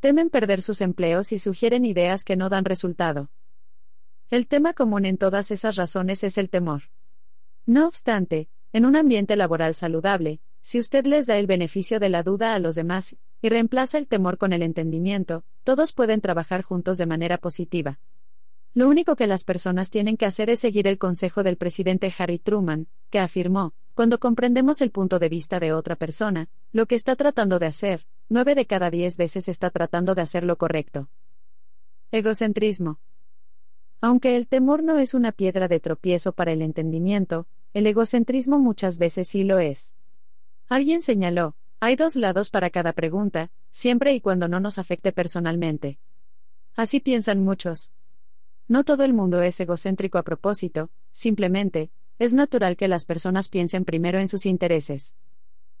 Temen perder sus empleos y sugieren ideas que no dan resultado. El tema común en todas esas razones es el temor. No obstante, en un ambiente laboral saludable, si usted les da el beneficio de la duda a los demás, y reemplaza el temor con el entendimiento, todos pueden trabajar juntos de manera positiva. Lo único que las personas tienen que hacer es seguir el consejo del presidente Harry Truman, que afirmó, cuando comprendemos el punto de vista de otra persona, lo que está tratando de hacer, nueve de cada diez veces está tratando de hacer lo correcto. Egocentrismo. Aunque el temor no es una piedra de tropiezo para el entendimiento, el egocentrismo muchas veces sí lo es. Alguien señaló, hay dos lados para cada pregunta, siempre y cuando no nos afecte personalmente. Así piensan muchos. No todo el mundo es egocéntrico a propósito, simplemente, es natural que las personas piensen primero en sus intereses.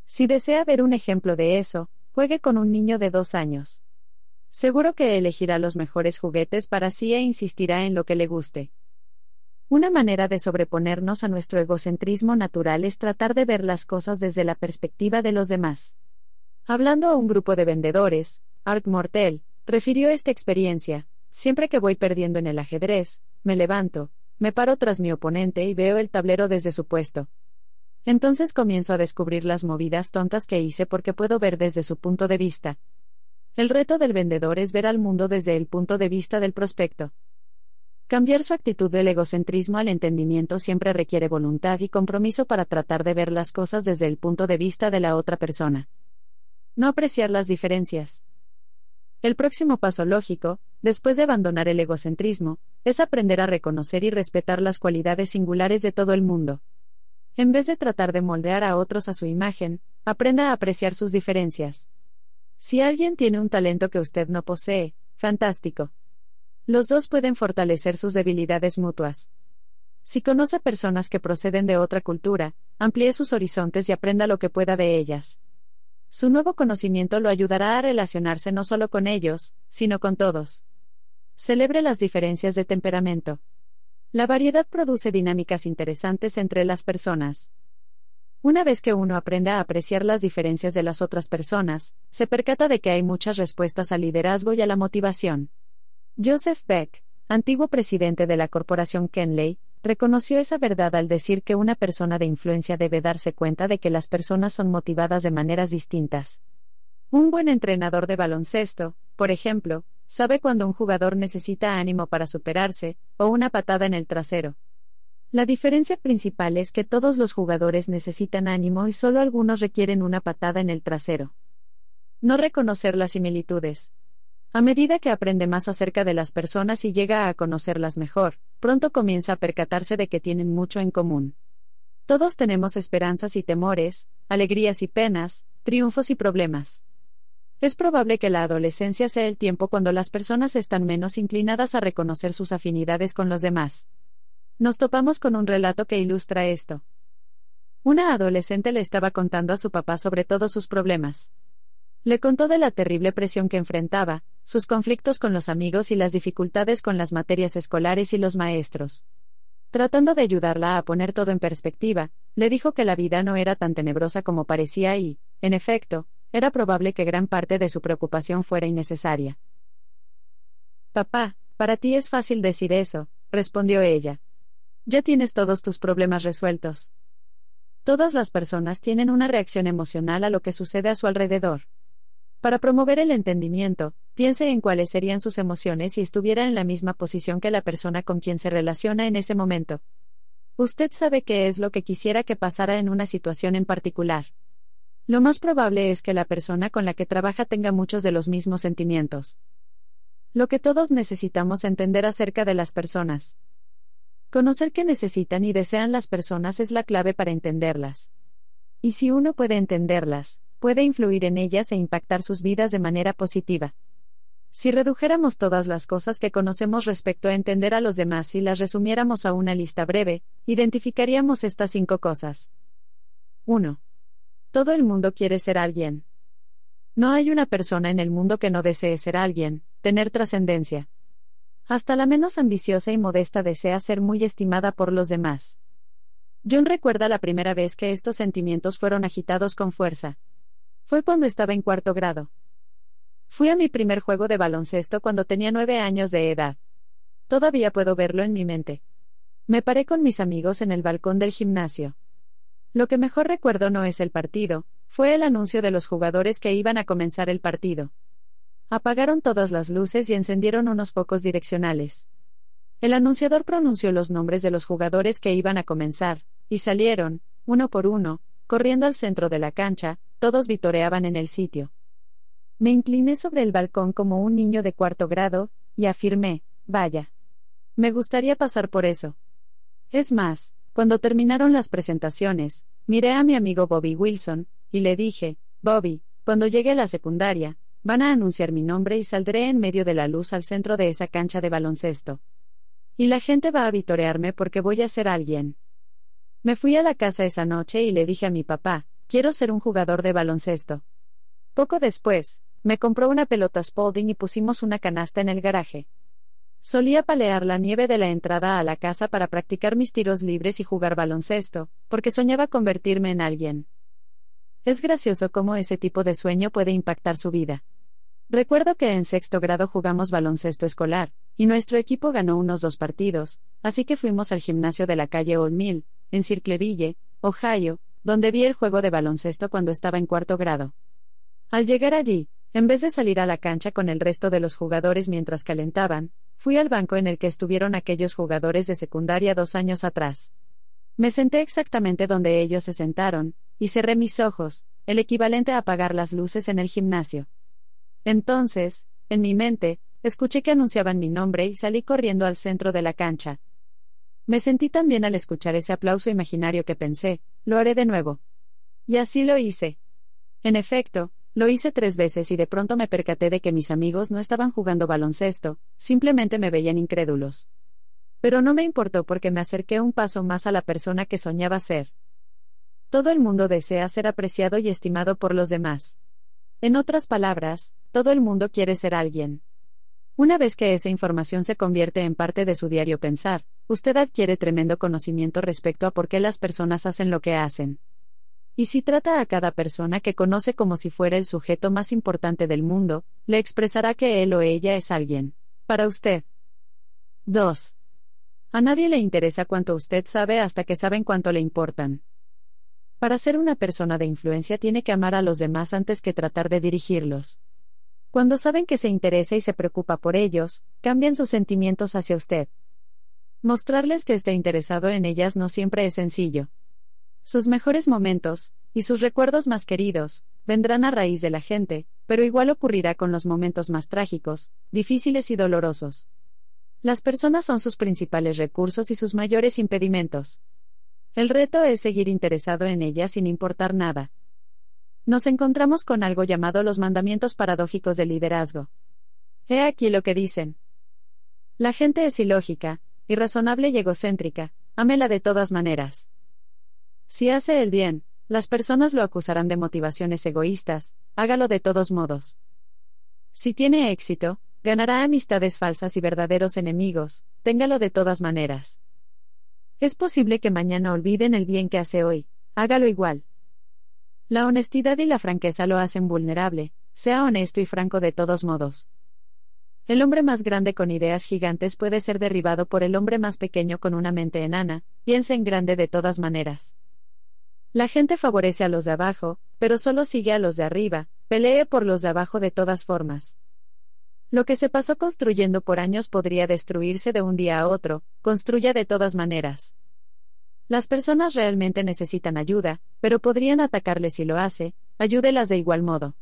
Si desea ver un ejemplo de eso, juegue con un niño de dos años. Seguro que elegirá los mejores juguetes para sí e insistirá en lo que le guste. Una manera de sobreponernos a nuestro egocentrismo natural es tratar de ver las cosas desde la perspectiva de los demás. Hablando a un grupo de vendedores, Art Mortel, refirió esta experiencia, siempre que voy perdiendo en el ajedrez, me levanto, me paro tras mi oponente y veo el tablero desde su puesto. Entonces comienzo a descubrir las movidas tontas que hice porque puedo ver desde su punto de vista. El reto del vendedor es ver al mundo desde el punto de vista del prospecto. Cambiar su actitud del egocentrismo al entendimiento siempre requiere voluntad y compromiso para tratar de ver las cosas desde el punto de vista de la otra persona. No apreciar las diferencias. El próximo paso lógico, después de abandonar el egocentrismo, es aprender a reconocer y respetar las cualidades singulares de todo el mundo. En vez de tratar de moldear a otros a su imagen, aprenda a apreciar sus diferencias. Si alguien tiene un talento que usted no posee, fantástico. Los dos pueden fortalecer sus debilidades mutuas. Si conoce personas que proceden de otra cultura, amplíe sus horizontes y aprenda lo que pueda de ellas. Su nuevo conocimiento lo ayudará a relacionarse no solo con ellos, sino con todos. Celebre las diferencias de temperamento. La variedad produce dinámicas interesantes entre las personas. Una vez que uno aprenda a apreciar las diferencias de las otras personas, se percata de que hay muchas respuestas al liderazgo y a la motivación. Joseph Beck, antiguo presidente de la corporación Kenley, reconoció esa verdad al decir que una persona de influencia debe darse cuenta de que las personas son motivadas de maneras distintas. Un buen entrenador de baloncesto, por ejemplo, sabe cuando un jugador necesita ánimo para superarse, o una patada en el trasero. La diferencia principal es que todos los jugadores necesitan ánimo y solo algunos requieren una patada en el trasero. No reconocer las similitudes. A medida que aprende más acerca de las personas y llega a conocerlas mejor, pronto comienza a percatarse de que tienen mucho en común. Todos tenemos esperanzas y temores, alegrías y penas, triunfos y problemas. Es probable que la adolescencia sea el tiempo cuando las personas están menos inclinadas a reconocer sus afinidades con los demás. Nos topamos con un relato que ilustra esto. Una adolescente le estaba contando a su papá sobre todos sus problemas. Le contó de la terrible presión que enfrentaba, sus conflictos con los amigos y las dificultades con las materias escolares y los maestros. Tratando de ayudarla a poner todo en perspectiva, le dijo que la vida no era tan tenebrosa como parecía y, en efecto, era probable que gran parte de su preocupación fuera innecesaria. Papá, para ti es fácil decir eso, respondió ella. Ya tienes todos tus problemas resueltos. Todas las personas tienen una reacción emocional a lo que sucede a su alrededor. Para promover el entendimiento, piense en cuáles serían sus emociones si estuviera en la misma posición que la persona con quien se relaciona en ese momento. Usted sabe qué es lo que quisiera que pasara en una situación en particular. Lo más probable es que la persona con la que trabaja tenga muchos de los mismos sentimientos. Lo que todos necesitamos entender acerca de las personas. Conocer qué necesitan y desean las personas es la clave para entenderlas. Y si uno puede entenderlas, puede influir en ellas e impactar sus vidas de manera positiva. Si redujéramos todas las cosas que conocemos respecto a entender a los demás y las resumiéramos a una lista breve, identificaríamos estas cinco cosas. 1. Todo el mundo quiere ser alguien. No hay una persona en el mundo que no desee ser alguien, tener trascendencia. Hasta la menos ambiciosa y modesta desea ser muy estimada por los demás. John recuerda la primera vez que estos sentimientos fueron agitados con fuerza. Fue cuando estaba en cuarto grado. Fui a mi primer juego de baloncesto cuando tenía nueve años de edad. Todavía puedo verlo en mi mente. Me paré con mis amigos en el balcón del gimnasio. Lo que mejor recuerdo no es el partido, fue el anuncio de los jugadores que iban a comenzar el partido. Apagaron todas las luces y encendieron unos focos direccionales. El anunciador pronunció los nombres de los jugadores que iban a comenzar, y salieron, uno por uno, corriendo al centro de la cancha, todos vitoreaban en el sitio. Me incliné sobre el balcón como un niño de cuarto grado, y afirmé, vaya. Me gustaría pasar por eso. Es más, cuando terminaron las presentaciones, miré a mi amigo Bobby Wilson, y le dije, Bobby, cuando llegue a la secundaria, van a anunciar mi nombre y saldré en medio de la luz al centro de esa cancha de baloncesto. Y la gente va a vitorearme porque voy a ser alguien. Me fui a la casa esa noche y le dije a mi papá, quiero ser un jugador de baloncesto. Poco después, me compró una pelota Spalding y pusimos una canasta en el garaje. Solía palear la nieve de la entrada a la casa para practicar mis tiros libres y jugar baloncesto, porque soñaba convertirme en alguien. Es gracioso cómo ese tipo de sueño puede impactar su vida. Recuerdo que en sexto grado jugamos baloncesto escolar, y nuestro equipo ganó unos dos partidos, así que fuimos al gimnasio de la calle Old Mill, en Circleville, Ohio, donde vi el juego de baloncesto cuando estaba en cuarto grado. Al llegar allí, en vez de salir a la cancha con el resto de los jugadores mientras calentaban, fui al banco en el que estuvieron aquellos jugadores de secundaria dos años atrás. Me senté exactamente donde ellos se sentaron, y cerré mis ojos, el equivalente a apagar las luces en el gimnasio. Entonces, en mi mente, escuché que anunciaban mi nombre y salí corriendo al centro de la cancha. Me sentí tan bien al escuchar ese aplauso imaginario que pensé, lo haré de nuevo. Y así lo hice. En efecto, lo hice tres veces y de pronto me percaté de que mis amigos no estaban jugando baloncesto, simplemente me veían incrédulos. Pero no me importó porque me acerqué un paso más a la persona que soñaba ser. Todo el mundo desea ser apreciado y estimado por los demás. En otras palabras, todo el mundo quiere ser alguien. Una vez que esa información se convierte en parte de su diario pensar, usted adquiere tremendo conocimiento respecto a por qué las personas hacen lo que hacen. Y si trata a cada persona que conoce como si fuera el sujeto más importante del mundo, le expresará que él o ella es alguien. Para usted. 2. A nadie le interesa cuánto usted sabe hasta que saben cuánto le importan. Para ser una persona de influencia tiene que amar a los demás antes que tratar de dirigirlos. Cuando saben que se interesa y se preocupa por ellos, cambian sus sentimientos hacia usted. Mostrarles que esté interesado en ellas no siempre es sencillo. Sus mejores momentos, y sus recuerdos más queridos, vendrán a raíz de la gente, pero igual ocurrirá con los momentos más trágicos, difíciles y dolorosos. Las personas son sus principales recursos y sus mayores impedimentos. El reto es seguir interesado en ellas sin importar nada. Nos encontramos con algo llamado los mandamientos paradójicos del liderazgo. He aquí lo que dicen. La gente es ilógica, irrazonable y egocéntrica, ámela de todas maneras. Si hace el bien, las personas lo acusarán de motivaciones egoístas, hágalo de todos modos. Si tiene éxito, ganará amistades falsas y verdaderos enemigos, téngalo de todas maneras. Es posible que mañana olviden el bien que hace hoy, hágalo igual. La honestidad y la franqueza lo hacen vulnerable, sea honesto y franco de todos modos. El hombre más grande con ideas gigantes puede ser derribado por el hombre más pequeño con una mente enana, piensa en grande de todas maneras. La gente favorece a los de abajo, pero solo sigue a los de arriba, pelee por los de abajo de todas formas. Lo que se pasó construyendo por años podría destruirse de un día a otro, construya de todas maneras. Las personas realmente necesitan ayuda, pero podrían atacarle si lo hace, ayúdelas de igual modo.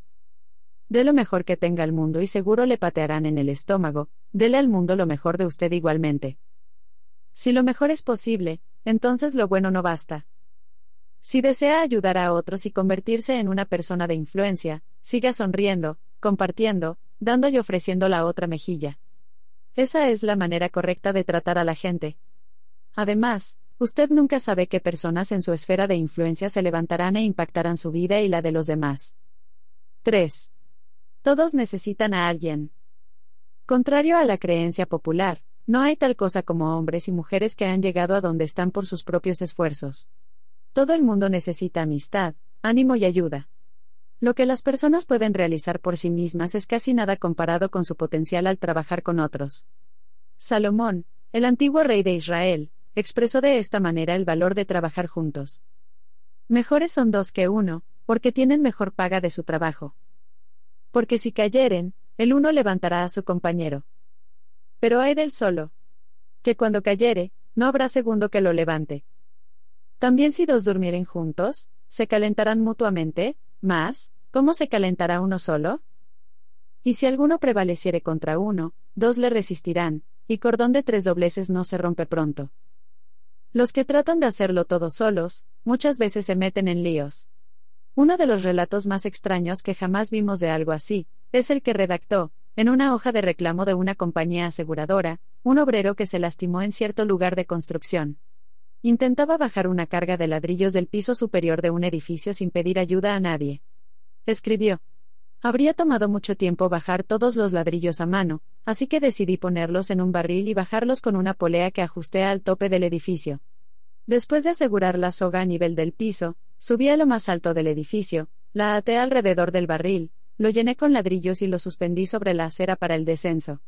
Dé lo mejor que tenga el mundo y seguro le patearán en el estómago, dele al mundo lo mejor de usted igualmente. Si lo mejor es posible, entonces lo bueno no basta. Si desea ayudar a otros y convertirse en una persona de influencia, siga sonriendo, compartiendo, dando y ofreciendo la otra mejilla. Esa es la manera correcta de tratar a la gente. Además, usted nunca sabe qué personas en su esfera de influencia se levantarán e impactarán su vida y la de los demás. 3. Todos necesitan a alguien. Contrario a la creencia popular, no hay tal cosa como hombres y mujeres que han llegado a donde están por sus propios esfuerzos. Todo el mundo necesita amistad, ánimo y ayuda. Lo que las personas pueden realizar por sí mismas es casi nada comparado con su potencial al trabajar con otros. Salomón, el antiguo rey de Israel, expresó de esta manera el valor de trabajar juntos. Mejores son dos que uno, porque tienen mejor paga de su trabajo. Porque si cayeren, el uno levantará a su compañero. Pero hay del solo, que cuando cayere, no habrá segundo que lo levante. También si dos durmieren juntos, se calentarán mutuamente, mas, ¿cómo se calentará uno solo? Y si alguno prevaleciere contra uno, dos le resistirán, y cordón de tres dobleces no se rompe pronto. Los que tratan de hacerlo todos solos, muchas veces se meten en líos. Uno de los relatos más extraños que jamás vimos de algo así, es el que redactó, en una hoja de reclamo de una compañía aseguradora, un obrero que se lastimó en cierto lugar de construcción. Intentaba bajar una carga de ladrillos del piso superior de un edificio sin pedir ayuda a nadie. Escribió. Habría tomado mucho tiempo bajar todos los ladrillos a mano, así que decidí ponerlos en un barril y bajarlos con una polea que ajusté al tope del edificio. Después de asegurar la soga a nivel del piso, subí a lo más alto del edificio, la até alrededor del barril, lo llené con ladrillos y lo suspendí sobre la acera para el descenso.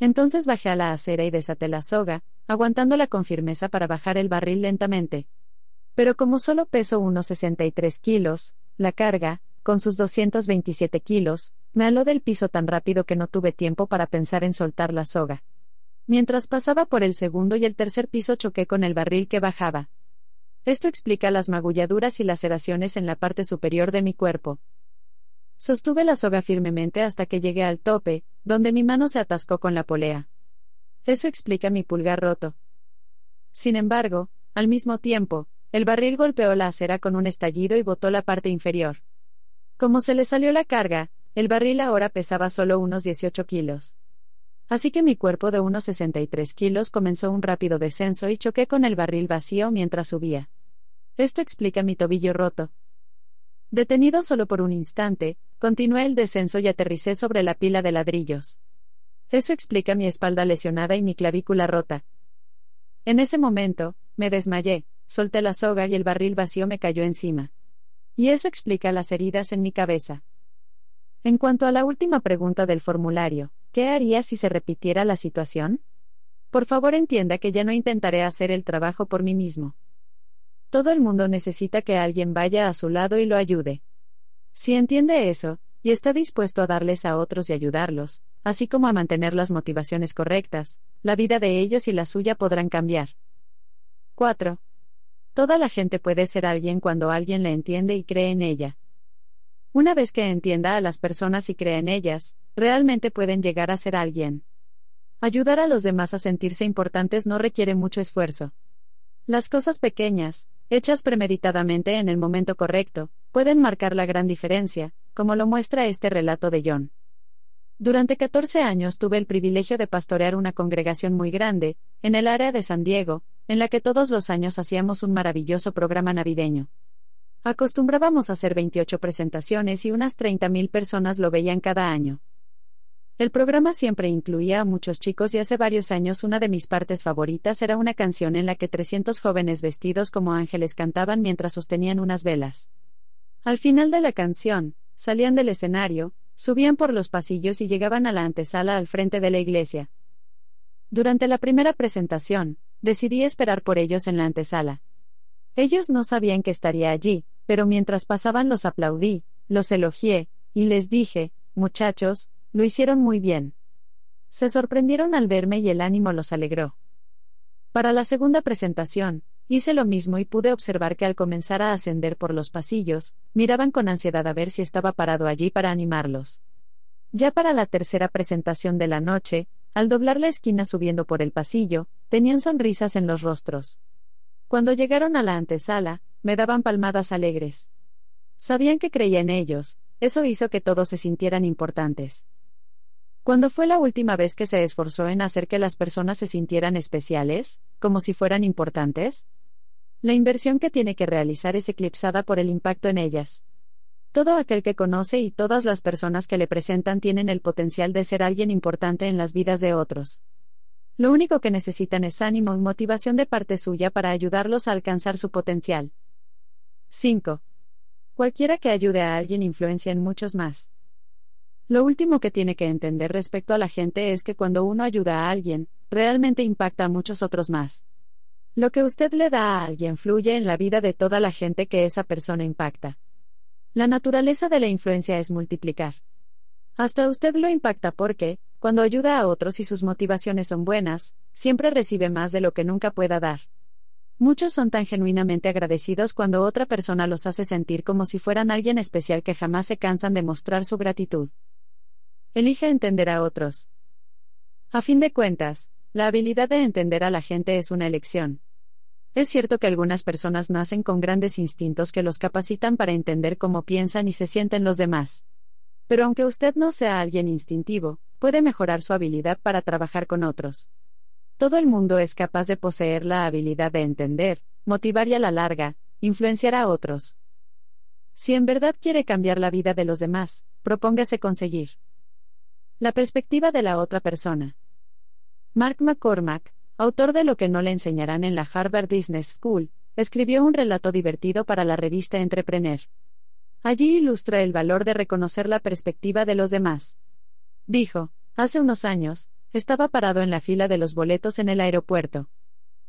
Entonces bajé a la acera y desaté la soga, aguantándola con firmeza para bajar el barril lentamente. Pero como solo peso unos 63 kilos, la carga, con sus 227 kilos, me aló del piso tan rápido que no tuve tiempo para pensar en soltar la soga. Mientras pasaba por el segundo y el tercer piso choqué con el barril que bajaba. Esto explica las magulladuras y laceraciones en la parte superior de mi cuerpo. Sostuve la soga firmemente hasta que llegué al tope, donde mi mano se atascó con la polea. Eso explica mi pulgar roto. Sin embargo, al mismo tiempo, el barril golpeó la acera con un estallido y botó la parte inferior. Como se le salió la carga, el barril ahora pesaba solo unos 18 kilos. Así que mi cuerpo de unos 63 kilos comenzó un rápido descenso y choqué con el barril vacío mientras subía. Esto explica mi tobillo roto. Detenido solo por un instante, continué el descenso y aterricé sobre la pila de ladrillos. Eso explica mi espalda lesionada y mi clavícula rota. En ese momento, me desmayé, solté la soga y el barril vacío me cayó encima. Y eso explica las heridas en mi cabeza. En cuanto a la última pregunta del formulario, ¿qué haría si se repitiera la situación? Por favor entienda que ya no intentaré hacer el trabajo por mí mismo. Todo el mundo necesita que alguien vaya a su lado y lo ayude. Si entiende eso, y está dispuesto a darles a otros y ayudarlos, así como a mantener las motivaciones correctas, la vida de ellos y la suya podrán cambiar. 4. Toda la gente puede ser alguien cuando alguien le entiende y cree en ella. Una vez que entienda a las personas y cree en ellas, realmente pueden llegar a ser alguien. Ayudar a los demás a sentirse importantes no requiere mucho esfuerzo. Las cosas pequeñas, hechas premeditadamente en el momento correcto, pueden marcar la gran diferencia, como lo muestra este relato de John. Durante 14 años tuve el privilegio de pastorear una congregación muy grande, en el área de San Diego, en la que todos los años hacíamos un maravilloso programa navideño. Acostumbrábamos a hacer 28 presentaciones y unas 30.000 personas lo veían cada año. El programa siempre incluía a muchos chicos y hace varios años una de mis partes favoritas era una canción en la que 300 jóvenes vestidos como ángeles cantaban mientras sostenían unas velas. Al final de la canción, salían del escenario, subían por los pasillos y llegaban a la antesala al frente de la iglesia. Durante la primera presentación, decidí esperar por ellos en la antesala. Ellos no sabían que estaría allí, pero mientras pasaban los aplaudí, los elogié, y les dije, muchachos, lo hicieron muy bien. Se sorprendieron al verme y el ánimo los alegró. Para la segunda presentación, hice lo mismo y pude observar que al comenzar a ascender por los pasillos, miraban con ansiedad a ver si estaba parado allí para animarlos. Ya para la tercera presentación de la noche, al doblar la esquina subiendo por el pasillo, tenían sonrisas en los rostros. Cuando llegaron a la antesala, me daban palmadas alegres. Sabían que creía en ellos, eso hizo que todos se sintieran importantes. ¿Cuándo fue la última vez que se esforzó en hacer que las personas se sintieran especiales, como si fueran importantes? La inversión que tiene que realizar es eclipsada por el impacto en ellas. Todo aquel que conoce y todas las personas que le presentan tienen el potencial de ser alguien importante en las vidas de otros. Lo único que necesitan es ánimo y motivación de parte suya para ayudarlos a alcanzar su potencial. 5. Cualquiera que ayude a alguien influencia en muchos más. Lo último que tiene que entender respecto a la gente es que cuando uno ayuda a alguien, realmente impacta a muchos otros más. Lo que usted le da a alguien fluye en la vida de toda la gente que esa persona impacta. La naturaleza de la influencia es multiplicar. Hasta usted lo impacta porque, cuando ayuda a otros y sus motivaciones son buenas, siempre recibe más de lo que nunca pueda dar. Muchos son tan genuinamente agradecidos cuando otra persona los hace sentir como si fueran alguien especial que jamás se cansan de mostrar su gratitud. Elige entender a otros. A fin de cuentas, la habilidad de entender a la gente es una elección. Es cierto que algunas personas nacen con grandes instintos que los capacitan para entender cómo piensan y se sienten los demás. Pero aunque usted no sea alguien instintivo, puede mejorar su habilidad para trabajar con otros. Todo el mundo es capaz de poseer la habilidad de entender, motivar y a la larga, influenciar a otros. Si en verdad quiere cambiar la vida de los demás, propóngase conseguir la perspectiva de la otra persona. Mark McCormack, autor de Lo que no le enseñarán en la Harvard Business School, escribió un relato divertido para la revista Entrepreneur. Allí ilustra el valor de reconocer la perspectiva de los demás. Dijo, hace unos años, estaba parado en la fila de los boletos en el aeropuerto.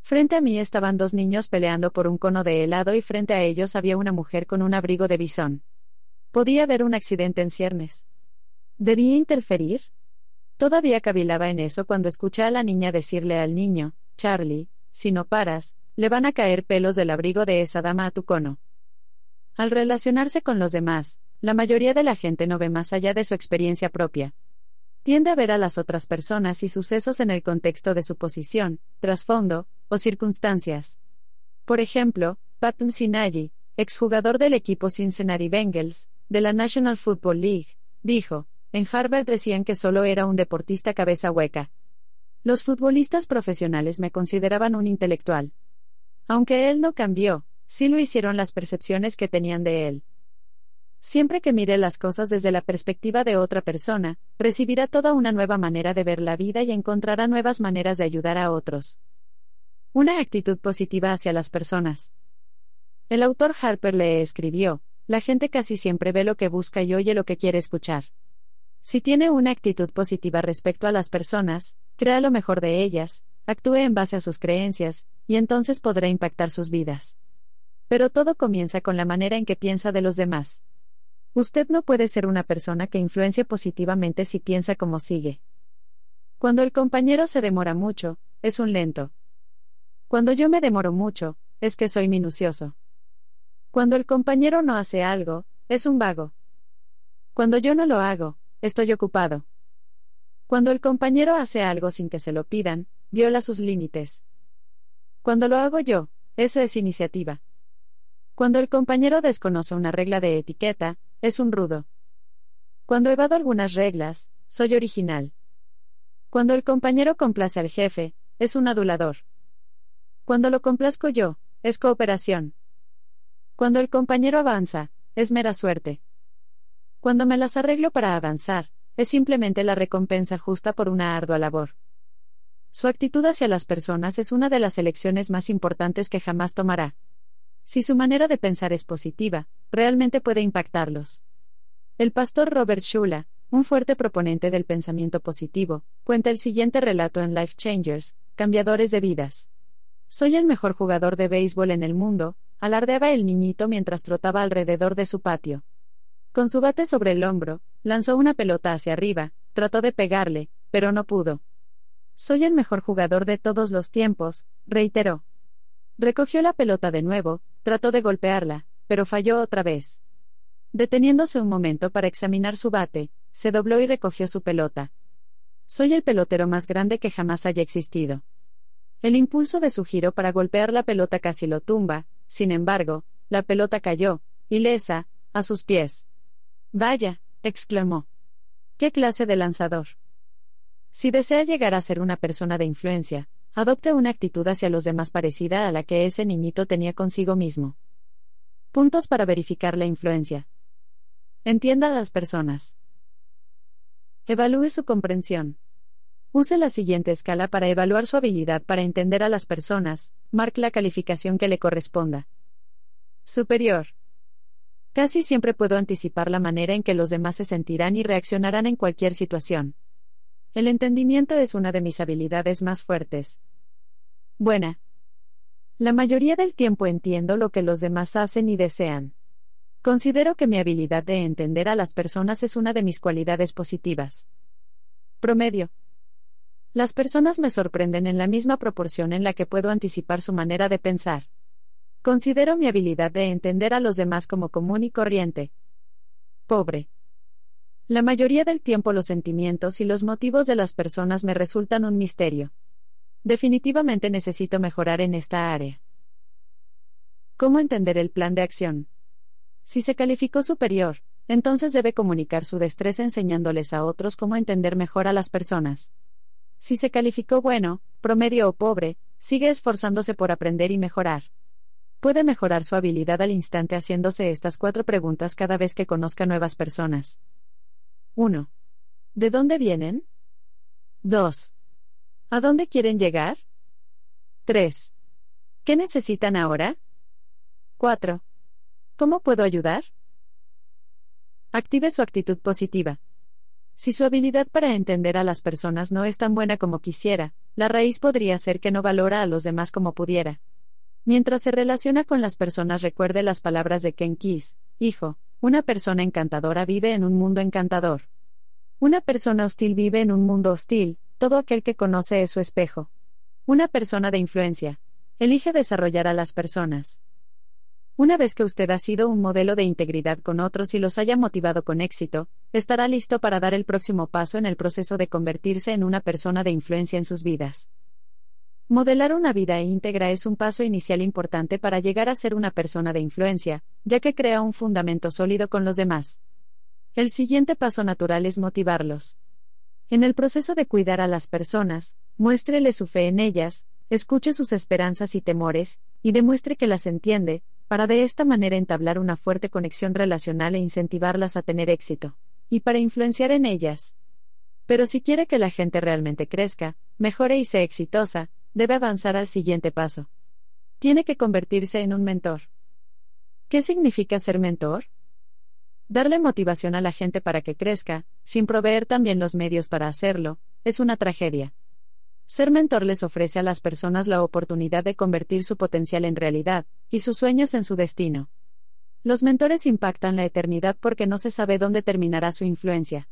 Frente a mí estaban dos niños peleando por un cono de helado y frente a ellos había una mujer con un abrigo de bisón. Podía haber un accidente en ciernes. ¿Debía interferir? Todavía cavilaba en eso cuando escuché a la niña decirle al niño, Charlie, si no paras, le van a caer pelos del abrigo de esa dama a tu cono. Al relacionarse con los demás, la mayoría de la gente no ve más allá de su experiencia propia, tiende a ver a las otras personas y sucesos en el contexto de su posición, trasfondo, o circunstancias. Por ejemplo, Patton Sinaji, exjugador del equipo Cincinnati Bengals, de la National Football League, dijo, en Harvard decían que solo era un deportista cabeza hueca. Los futbolistas profesionales me consideraban un intelectual. Aunque él no cambió, sí lo hicieron las percepciones que tenían de él. Siempre que mire las cosas desde la perspectiva de otra persona, recibirá toda una nueva manera de ver la vida y encontrará nuevas maneras de ayudar a otros. Una actitud positiva hacia las personas. El autor Harper le escribió, la gente casi siempre ve lo que busca y oye lo que quiere escuchar. Si tiene una actitud positiva respecto a las personas, crea lo mejor de ellas, actúe en base a sus creencias, y entonces podrá impactar sus vidas. Pero todo comienza con la manera en que piensa de los demás. Usted no puede ser una persona que influencie positivamente si piensa como sigue. Cuando el compañero se demora mucho, es un lento. Cuando yo me demoro mucho, es que soy minucioso. Cuando el compañero no hace algo, es un vago. Cuando yo no lo hago, estoy ocupado. Cuando el compañero hace algo sin que se lo pidan, viola sus límites. Cuando lo hago yo, eso es iniciativa. Cuando el compañero desconoce una regla de etiqueta, es un rudo. Cuando evado algunas reglas, soy original. Cuando el compañero complace al jefe, es un adulador. Cuando lo complazco yo, es cooperación. Cuando el compañero avanza, es mera suerte. Cuando me las arreglo para avanzar, es simplemente la recompensa justa por una ardua labor. Su actitud hacia las personas es una de las elecciones más importantes que jamás tomará. Si su manera de pensar es positiva, realmente puede impactarlos. El pastor Robert Shula, un fuerte proponente del pensamiento positivo, cuenta el siguiente relato en Life Changers, Cambiadores de Vidas. Soy el mejor jugador de béisbol en el mundo, alardeaba el niñito mientras trotaba alrededor de su patio. Con su bate sobre el hombro, lanzó una pelota hacia arriba, trató de pegarle, pero no pudo. Soy el mejor jugador de todos los tiempos, reiteró. Recogió la pelota de nuevo, trató de golpearla, pero falló otra vez. Deteniéndose un momento para examinar su bate, se dobló y recogió su pelota. Soy el pelotero más grande que jamás haya existido. El impulso de su giro para golpear la pelota casi lo tumba, sin embargo, la pelota cayó, ilesa, a sus pies. Vaya, exclamó. ¿Qué clase de lanzador? Si desea llegar a ser una persona de influencia, adopte una actitud hacia los demás parecida a la que ese niñito tenía consigo mismo. Puntos para verificar la influencia. Entienda a las personas. Evalúe su comprensión. Use la siguiente escala para evaluar su habilidad para entender a las personas, marque la calificación que le corresponda. Superior. Casi siempre puedo anticipar la manera en que los demás se sentirán y reaccionarán en cualquier situación. El entendimiento es una de mis habilidades más fuertes. Buena. La mayoría del tiempo entiendo lo que los demás hacen y desean. Considero que mi habilidad de entender a las personas es una de mis cualidades positivas. Promedio. Las personas me sorprenden en la misma proporción en la que puedo anticipar su manera de pensar. Considero mi habilidad de entender a los demás como común y corriente. Pobre. La mayoría del tiempo los sentimientos y los motivos de las personas me resultan un misterio. Definitivamente necesito mejorar en esta área. ¿Cómo entender el plan de acción? Si se calificó superior, entonces debe comunicar su destreza enseñándoles a otros cómo entender mejor a las personas. Si se calificó bueno, promedio o pobre, sigue esforzándose por aprender y mejorar. Puede mejorar su habilidad al instante haciéndose estas cuatro preguntas cada vez que conozca nuevas personas. 1. ¿De dónde vienen? 2. ¿A dónde quieren llegar? 3. ¿Qué necesitan ahora? 4. ¿Cómo puedo ayudar? Active su actitud positiva. Si su habilidad para entender a las personas no es tan buena como quisiera, la raíz podría ser que no valora a los demás como pudiera. Mientras se relaciona con las personas recuerde las palabras de Ken Kiss, hijo, una persona encantadora vive en un mundo encantador. Una persona hostil vive en un mundo hostil, todo aquel que conoce es su espejo. Una persona de influencia. Elige desarrollar a las personas. Una vez que usted ha sido un modelo de integridad con otros y los haya motivado con éxito, estará listo para dar el próximo paso en el proceso de convertirse en una persona de influencia en sus vidas. Modelar una vida íntegra es un paso inicial importante para llegar a ser una persona de influencia, ya que crea un fundamento sólido con los demás. El siguiente paso natural es motivarlos. En el proceso de cuidar a las personas, muéstrele su fe en ellas, escuche sus esperanzas y temores, y demuestre que las entiende, para de esta manera entablar una fuerte conexión relacional e incentivarlas a tener éxito, y para influenciar en ellas. Pero si quiere que la gente realmente crezca, mejore y sea exitosa, debe avanzar al siguiente paso. Tiene que convertirse en un mentor. ¿Qué significa ser mentor? Darle motivación a la gente para que crezca, sin proveer también los medios para hacerlo, es una tragedia. Ser mentor les ofrece a las personas la oportunidad de convertir su potencial en realidad, y sus sueños en su destino. Los mentores impactan la eternidad porque no se sabe dónde terminará su influencia.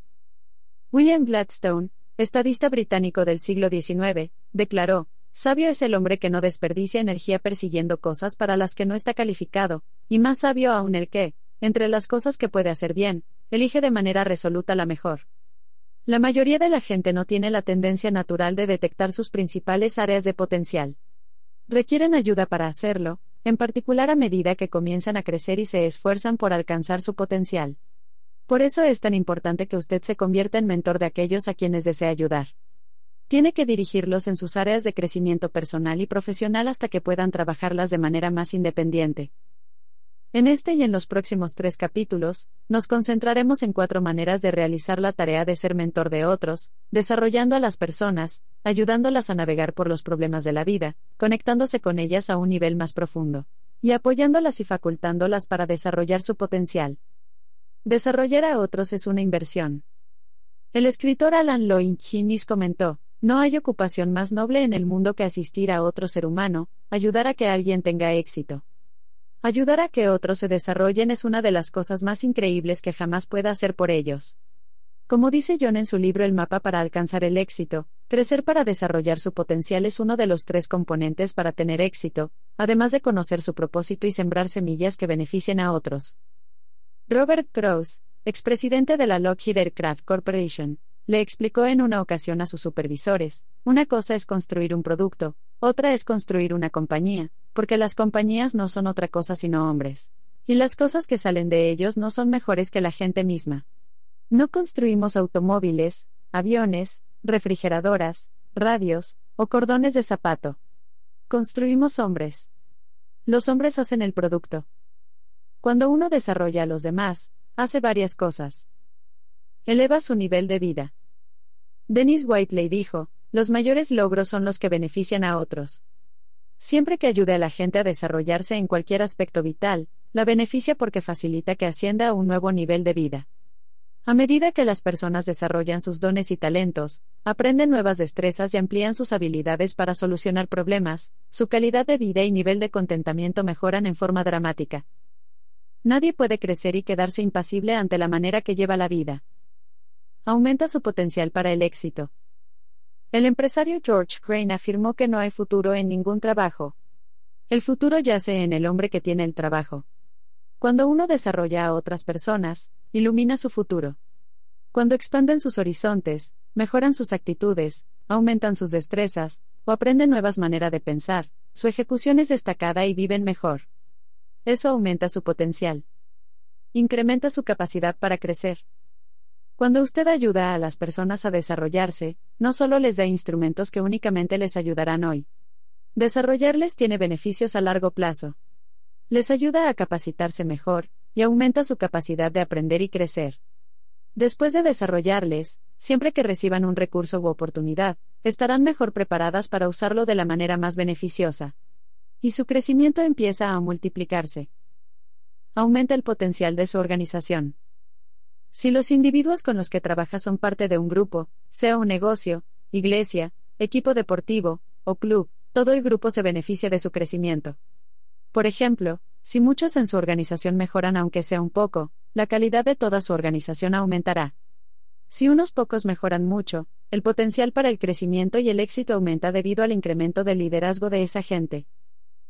William Gladstone, estadista británico del siglo XIX, declaró, Sabio es el hombre que no desperdicia energía persiguiendo cosas para las que no está calificado, y más sabio aún el que, entre las cosas que puede hacer bien, elige de manera resoluta la mejor. La mayoría de la gente no tiene la tendencia natural de detectar sus principales áreas de potencial. Requieren ayuda para hacerlo, en particular a medida que comienzan a crecer y se esfuerzan por alcanzar su potencial. Por eso es tan importante que usted se convierta en mentor de aquellos a quienes desea ayudar tiene que dirigirlos en sus áreas de crecimiento personal y profesional hasta que puedan trabajarlas de manera más independiente. En este y en los próximos tres capítulos, nos concentraremos en cuatro maneras de realizar la tarea de ser mentor de otros, desarrollando a las personas, ayudándolas a navegar por los problemas de la vida, conectándose con ellas a un nivel más profundo, y apoyándolas y facultándolas para desarrollar su potencial. Desarrollar a otros es una inversión. El escritor Alan Loin comentó, no hay ocupación más noble en el mundo que asistir a otro ser humano, ayudar a que alguien tenga éxito. Ayudar a que otros se desarrollen es una de las cosas más increíbles que jamás pueda hacer por ellos. Como dice John en su libro El mapa para alcanzar el éxito, crecer para desarrollar su potencial es uno de los tres componentes para tener éxito, además de conocer su propósito y sembrar semillas que beneficien a otros. Robert Krauss, expresidente de la Lockheed Aircraft Corporation, le explicó en una ocasión a sus supervisores, una cosa es construir un producto, otra es construir una compañía, porque las compañías no son otra cosa sino hombres. Y las cosas que salen de ellos no son mejores que la gente misma. No construimos automóviles, aviones, refrigeradoras, radios, o cordones de zapato. Construimos hombres. Los hombres hacen el producto. Cuando uno desarrolla a los demás, hace varias cosas. Eleva su nivel de vida. Dennis Whiteley dijo, los mayores logros son los que benefician a otros. Siempre que ayude a la gente a desarrollarse en cualquier aspecto vital, la beneficia porque facilita que ascienda a un nuevo nivel de vida. A medida que las personas desarrollan sus dones y talentos, aprenden nuevas destrezas y amplían sus habilidades para solucionar problemas, su calidad de vida y nivel de contentamiento mejoran en forma dramática. Nadie puede crecer y quedarse impasible ante la manera que lleva la vida. Aumenta su potencial para el éxito. El empresario George Crane afirmó que no hay futuro en ningún trabajo. El futuro yace en el hombre que tiene el trabajo. Cuando uno desarrolla a otras personas, ilumina su futuro. Cuando expanden sus horizontes, mejoran sus actitudes, aumentan sus destrezas, o aprenden nuevas maneras de pensar, su ejecución es destacada y viven mejor. Eso aumenta su potencial. Incrementa su capacidad para crecer. Cuando usted ayuda a las personas a desarrollarse, no solo les da instrumentos que únicamente les ayudarán hoy. Desarrollarles tiene beneficios a largo plazo. Les ayuda a capacitarse mejor, y aumenta su capacidad de aprender y crecer. Después de desarrollarles, siempre que reciban un recurso u oportunidad, estarán mejor preparadas para usarlo de la manera más beneficiosa. Y su crecimiento empieza a multiplicarse. Aumenta el potencial de su organización. Si los individuos con los que trabaja son parte de un grupo, sea un negocio, iglesia, equipo deportivo, o club, todo el grupo se beneficia de su crecimiento. Por ejemplo, si muchos en su organización mejoran aunque sea un poco, la calidad de toda su organización aumentará. Si unos pocos mejoran mucho, el potencial para el crecimiento y el éxito aumenta debido al incremento del liderazgo de esa gente.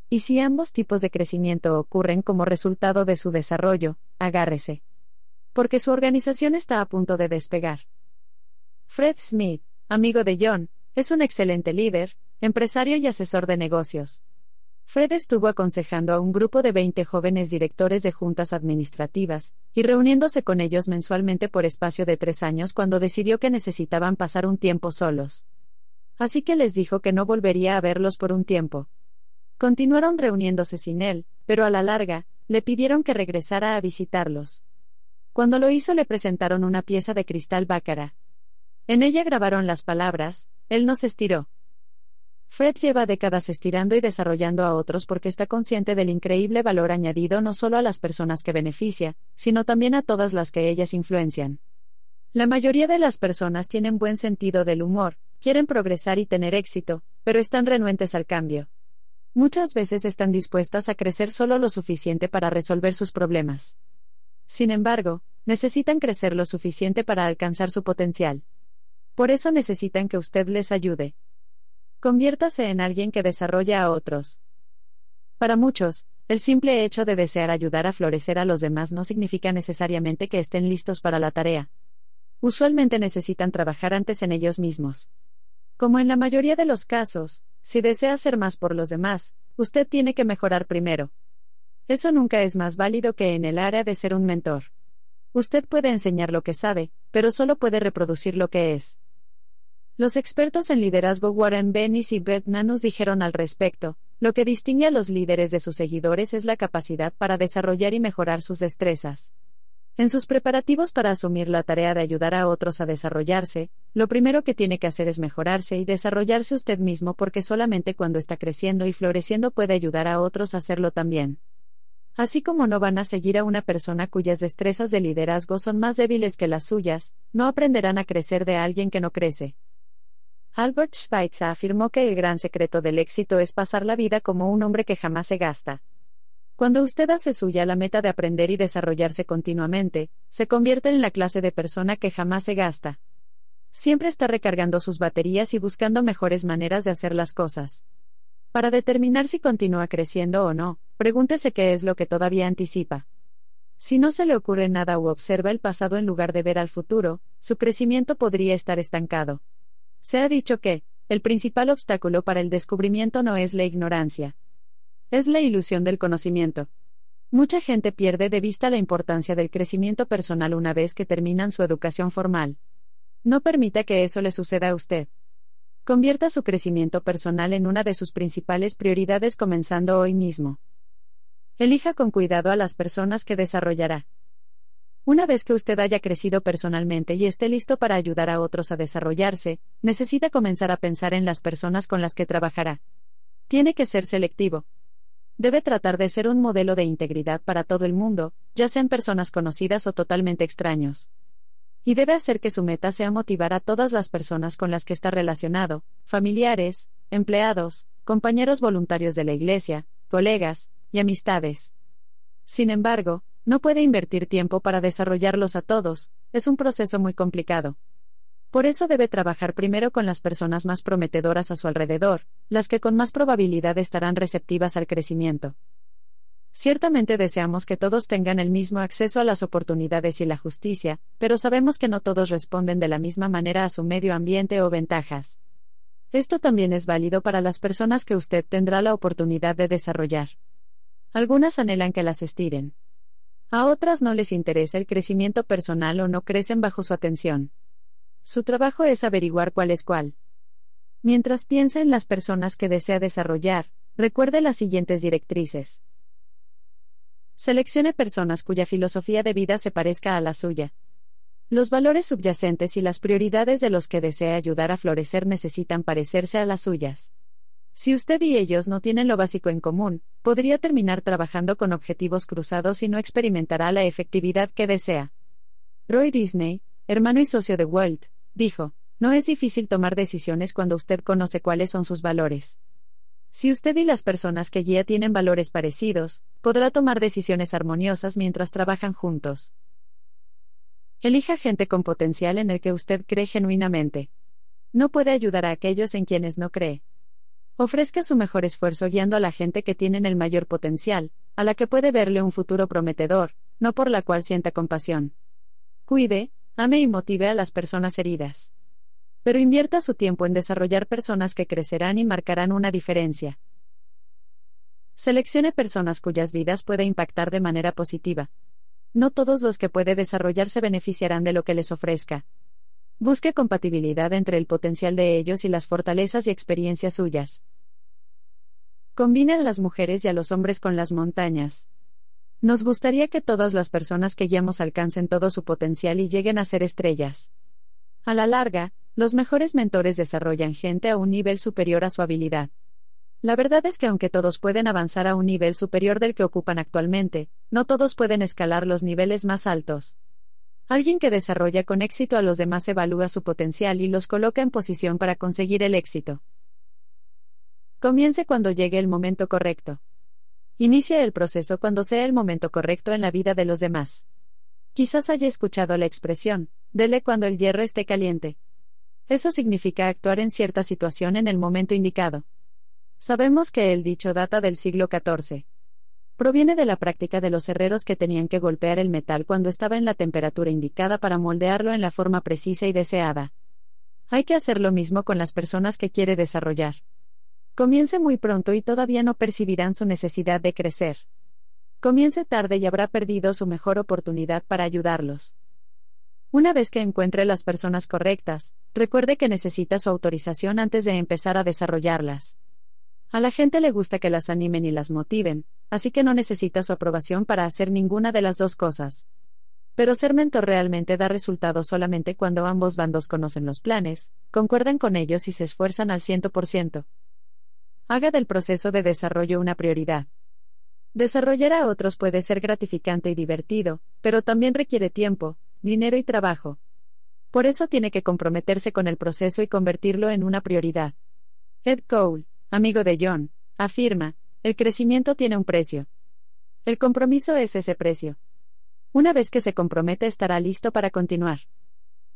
Y si ambos tipos de crecimiento ocurren como resultado de su desarrollo, agárrese. Porque su organización está a punto de despegar. Fred Smith, amigo de John, es un excelente líder, empresario y asesor de negocios. Fred estuvo aconsejando a un grupo de 20 jóvenes directores de juntas administrativas, y reuniéndose con ellos mensualmente por espacio de tres años cuando decidió que necesitaban pasar un tiempo solos. Así que les dijo que no volvería a verlos por un tiempo. Continuaron reuniéndose sin él, pero a la larga, le pidieron que regresara a visitarlos. Cuando lo hizo le presentaron una pieza de cristal bácara. En ella grabaron las palabras, Él nos estiró. Fred lleva décadas estirando y desarrollando a otros porque está consciente del increíble valor añadido no solo a las personas que beneficia, sino también a todas las que ellas influencian. La mayoría de las personas tienen buen sentido del humor, quieren progresar y tener éxito, pero están renuentes al cambio. Muchas veces están dispuestas a crecer solo lo suficiente para resolver sus problemas. Sin embargo, necesitan crecer lo suficiente para alcanzar su potencial. Por eso necesitan que usted les ayude. Conviértase en alguien que desarrolla a otros. Para muchos, el simple hecho de desear ayudar a florecer a los demás no significa necesariamente que estén listos para la tarea. Usualmente necesitan trabajar antes en ellos mismos. Como en la mayoría de los casos, si desea hacer más por los demás, usted tiene que mejorar primero. Eso nunca es más válido que en el área de ser un mentor. Usted puede enseñar lo que sabe, pero solo puede reproducir lo que es. Los expertos en liderazgo Warren Bennis y Bert Nanus dijeron al respecto, lo que distingue a los líderes de sus seguidores es la capacidad para desarrollar y mejorar sus destrezas. En sus preparativos para asumir la tarea de ayudar a otros a desarrollarse, lo primero que tiene que hacer es mejorarse y desarrollarse usted mismo porque solamente cuando está creciendo y floreciendo puede ayudar a otros a hacerlo también. Así como no van a seguir a una persona cuyas destrezas de liderazgo son más débiles que las suyas, no aprenderán a crecer de alguien que no crece. Albert Schweitzer afirmó que el gran secreto del éxito es pasar la vida como un hombre que jamás se gasta. Cuando usted hace suya la meta de aprender y desarrollarse continuamente, se convierte en la clase de persona que jamás se gasta. Siempre está recargando sus baterías y buscando mejores maneras de hacer las cosas. Para determinar si continúa creciendo o no, pregúntese qué es lo que todavía anticipa. Si no se le ocurre nada u observa el pasado en lugar de ver al futuro, su crecimiento podría estar estancado. Se ha dicho que, el principal obstáculo para el descubrimiento no es la ignorancia. Es la ilusión del conocimiento. Mucha gente pierde de vista la importancia del crecimiento personal una vez que terminan su educación formal. No permita que eso le suceda a usted. Convierta su crecimiento personal en una de sus principales prioridades comenzando hoy mismo. Elija con cuidado a las personas que desarrollará. Una vez que usted haya crecido personalmente y esté listo para ayudar a otros a desarrollarse, necesita comenzar a pensar en las personas con las que trabajará. Tiene que ser selectivo. Debe tratar de ser un modelo de integridad para todo el mundo, ya sean personas conocidas o totalmente extraños. Y debe hacer que su meta sea motivar a todas las personas con las que está relacionado, familiares, empleados, compañeros voluntarios de la iglesia, colegas, y amistades. Sin embargo, no puede invertir tiempo para desarrollarlos a todos, es un proceso muy complicado. Por eso debe trabajar primero con las personas más prometedoras a su alrededor, las que con más probabilidad estarán receptivas al crecimiento. Ciertamente deseamos que todos tengan el mismo acceso a las oportunidades y la justicia, pero sabemos que no todos responden de la misma manera a su medio ambiente o ventajas. Esto también es válido para las personas que usted tendrá la oportunidad de desarrollar. Algunas anhelan que las estiren. A otras no les interesa el crecimiento personal o no crecen bajo su atención. Su trabajo es averiguar cuál es cuál. Mientras piensa en las personas que desea desarrollar, recuerde las siguientes directrices. Seleccione personas cuya filosofía de vida se parezca a la suya. Los valores subyacentes y las prioridades de los que desea ayudar a florecer necesitan parecerse a las suyas. Si usted y ellos no tienen lo básico en común, podría terminar trabajando con objetivos cruzados y no experimentará la efectividad que desea. Roy Disney, hermano y socio de Walt, dijo, no es difícil tomar decisiones cuando usted conoce cuáles son sus valores. Si usted y las personas que guía tienen valores parecidos, podrá tomar decisiones armoniosas mientras trabajan juntos. Elija gente con potencial en el que usted cree genuinamente. No puede ayudar a aquellos en quienes no cree. Ofrezca su mejor esfuerzo guiando a la gente que tienen el mayor potencial, a la que puede verle un futuro prometedor, no por la cual sienta compasión. Cuide, ame y motive a las personas heridas. Pero invierta su tiempo en desarrollar personas que crecerán y marcarán una diferencia. Seleccione personas cuyas vidas puede impactar de manera positiva. No todos los que puede desarrollar se beneficiarán de lo que les ofrezca. Busque compatibilidad entre el potencial de ellos y las fortalezas y experiencias suyas. Combina a las mujeres y a los hombres con las montañas. Nos gustaría que todas las personas que guiamos alcancen todo su potencial y lleguen a ser estrellas. A la larga, los mejores mentores desarrollan gente a un nivel superior a su habilidad. La verdad es que aunque todos pueden avanzar a un nivel superior del que ocupan actualmente, no todos pueden escalar los niveles más altos. Alguien que desarrolla con éxito a los demás evalúa su potencial y los coloca en posición para conseguir el éxito. Comience cuando llegue el momento correcto. Inicia el proceso cuando sea el momento correcto en la vida de los demás. Quizás haya escuchado la expresión, dele cuando el hierro esté caliente. Eso significa actuar en cierta situación en el momento indicado. Sabemos que el dicho data del siglo XIV. Proviene de la práctica de los herreros que tenían que golpear el metal cuando estaba en la temperatura indicada para moldearlo en la forma precisa y deseada. Hay que hacer lo mismo con las personas que quiere desarrollar. Comience muy pronto y todavía no percibirán su necesidad de crecer. Comience tarde y habrá perdido su mejor oportunidad para ayudarlos. Una vez que encuentre las personas correctas, recuerde que necesita su autorización antes de empezar a desarrollarlas. A la gente le gusta que las animen y las motiven, así que no necesita su aprobación para hacer ninguna de las dos cosas. Pero ser mentor realmente da resultados solamente cuando ambos bandos conocen los planes, concuerdan con ellos y se esfuerzan al 100%. Haga del proceso de desarrollo una prioridad. Desarrollar a otros puede ser gratificante y divertido, pero también requiere tiempo, dinero y trabajo. Por eso tiene que comprometerse con el proceso y convertirlo en una prioridad. Ed Cole, amigo de John, afirma, el crecimiento tiene un precio. El compromiso es ese precio. Una vez que se compromete estará listo para continuar.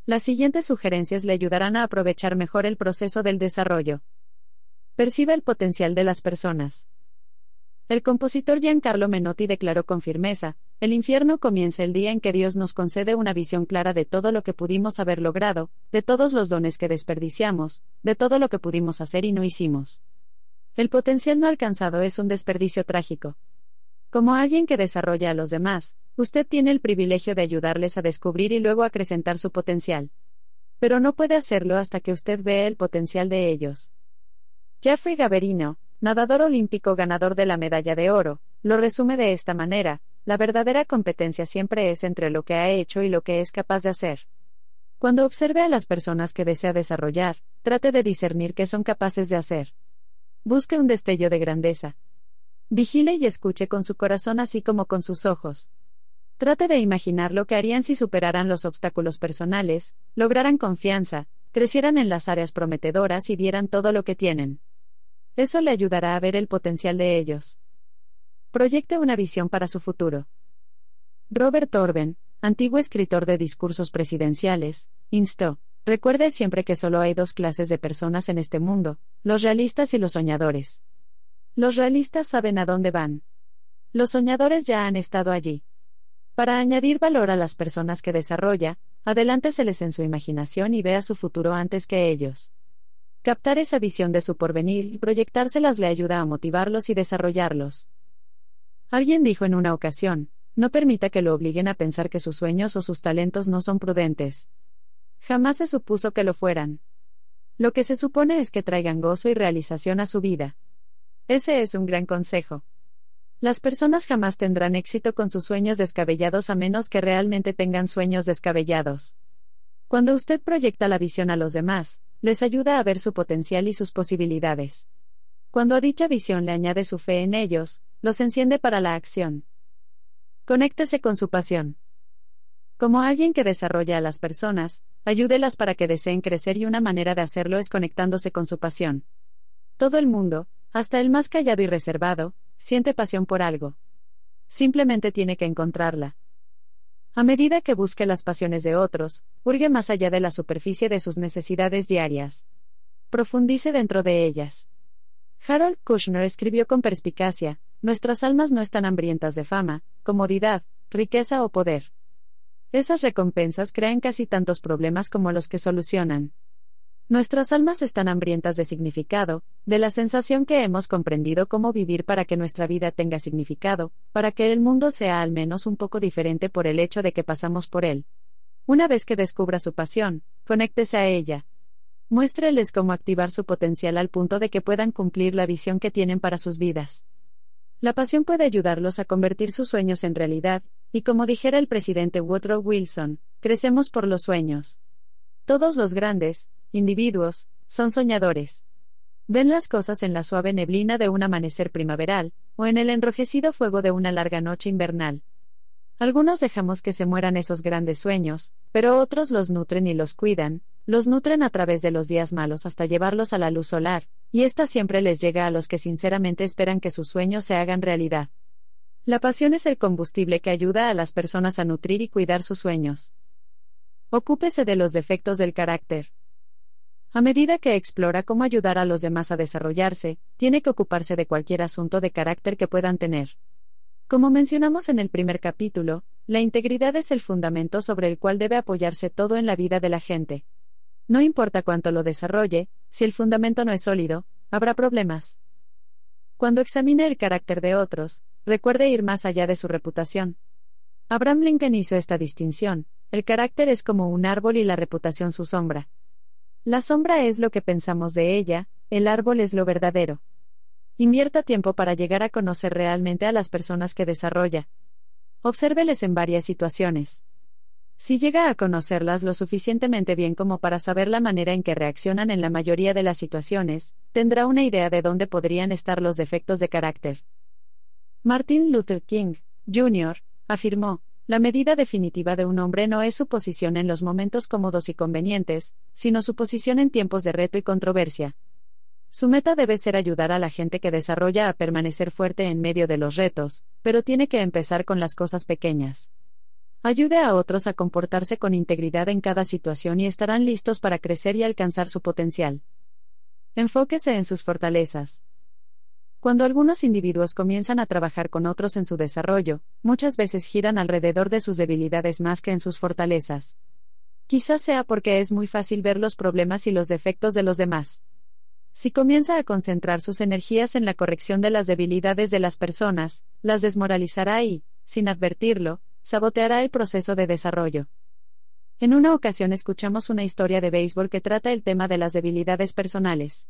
Las siguientes sugerencias le ayudarán a aprovechar mejor el proceso del desarrollo. Percibe el potencial de las personas. El compositor Giancarlo Menotti declaró con firmeza, el infierno comienza el día en que Dios nos concede una visión clara de todo lo que pudimos haber logrado, de todos los dones que desperdiciamos, de todo lo que pudimos hacer y no hicimos. El potencial no alcanzado es un desperdicio trágico. Como alguien que desarrolla a los demás, usted tiene el privilegio de ayudarles a descubrir y luego acrecentar su potencial. Pero no puede hacerlo hasta que usted vea el potencial de ellos. Jeffrey Gaverino, nadador olímpico ganador de la medalla de oro, lo resume de esta manera, la verdadera competencia siempre es entre lo que ha hecho y lo que es capaz de hacer. Cuando observe a las personas que desea desarrollar, trate de discernir qué son capaces de hacer. Busque un destello de grandeza. Vigile y escuche con su corazón así como con sus ojos. Trate de imaginar lo que harían si superaran los obstáculos personales, lograran confianza, crecieran en las áreas prometedoras y dieran todo lo que tienen. Eso le ayudará a ver el potencial de ellos. Proyecte una visión para su futuro. Robert Orben, antiguo escritor de discursos presidenciales, instó, recuerde siempre que solo hay dos clases de personas en este mundo, los realistas y los soñadores. Los realistas saben a dónde van. Los soñadores ya han estado allí. Para añadir valor a las personas que desarrolla, adelánteseles en su imaginación y vea su futuro antes que ellos. Captar esa visión de su porvenir y proyectárselas le ayuda a motivarlos y desarrollarlos. Alguien dijo en una ocasión, no permita que lo obliguen a pensar que sus sueños o sus talentos no son prudentes. Jamás se supuso que lo fueran. Lo que se supone es que traigan gozo y realización a su vida. Ese es un gran consejo. Las personas jamás tendrán éxito con sus sueños descabellados a menos que realmente tengan sueños descabellados. Cuando usted proyecta la visión a los demás, les ayuda a ver su potencial y sus posibilidades. Cuando a dicha visión le añade su fe en ellos, los enciende para la acción. Conéctese con su pasión. Como alguien que desarrolla a las personas, ayúdelas para que deseen crecer y una manera de hacerlo es conectándose con su pasión. Todo el mundo, hasta el más callado y reservado, siente pasión por algo. Simplemente tiene que encontrarla. A medida que busque las pasiones de otros, hurgue más allá de la superficie de sus necesidades diarias. Profundice dentro de ellas. Harold Kushner escribió con perspicacia, Nuestras almas no están hambrientas de fama, comodidad, riqueza o poder. Esas recompensas crean casi tantos problemas como los que solucionan. Nuestras almas están hambrientas de significado, de la sensación que hemos comprendido cómo vivir para que nuestra vida tenga significado, para que el mundo sea al menos un poco diferente por el hecho de que pasamos por él. Una vez que descubra su pasión, conéctese a ella. Muéstreles cómo activar su potencial al punto de que puedan cumplir la visión que tienen para sus vidas. La pasión puede ayudarlos a convertir sus sueños en realidad, y como dijera el presidente Woodrow Wilson, crecemos por los sueños. Todos los grandes, individuos, son soñadores. Ven las cosas en la suave neblina de un amanecer primaveral, o en el enrojecido fuego de una larga noche invernal. Algunos dejamos que se mueran esos grandes sueños, pero otros los nutren y los cuidan, los nutren a través de los días malos hasta llevarlos a la luz solar, y ésta siempre les llega a los que sinceramente esperan que sus sueños se hagan realidad. La pasión es el combustible que ayuda a las personas a nutrir y cuidar sus sueños. Ocúpese de los defectos del carácter. A medida que explora cómo ayudar a los demás a desarrollarse, tiene que ocuparse de cualquier asunto de carácter que puedan tener. Como mencionamos en el primer capítulo, la integridad es el fundamento sobre el cual debe apoyarse todo en la vida de la gente. No importa cuánto lo desarrolle, si el fundamento no es sólido, habrá problemas. Cuando examine el carácter de otros, recuerde ir más allá de su reputación. Abraham Lincoln hizo esta distinción, el carácter es como un árbol y la reputación su sombra. La sombra es lo que pensamos de ella, el árbol es lo verdadero. Invierta tiempo para llegar a conocer realmente a las personas que desarrolla. Obsérveles en varias situaciones. Si llega a conocerlas lo suficientemente bien como para saber la manera en que reaccionan en la mayoría de las situaciones, tendrá una idea de dónde podrían estar los defectos de carácter. Martin Luther King, Jr., afirmó, la medida definitiva de un hombre no es su posición en los momentos cómodos y convenientes, sino su posición en tiempos de reto y controversia. Su meta debe ser ayudar a la gente que desarrolla a permanecer fuerte en medio de los retos, pero tiene que empezar con las cosas pequeñas. Ayude a otros a comportarse con integridad en cada situación y estarán listos para crecer y alcanzar su potencial. Enfóquese en sus fortalezas. Cuando algunos individuos comienzan a trabajar con otros en su desarrollo, muchas veces giran alrededor de sus debilidades más que en sus fortalezas. Quizás sea porque es muy fácil ver los problemas y los defectos de los demás. Si comienza a concentrar sus energías en la corrección de las debilidades de las personas, las desmoralizará y, sin advertirlo, saboteará el proceso de desarrollo. En una ocasión escuchamos una historia de béisbol que trata el tema de las debilidades personales.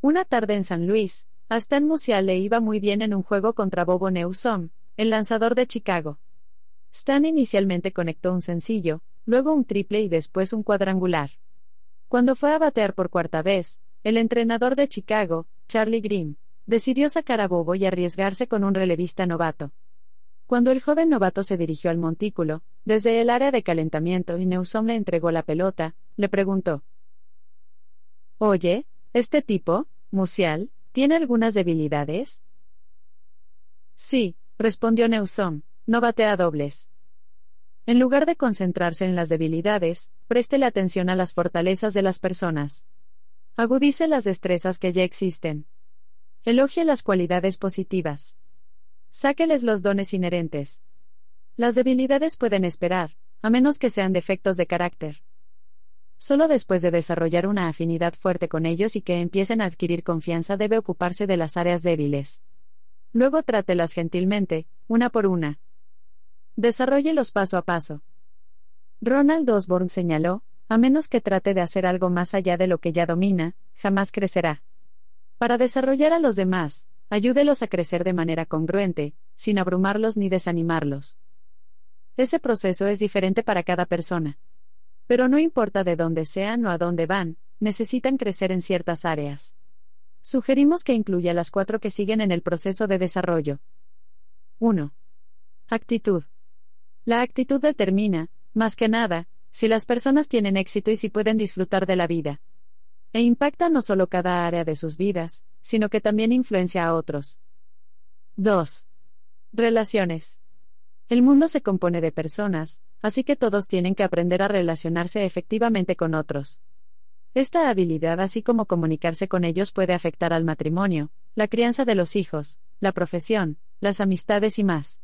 Una tarde en San Luis, a Stan Musial le iba muy bien en un juego contra Bobo Newsom, el lanzador de Chicago. Stan inicialmente conectó un sencillo, luego un triple y después un cuadrangular. Cuando fue a batear por cuarta vez, el entrenador de Chicago, Charlie Grimm, decidió sacar a Bobo y arriesgarse con un relevista novato. Cuando el joven novato se dirigió al montículo, desde el área de calentamiento y Newsom le entregó la pelota, le preguntó: Oye, ¿este tipo, Musial, tiene algunas debilidades? Sí, respondió Newsom, no batea dobles. En lugar de concentrarse en las debilidades, préstele atención a las fortalezas de las personas. Agudice las destrezas que ya existen. Elogie las cualidades positivas. Sáqueles los dones inherentes. Las debilidades pueden esperar, a menos que sean defectos de carácter. Solo después de desarrollar una afinidad fuerte con ellos y que empiecen a adquirir confianza debe ocuparse de las áreas débiles. Luego trátelas gentilmente, una por una. Desarrollelos paso a paso. Ronald Osborne señaló, a menos que trate de hacer algo más allá de lo que ya domina, jamás crecerá. Para desarrollar a los demás, ayúdelos a crecer de manera congruente, sin abrumarlos ni desanimarlos. Ese proceso es diferente para cada persona. Pero no importa de dónde sean o a dónde van, necesitan crecer en ciertas áreas. Sugerimos que incluya las cuatro que siguen en el proceso de desarrollo. 1. Actitud. La actitud determina, más que nada, si las personas tienen éxito y si pueden disfrutar de la vida. E impacta no solo cada área de sus vidas, sino que también influencia a otros. 2. Relaciones. El mundo se compone de personas, así que todos tienen que aprender a relacionarse efectivamente con otros. Esta habilidad, así como comunicarse con ellos, puede afectar al matrimonio, la crianza de los hijos, la profesión, las amistades y más.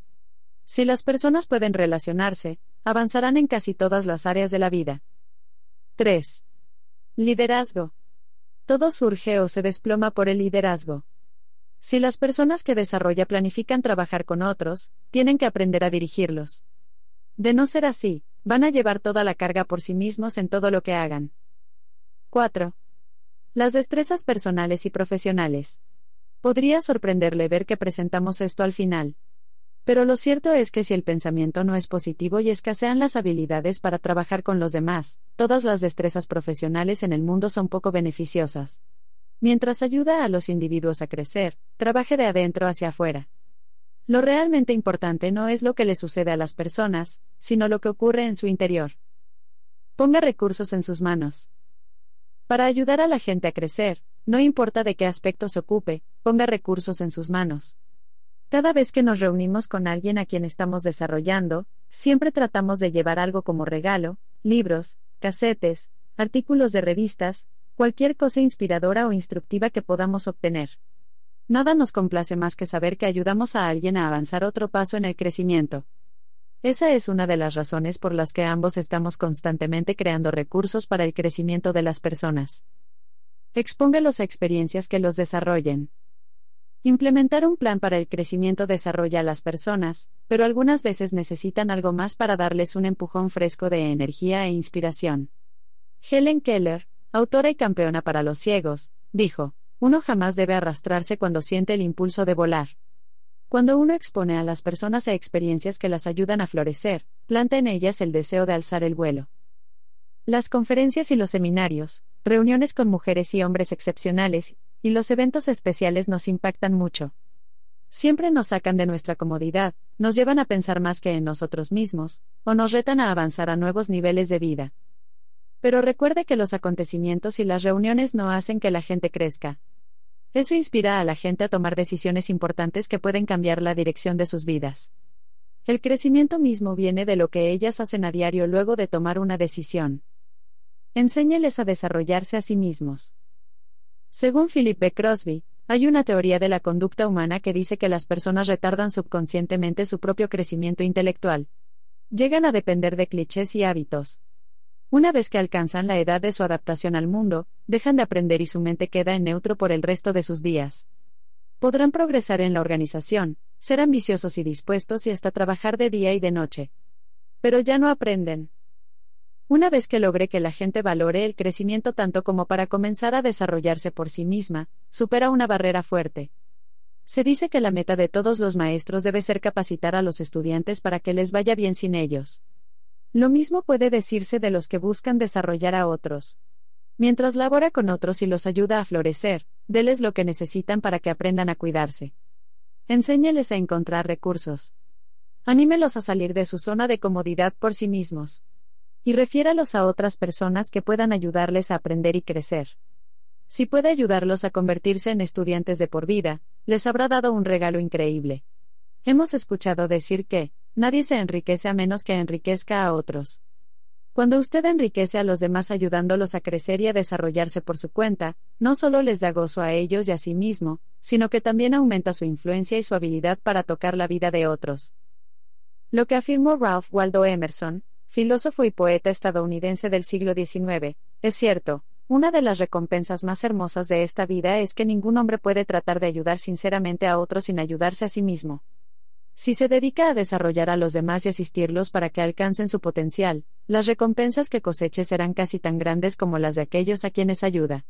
Si las personas pueden relacionarse, avanzarán en casi todas las áreas de la vida. 3. Liderazgo. Todo surge o se desploma por el liderazgo. Si las personas que desarrolla planifican trabajar con otros, tienen que aprender a dirigirlos. De no ser así, van a llevar toda la carga por sí mismos en todo lo que hagan. 4. Las destrezas personales y profesionales. Podría sorprenderle ver que presentamos esto al final. Pero lo cierto es que si el pensamiento no es positivo y escasean las habilidades para trabajar con los demás, todas las destrezas profesionales en el mundo son poco beneficiosas. Mientras ayuda a los individuos a crecer, trabaje de adentro hacia afuera. Lo realmente importante no es lo que le sucede a las personas, sino lo que ocurre en su interior. Ponga recursos en sus manos. Para ayudar a la gente a crecer, no importa de qué aspecto se ocupe, ponga recursos en sus manos. Cada vez que nos reunimos con alguien a quien estamos desarrollando, siempre tratamos de llevar algo como regalo, libros, casetes, artículos de revistas, cualquier cosa inspiradora o instructiva que podamos obtener. Nada nos complace más que saber que ayudamos a alguien a avanzar otro paso en el crecimiento. Esa es una de las razones por las que ambos estamos constantemente creando recursos para el crecimiento de las personas. Expóngalos a experiencias que los desarrollen. Implementar un plan para el crecimiento desarrolla a las personas, pero algunas veces necesitan algo más para darles un empujón fresco de energía e inspiración. Helen Keller, autora y campeona para los ciegos, dijo, uno jamás debe arrastrarse cuando siente el impulso de volar. Cuando uno expone a las personas a experiencias que las ayudan a florecer, planta en ellas el deseo de alzar el vuelo. Las conferencias y los seminarios, reuniones con mujeres y hombres excepcionales, y los eventos especiales nos impactan mucho. Siempre nos sacan de nuestra comodidad, nos llevan a pensar más que en nosotros mismos, o nos retan a avanzar a nuevos niveles de vida. Pero recuerde que los acontecimientos y las reuniones no hacen que la gente crezca. Eso inspira a la gente a tomar decisiones importantes que pueden cambiar la dirección de sus vidas. El crecimiento mismo viene de lo que ellas hacen a diario luego de tomar una decisión. Enséñeles a desarrollarse a sí mismos. Según Philip B. Crosby, hay una teoría de la conducta humana que dice que las personas retardan subconscientemente su propio crecimiento intelectual. Llegan a depender de clichés y hábitos. Una vez que alcanzan la edad de su adaptación al mundo, dejan de aprender y su mente queda en neutro por el resto de sus días. Podrán progresar en la organización, ser ambiciosos y dispuestos y hasta trabajar de día y de noche. Pero ya no aprenden. Una vez que logre que la gente valore el crecimiento tanto como para comenzar a desarrollarse por sí misma, supera una barrera fuerte. Se dice que la meta de todos los maestros debe ser capacitar a los estudiantes para que les vaya bien sin ellos. Lo mismo puede decirse de los que buscan desarrollar a otros. Mientras labora con otros y los ayuda a florecer, déles lo que necesitan para que aprendan a cuidarse. Enséñeles a encontrar recursos. Anímelos a salir de su zona de comodidad por sí mismos. Y refiéralos a otras personas que puedan ayudarles a aprender y crecer. Si puede ayudarlos a convertirse en estudiantes de por vida, les habrá dado un regalo increíble. Hemos escuchado decir que, nadie se enriquece a menos que enriquezca a otros. Cuando usted enriquece a los demás ayudándolos a crecer y a desarrollarse por su cuenta, no solo les da gozo a ellos y a sí mismo, sino que también aumenta su influencia y su habilidad para tocar la vida de otros. Lo que afirmó Ralph Waldo Emerson, filósofo y poeta estadounidense del siglo XIX, es cierto, una de las recompensas más hermosas de esta vida es que ningún hombre puede tratar de ayudar sinceramente a otros sin ayudarse a sí mismo. Si se dedica a desarrollar a los demás y asistirlos para que alcancen su potencial, las recompensas que coseche serán casi tan grandes como las de aquellos a quienes ayuda.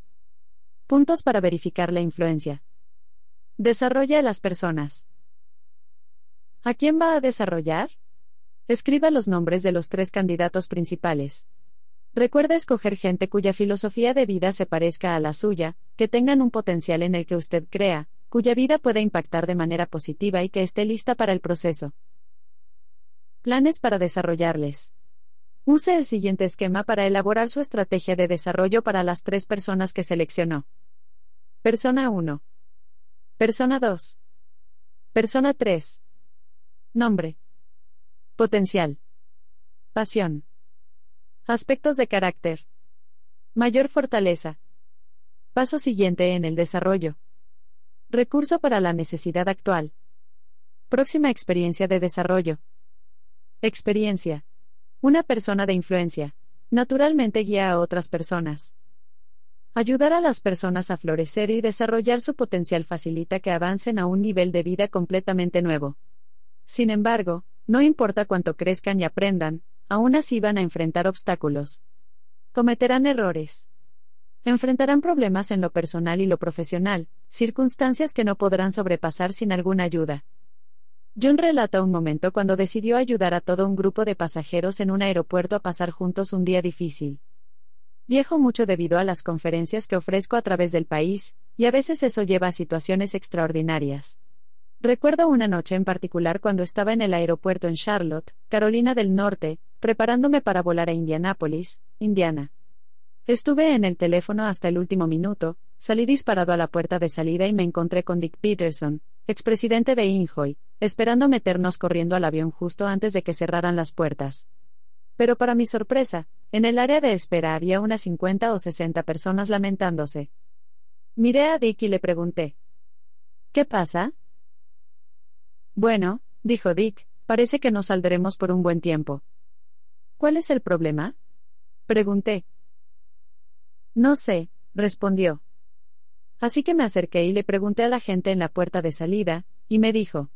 Puntos para verificar la influencia. Desarrolla a las personas. ¿A quién va a desarrollar? Escriba los nombres de los tres candidatos principales. Recuerda escoger gente cuya filosofía de vida se parezca a la suya, que tengan un potencial en el que usted crea, cuya vida pueda impactar de manera positiva y que esté lista para el proceso. Planes para desarrollarles. Use el siguiente esquema para elaborar su estrategia de desarrollo para las tres personas que seleccionó. Persona 1. Persona 2. Persona 3. Nombre. Potencial. Pasión. Aspectos de carácter. Mayor fortaleza. Paso siguiente en el desarrollo. Recurso para la necesidad actual. Próxima experiencia de desarrollo. Experiencia. Una persona de influencia. Naturalmente guía a otras personas. Ayudar a las personas a florecer y desarrollar su potencial facilita que avancen a un nivel de vida completamente nuevo. Sin embargo, no importa cuánto crezcan y aprendan, aún así van a enfrentar obstáculos. Cometerán errores. Enfrentarán problemas en lo personal y lo profesional, circunstancias que no podrán sobrepasar sin alguna ayuda. John relata un momento cuando decidió ayudar a todo un grupo de pasajeros en un aeropuerto a pasar juntos un día difícil. Viajo mucho debido a las conferencias que ofrezco a través del país, y a veces eso lleva a situaciones extraordinarias. Recuerdo una noche en particular cuando estaba en el aeropuerto en Charlotte, Carolina del Norte, preparándome para volar a Indianápolis, Indiana. Estuve en el teléfono hasta el último minuto, salí disparado a la puerta de salida y me encontré con Dick Peterson, expresidente de Inhoy, esperando meternos corriendo al avión justo antes de que cerraran las puertas. Pero para mi sorpresa, en el área de espera había unas 50 o 60 personas lamentándose. Miré a Dick y le pregunté. ¿Qué pasa? Bueno, dijo Dick, parece que no saldremos por un buen tiempo. ¿Cuál es el problema? Pregunté. No sé, respondió. Así que me acerqué y le pregunté a la gente en la puerta de salida, y me dijo.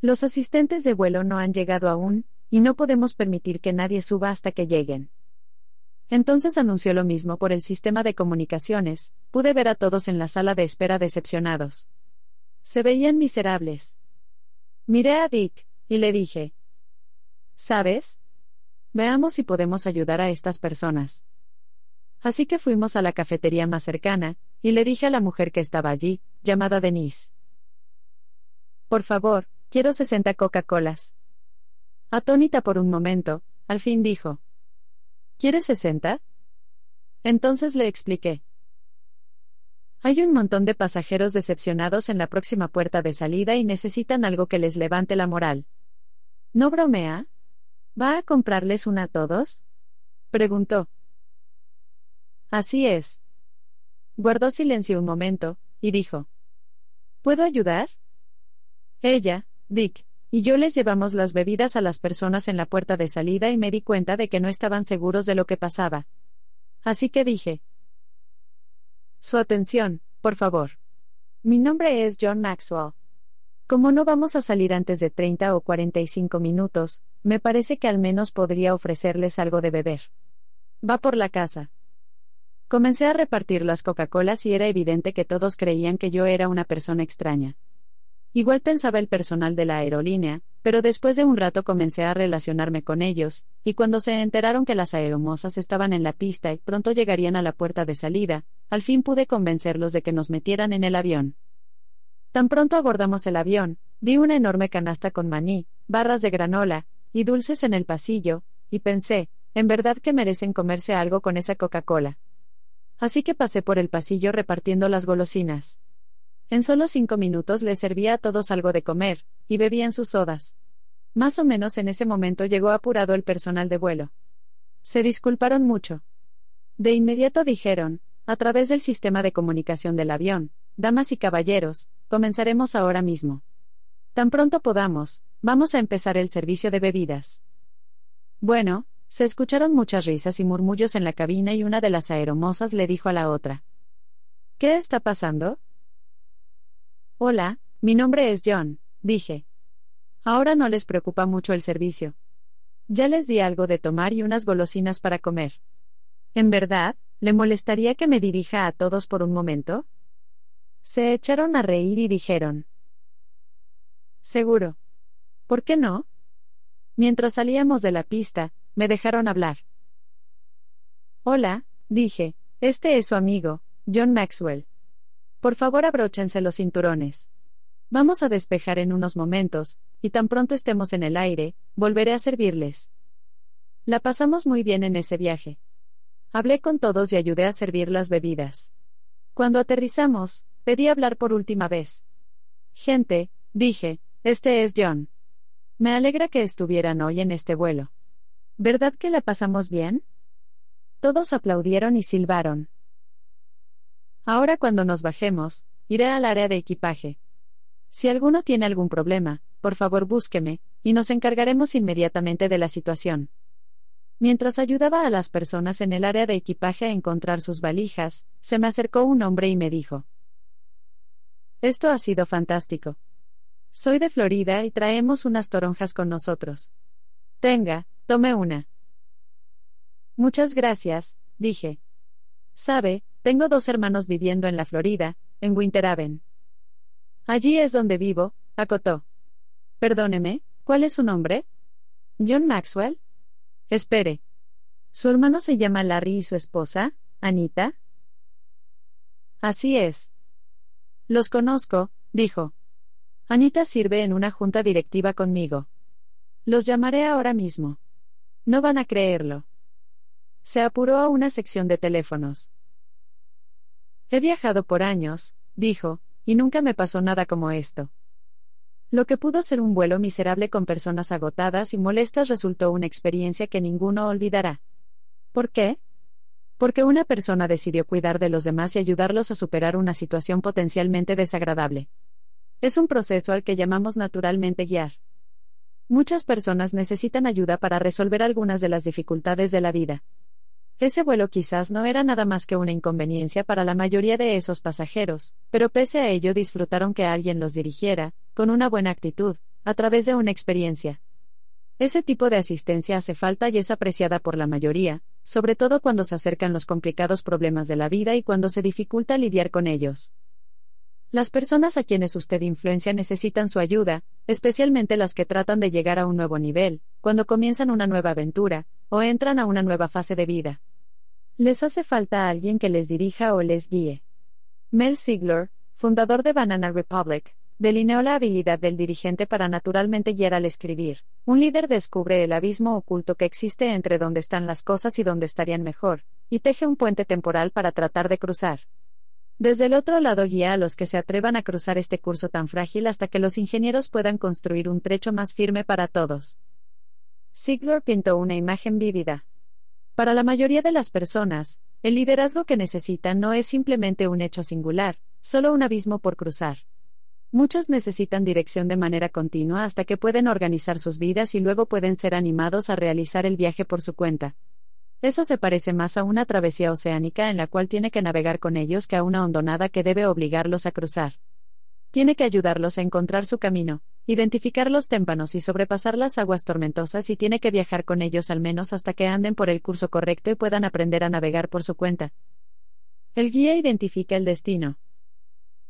Los asistentes de vuelo no han llegado aún, y no podemos permitir que nadie suba hasta que lleguen. Entonces anunció lo mismo por el sistema de comunicaciones, pude ver a todos en la sala de espera decepcionados. Se veían miserables. Miré a Dick, y le dije. ¿Sabes? Veamos si podemos ayudar a estas personas. Así que fuimos a la cafetería más cercana, y le dije a la mujer que estaba allí, llamada Denise. Por favor, quiero 60 Coca-Colas. Atónita por un momento, al fin dijo. ¿Quieres 60? Entonces le expliqué. Hay un montón de pasajeros decepcionados en la próxima puerta de salida y necesitan algo que les levante la moral. ¿No bromea? ¿Va a comprarles una a todos? Preguntó. Así es. Guardó silencio un momento, y dijo. ¿Puedo ayudar? Ella, Dick, y yo les llevamos las bebidas a las personas en la puerta de salida y me di cuenta de que no estaban seguros de lo que pasaba. Así que dije, su atención, por favor. Mi nombre es John Maxwell. Como no vamos a salir antes de 30 o 45 minutos, me parece que al menos podría ofrecerles algo de beber. Va por la casa. Comencé a repartir las Coca-Colas y era evidente que todos creían que yo era una persona extraña. Igual pensaba el personal de la aerolínea, pero después de un rato comencé a relacionarme con ellos, y cuando se enteraron que las aeromosas estaban en la pista y pronto llegarían a la puerta de salida, al fin pude convencerlos de que nos metieran en el avión. Tan pronto abordamos el avión, vi una enorme canasta con maní, barras de granola, y dulces en el pasillo, y pensé, en verdad que merecen comerse algo con esa Coca-Cola. Así que pasé por el pasillo repartiendo las golosinas. En solo cinco minutos les servía a todos algo de comer, y bebían sus sodas. Más o menos en ese momento llegó apurado el personal de vuelo. Se disculparon mucho. De inmediato dijeron, a través del sistema de comunicación del avión, damas y caballeros, comenzaremos ahora mismo. Tan pronto podamos, vamos a empezar el servicio de bebidas. Bueno, se escucharon muchas risas y murmullos en la cabina y una de las aeromosas le dijo a la otra. ¿Qué está pasando? Hola, mi nombre es John, dije. Ahora no les preocupa mucho el servicio. Ya les di algo de tomar y unas golosinas para comer. ¿En verdad, le molestaría que me dirija a todos por un momento? Se echaron a reír y dijeron. Seguro. ¿Por qué no? Mientras salíamos de la pista, me dejaron hablar. Hola, dije, este es su amigo, John Maxwell. Por favor abróchense los cinturones. Vamos a despejar en unos momentos, y tan pronto estemos en el aire, volveré a servirles. La pasamos muy bien en ese viaje. Hablé con todos y ayudé a servir las bebidas. Cuando aterrizamos, pedí hablar por última vez. Gente, dije, este es John. Me alegra que estuvieran hoy en este vuelo. ¿Verdad que la pasamos bien? Todos aplaudieron y silbaron. Ahora cuando nos bajemos, iré al área de equipaje. Si alguno tiene algún problema, por favor búsqueme, y nos encargaremos inmediatamente de la situación. Mientras ayudaba a las personas en el área de equipaje a encontrar sus valijas, se me acercó un hombre y me dijo. Esto ha sido fantástico. Soy de Florida y traemos unas toronjas con nosotros. Tenga, tome una. Muchas gracias, dije. Sabe, tengo dos hermanos viviendo en la Florida, en Winter Haven. Allí es donde vivo, acotó. Perdóneme, ¿cuál es su nombre? John Maxwell. Espere. ¿Su hermano se llama Larry y su esposa, Anita? Así es. Los conozco, dijo. Anita sirve en una junta directiva conmigo. Los llamaré ahora mismo. No van a creerlo. Se apuró a una sección de teléfonos. He viajado por años, dijo, y nunca me pasó nada como esto. Lo que pudo ser un vuelo miserable con personas agotadas y molestas resultó una experiencia que ninguno olvidará. ¿Por qué? Porque una persona decidió cuidar de los demás y ayudarlos a superar una situación potencialmente desagradable. Es un proceso al que llamamos naturalmente guiar. Muchas personas necesitan ayuda para resolver algunas de las dificultades de la vida. Ese vuelo quizás no era nada más que una inconveniencia para la mayoría de esos pasajeros, pero pese a ello disfrutaron que alguien los dirigiera, con una buena actitud, a través de una experiencia. Ese tipo de asistencia hace falta y es apreciada por la mayoría, sobre todo cuando se acercan los complicados problemas de la vida y cuando se dificulta lidiar con ellos. Las personas a quienes usted influencia necesitan su ayuda, especialmente las que tratan de llegar a un nuevo nivel, cuando comienzan una nueva aventura, o entran a una nueva fase de vida. Les hace falta alguien que les dirija o les guíe. Mel Ziegler, fundador de Banana Republic, delineó la habilidad del dirigente para naturalmente guiar al escribir. Un líder descubre el abismo oculto que existe entre donde están las cosas y donde estarían mejor, y teje un puente temporal para tratar de cruzar. Desde el otro lado guía a los que se atrevan a cruzar este curso tan frágil hasta que los ingenieros puedan construir un trecho más firme para todos. Ziegler pintó una imagen vívida. Para la mayoría de las personas, el liderazgo que necesitan no es simplemente un hecho singular, solo un abismo por cruzar. Muchos necesitan dirección de manera continua hasta que pueden organizar sus vidas y luego pueden ser animados a realizar el viaje por su cuenta. Eso se parece más a una travesía oceánica en la cual tiene que navegar con ellos que a una hondonada que debe obligarlos a cruzar. Tiene que ayudarlos a encontrar su camino, identificar los témpanos y sobrepasar las aguas tormentosas y tiene que viajar con ellos al menos hasta que anden por el curso correcto y puedan aprender a navegar por su cuenta. El guía identifica el destino.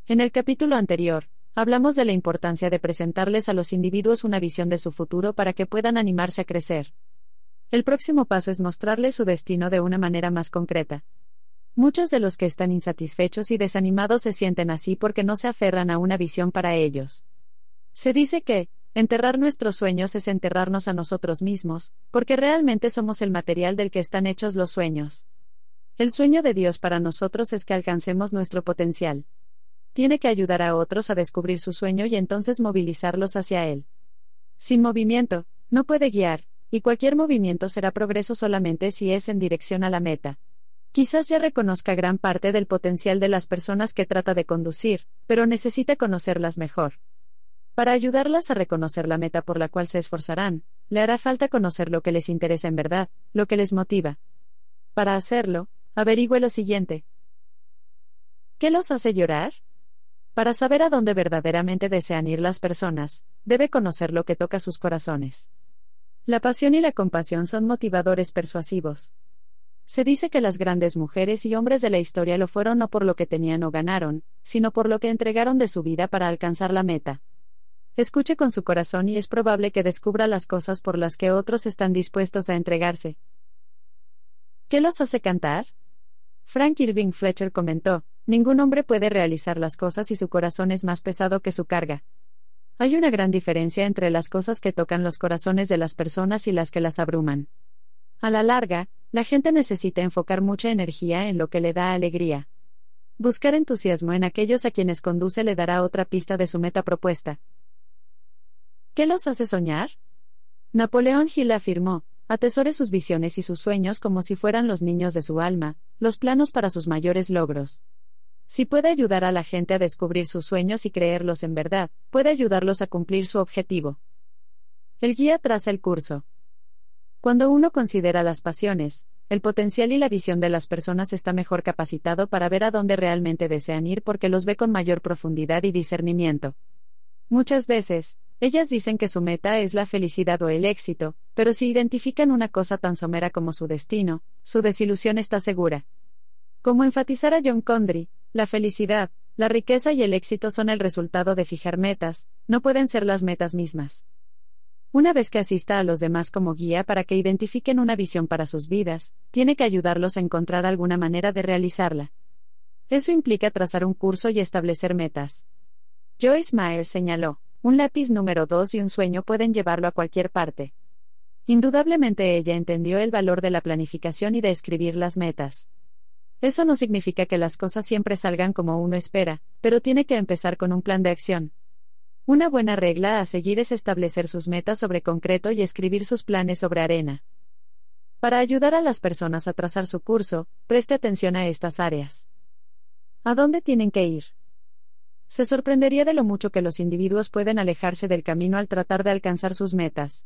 En el capítulo anterior, hablamos de la importancia de presentarles a los individuos una visión de su futuro para que puedan animarse a crecer. El próximo paso es mostrarles su destino de una manera más concreta. Muchos de los que están insatisfechos y desanimados se sienten así porque no se aferran a una visión para ellos. Se dice que, enterrar nuestros sueños es enterrarnos a nosotros mismos, porque realmente somos el material del que están hechos los sueños. El sueño de Dios para nosotros es que alcancemos nuestro potencial. Tiene que ayudar a otros a descubrir su sueño y entonces movilizarlos hacia él. Sin movimiento, no puede guiar, y cualquier movimiento será progreso solamente si es en dirección a la meta. Quizás ya reconozca gran parte del potencial de las personas que trata de conducir, pero necesita conocerlas mejor. Para ayudarlas a reconocer la meta por la cual se esforzarán, le hará falta conocer lo que les interesa en verdad, lo que les motiva. Para hacerlo, averigüe lo siguiente. ¿Qué los hace llorar? Para saber a dónde verdaderamente desean ir las personas, debe conocer lo que toca sus corazones. La pasión y la compasión son motivadores persuasivos. Se dice que las grandes mujeres y hombres de la historia lo fueron no por lo que tenían o ganaron, sino por lo que entregaron de su vida para alcanzar la meta. Escuche con su corazón y es probable que descubra las cosas por las que otros están dispuestos a entregarse. ¿Qué los hace cantar? Frank Irving Fletcher comentó, ningún hombre puede realizar las cosas si su corazón es más pesado que su carga. Hay una gran diferencia entre las cosas que tocan los corazones de las personas y las que las abruman. A la larga, la gente necesita enfocar mucha energía en lo que le da alegría. Buscar entusiasmo en aquellos a quienes conduce le dará otra pista de su meta propuesta. ¿Qué los hace soñar? Napoleón Hill afirmó, atesore sus visiones y sus sueños como si fueran los niños de su alma, los planos para sus mayores logros. Si puede ayudar a la gente a descubrir sus sueños y creerlos en verdad, puede ayudarlos a cumplir su objetivo. El guía traza el curso. Cuando uno considera las pasiones, el potencial y la visión de las personas está mejor capacitado para ver a dónde realmente desean ir porque los ve con mayor profundidad y discernimiento. Muchas veces, ellas dicen que su meta es la felicidad o el éxito, pero si identifican una cosa tan somera como su destino, su desilusión está segura. Como enfatizara John Condry, la felicidad, la riqueza y el éxito son el resultado de fijar metas, no pueden ser las metas mismas. Una vez que asista a los demás como guía para que identifiquen una visión para sus vidas, tiene que ayudarlos a encontrar alguna manera de realizarla. Eso implica trazar un curso y establecer metas. Joyce Meyer señaló, un lápiz número 2 y un sueño pueden llevarlo a cualquier parte. Indudablemente ella entendió el valor de la planificación y de escribir las metas. Eso no significa que las cosas siempre salgan como uno espera, pero tiene que empezar con un plan de acción. Una buena regla a seguir es establecer sus metas sobre concreto y escribir sus planes sobre arena. Para ayudar a las personas a trazar su curso, preste atención a estas áreas. ¿A dónde tienen que ir? Se sorprendería de lo mucho que los individuos pueden alejarse del camino al tratar de alcanzar sus metas.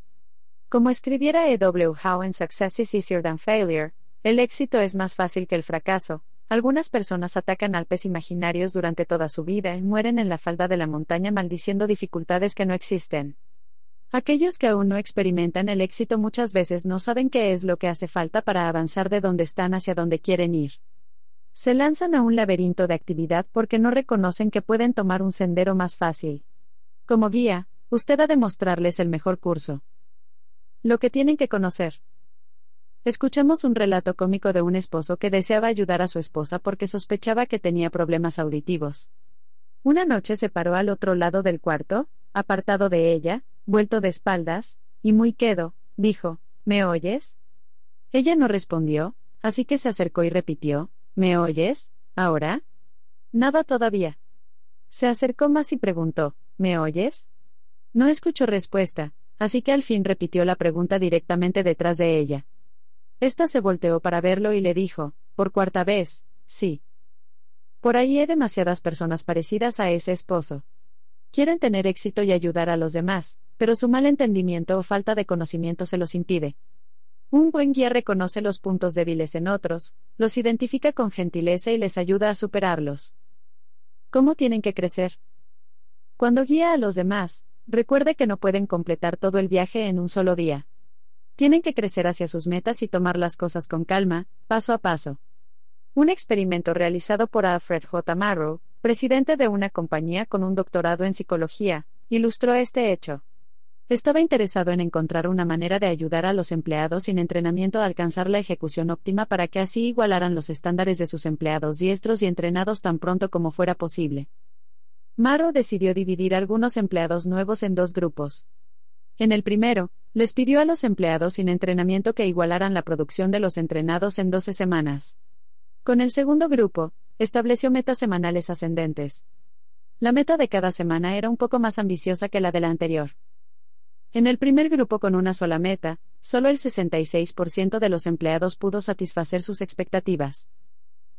Como escribiera E. W. Howe en Success is Easier Than Failure, el éxito es más fácil que el fracaso, algunas personas atacan Alpes imaginarios durante toda su vida y mueren en la falda de la montaña maldiciendo dificultades que no existen. Aquellos que aún no experimentan el éxito muchas veces no saben qué es lo que hace falta para avanzar de donde están hacia donde quieren ir. Se lanzan a un laberinto de actividad porque no reconocen que pueden tomar un sendero más fácil. Como guía, usted ha de mostrarles el mejor curso. Lo que tienen que conocer. Escuchamos un relato cómico de un esposo que deseaba ayudar a su esposa porque sospechaba que tenía problemas auditivos. Una noche se paró al otro lado del cuarto, apartado de ella, vuelto de espaldas, y muy quedo, dijo, ¿Me oyes? Ella no respondió, así que se acercó y repitió, ¿Me oyes? ¿Ahora? Nada todavía. Se acercó más y preguntó, ¿Me oyes? No escuchó respuesta, así que al fin repitió la pregunta directamente detrás de ella. Esta se volteó para verlo y le dijo, por cuarta vez, sí. Por ahí hay demasiadas personas parecidas a ese esposo. Quieren tener éxito y ayudar a los demás, pero su mal entendimiento o falta de conocimiento se los impide. Un buen guía reconoce los puntos débiles en otros, los identifica con gentileza y les ayuda a superarlos. ¿Cómo tienen que crecer? Cuando guía a los demás, recuerde que no pueden completar todo el viaje en un solo día. Tienen que crecer hacia sus metas y tomar las cosas con calma, paso a paso. Un experimento realizado por Alfred J. Marrow presidente de una compañía con un doctorado en psicología, ilustró este hecho. Estaba interesado en encontrar una manera de ayudar a los empleados sin entrenamiento a alcanzar la ejecución óptima para que así igualaran los estándares de sus empleados diestros y entrenados tan pronto como fuera posible. Maro decidió dividir algunos empleados nuevos en dos grupos. En el primero, les pidió a los empleados sin entrenamiento que igualaran la producción de los entrenados en 12 semanas. Con el segundo grupo, estableció metas semanales ascendentes. La meta de cada semana era un poco más ambiciosa que la de la anterior. En el primer grupo con una sola meta, solo el 66% de los empleados pudo satisfacer sus expectativas.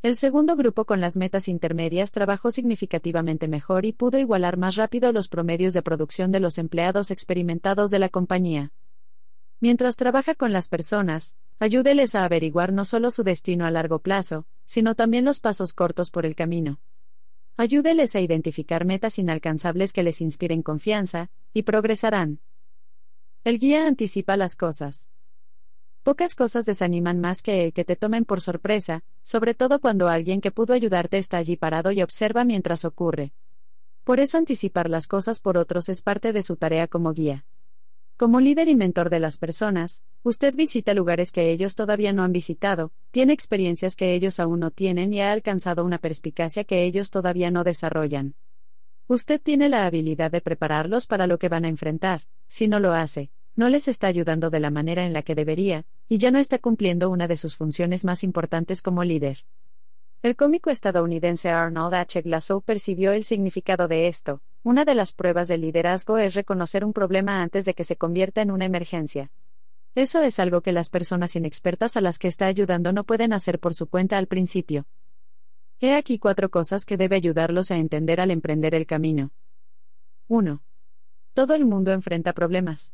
El segundo grupo con las metas intermedias trabajó significativamente mejor y pudo igualar más rápido los promedios de producción de los empleados experimentados de la compañía. Mientras trabaja con las personas, ayúdeles a averiguar no solo su destino a largo plazo, sino también los pasos cortos por el camino. Ayúdeles a identificar metas inalcanzables que les inspiren confianza, y progresarán. El guía anticipa las cosas. Pocas cosas desaniman más que el que te tomen por sorpresa, sobre todo cuando alguien que pudo ayudarte está allí parado y observa mientras ocurre. Por eso anticipar las cosas por otros es parte de su tarea como guía. Como líder y mentor de las personas, usted visita lugares que ellos todavía no han visitado, tiene experiencias que ellos aún no tienen y ha alcanzado una perspicacia que ellos todavía no desarrollan. Usted tiene la habilidad de prepararlos para lo que van a enfrentar, si no lo hace, no les está ayudando de la manera en la que debería, y ya no está cumpliendo una de sus funciones más importantes como líder. El cómico estadounidense Arnold H. Glasow percibió el significado de esto. Una de las pruebas del liderazgo es reconocer un problema antes de que se convierta en una emergencia. Eso es algo que las personas inexpertas a las que está ayudando no pueden hacer por su cuenta al principio. He aquí cuatro cosas que debe ayudarlos a entender al emprender el camino. 1. Todo el mundo enfrenta problemas.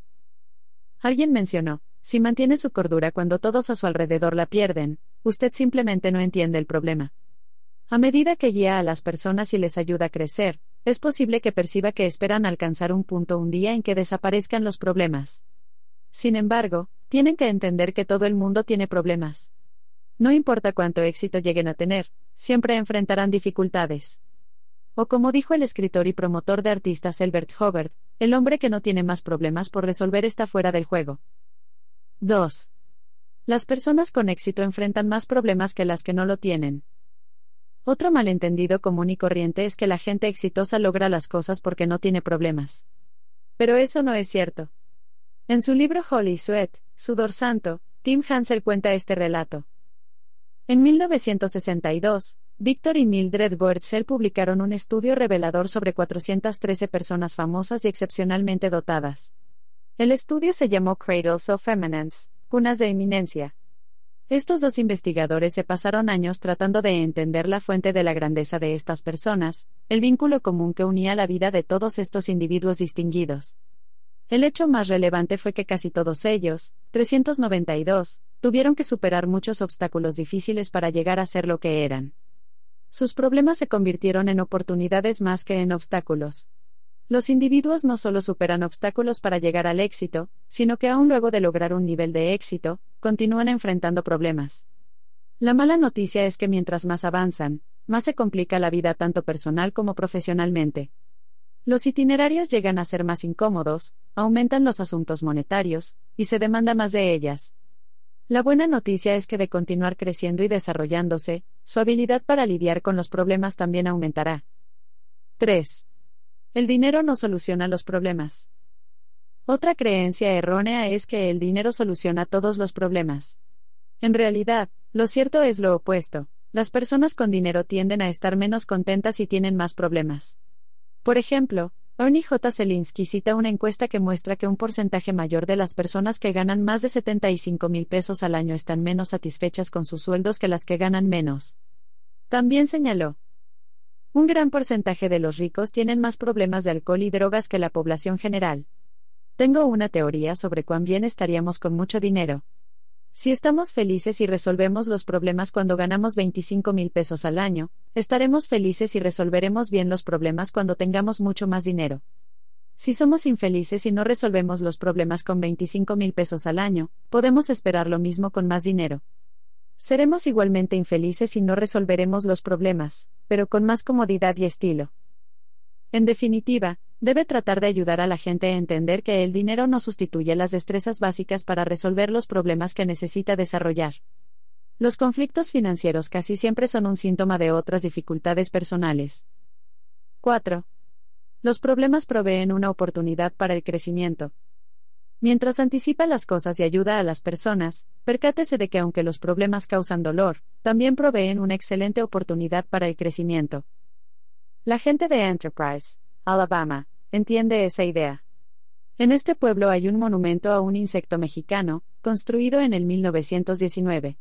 Alguien mencionó, si mantiene su cordura cuando todos a su alrededor la pierden, usted simplemente no entiende el problema. A medida que guía a las personas y les ayuda a crecer, es posible que perciba que esperan alcanzar un punto un día en que desaparezcan los problemas. Sin embargo, tienen que entender que todo el mundo tiene problemas. No importa cuánto éxito lleguen a tener, siempre enfrentarán dificultades. O como dijo el escritor y promotor de artistas Elbert Hubbard, el hombre que no tiene más problemas por resolver está fuera del juego. 2. Las personas con éxito enfrentan más problemas que las que no lo tienen. Otro malentendido común y corriente es que la gente exitosa logra las cosas porque no tiene problemas. Pero eso no es cierto. En su libro Holy Sweat, Sudor Santo, Tim Hansel cuenta este relato. En 1962, Víctor y Mildred Goertzel publicaron un estudio revelador sobre 413 personas famosas y excepcionalmente dotadas. El estudio se llamó Cradles of Eminence, cunas de eminencia. Estos dos investigadores se pasaron años tratando de entender la fuente de la grandeza de estas personas, el vínculo común que unía la vida de todos estos individuos distinguidos. El hecho más relevante fue que casi todos ellos, 392, tuvieron que superar muchos obstáculos difíciles para llegar a ser lo que eran. Sus problemas se convirtieron en oportunidades más que en obstáculos. Los individuos no solo superan obstáculos para llegar al éxito, sino que aún luego de lograr un nivel de éxito, continúan enfrentando problemas. La mala noticia es que mientras más avanzan, más se complica la vida tanto personal como profesionalmente. Los itinerarios llegan a ser más incómodos, aumentan los asuntos monetarios, y se demanda más de ellas. La buena noticia es que de continuar creciendo y desarrollándose, su habilidad para lidiar con los problemas también aumentará. 3. El dinero no soluciona los problemas. Otra creencia errónea es que el dinero soluciona todos los problemas. En realidad, lo cierto es lo opuesto. Las personas con dinero tienden a estar menos contentas y tienen más problemas. Por ejemplo, Ernie J. Zelinsky cita una encuesta que muestra que un porcentaje mayor de las personas que ganan más de 75 mil pesos al año están menos satisfechas con sus sueldos que las que ganan menos. También señaló. Un gran porcentaje de los ricos tienen más problemas de alcohol y drogas que la población general. Tengo una teoría sobre cuán bien estaríamos con mucho dinero. Si estamos felices y resolvemos los problemas cuando ganamos 25 mil pesos al año, estaremos felices y resolveremos bien los problemas cuando tengamos mucho más dinero. Si somos infelices y no resolvemos los problemas con 25 mil pesos al año, podemos esperar lo mismo con más dinero. Seremos igualmente infelices y no resolveremos los problemas, pero con más comodidad y estilo. En definitiva, debe tratar de ayudar a la gente a entender que el dinero no sustituye las destrezas básicas para resolver los problemas que necesita desarrollar. Los conflictos financieros casi siempre son un síntoma de otras dificultades personales. 4. Los problemas proveen una oportunidad para el crecimiento. Mientras anticipa las cosas y ayuda a las personas, percátese de que aunque los problemas causan dolor, también proveen una excelente oportunidad para el crecimiento. La gente de Enterprise, Alabama, entiende esa idea. En este pueblo hay un monumento a un insecto mexicano, construido en el 1919.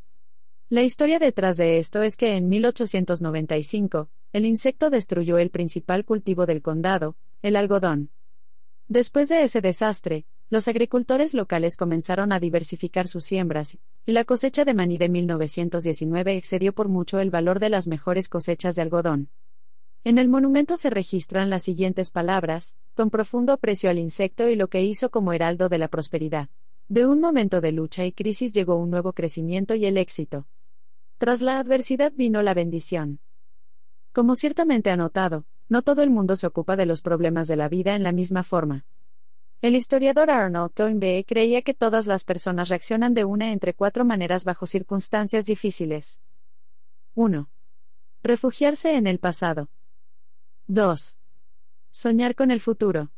La historia detrás de esto es que en 1895, el insecto destruyó el principal cultivo del condado, el algodón. Después de ese desastre, los agricultores locales comenzaron a diversificar sus siembras, y la cosecha de maní de 1919 excedió por mucho el valor de las mejores cosechas de algodón. En el monumento se registran las siguientes palabras, con profundo aprecio al insecto y lo que hizo como heraldo de la prosperidad. De un momento de lucha y crisis llegó un nuevo crecimiento y el éxito. Tras la adversidad vino la bendición. Como ciertamente ha notado, no todo el mundo se ocupa de los problemas de la vida en la misma forma. El historiador Arnold Toynbee creía que todas las personas reaccionan de una entre cuatro maneras bajo circunstancias difíciles. 1. Refugiarse en el pasado. 2. Soñar con el futuro.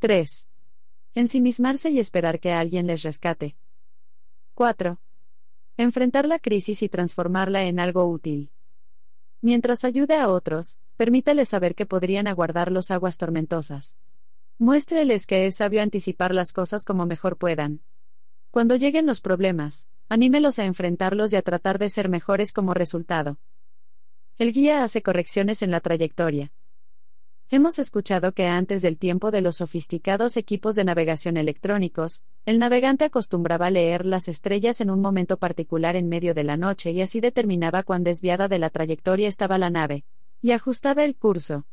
3. Ensimismarse y esperar que alguien les rescate. 4. Enfrentar la crisis y transformarla en algo útil. Mientras ayude a otros, permítales saber que podrían aguardar los aguas tormentosas. Muéstreles que es sabio anticipar las cosas como mejor puedan. Cuando lleguen los problemas, anímelos a enfrentarlos y a tratar de ser mejores como resultado. El guía hace correcciones en la trayectoria. Hemos escuchado que antes del tiempo de los sofisticados equipos de navegación electrónicos, el navegante acostumbraba leer las estrellas en un momento particular en medio de la noche y así determinaba cuán desviada de la trayectoria estaba la nave, y ajustaba el curso.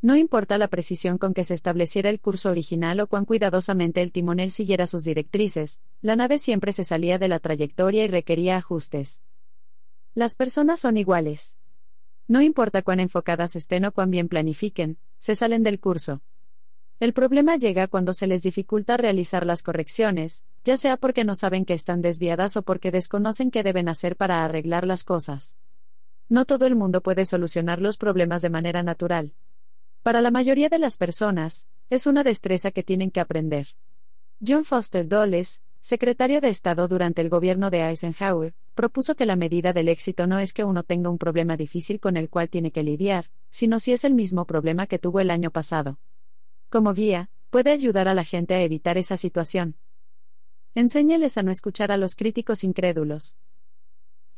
No importa la precisión con que se estableciera el curso original o cuán cuidadosamente el timonel siguiera sus directrices, la nave siempre se salía de la trayectoria y requería ajustes. Las personas son iguales. No importa cuán enfocadas estén o cuán bien planifiquen, se salen del curso. El problema llega cuando se les dificulta realizar las correcciones, ya sea porque no saben que están desviadas o porque desconocen qué deben hacer para arreglar las cosas. No todo el mundo puede solucionar los problemas de manera natural. Para la mayoría de las personas, es una destreza que tienen que aprender. John Foster Dulles, secretario de Estado durante el gobierno de Eisenhower, propuso que la medida del éxito no es que uno tenga un problema difícil con el cual tiene que lidiar, sino si es el mismo problema que tuvo el año pasado. Como guía, puede ayudar a la gente a evitar esa situación. Enséñeles a no escuchar a los críticos incrédulos.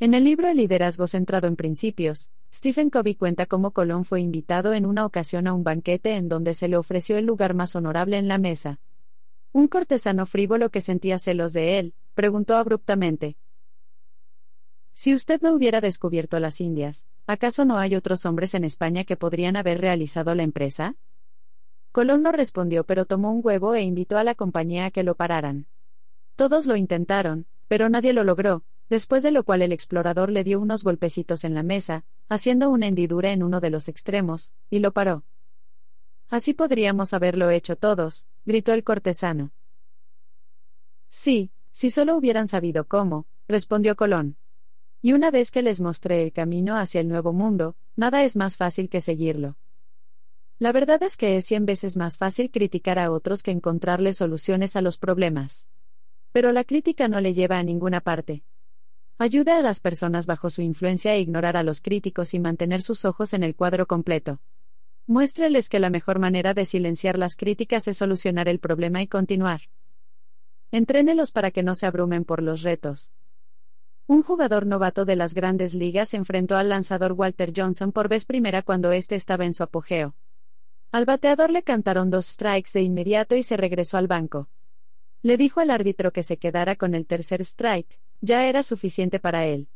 En el libro El liderazgo centrado en principios, Stephen Covey cuenta cómo Colón fue invitado en una ocasión a un banquete en donde se le ofreció el lugar más honorable en la mesa. Un cortesano frívolo que sentía celos de él, preguntó abruptamente, si usted no hubiera descubierto las Indias, ¿acaso no hay otros hombres en España que podrían haber realizado la empresa? Colón no respondió, pero tomó un huevo e invitó a la compañía a que lo pararan. Todos lo intentaron, pero nadie lo logró, después de lo cual el explorador le dio unos golpecitos en la mesa, haciendo una hendidura en uno de los extremos, y lo paró. Así podríamos haberlo hecho todos, gritó el cortesano. Sí, si solo hubieran sabido cómo, respondió Colón. Y una vez que les mostré el camino hacia el nuevo mundo, nada es más fácil que seguirlo. La verdad es que es cien veces más fácil criticar a otros que encontrarles soluciones a los problemas. Pero la crítica no le lleva a ninguna parte. Ayuda a las personas bajo su influencia a ignorar a los críticos y mantener sus ojos en el cuadro completo. Muéstreles que la mejor manera de silenciar las críticas es solucionar el problema y continuar. Entrénelos para que no se abrumen por los retos. Un jugador novato de las grandes ligas enfrentó al lanzador Walter Johnson por vez primera cuando éste estaba en su apogeo. Al bateador le cantaron dos strikes de inmediato y se regresó al banco. Le dijo al árbitro que se quedara con el tercer strike, ya era suficiente para él.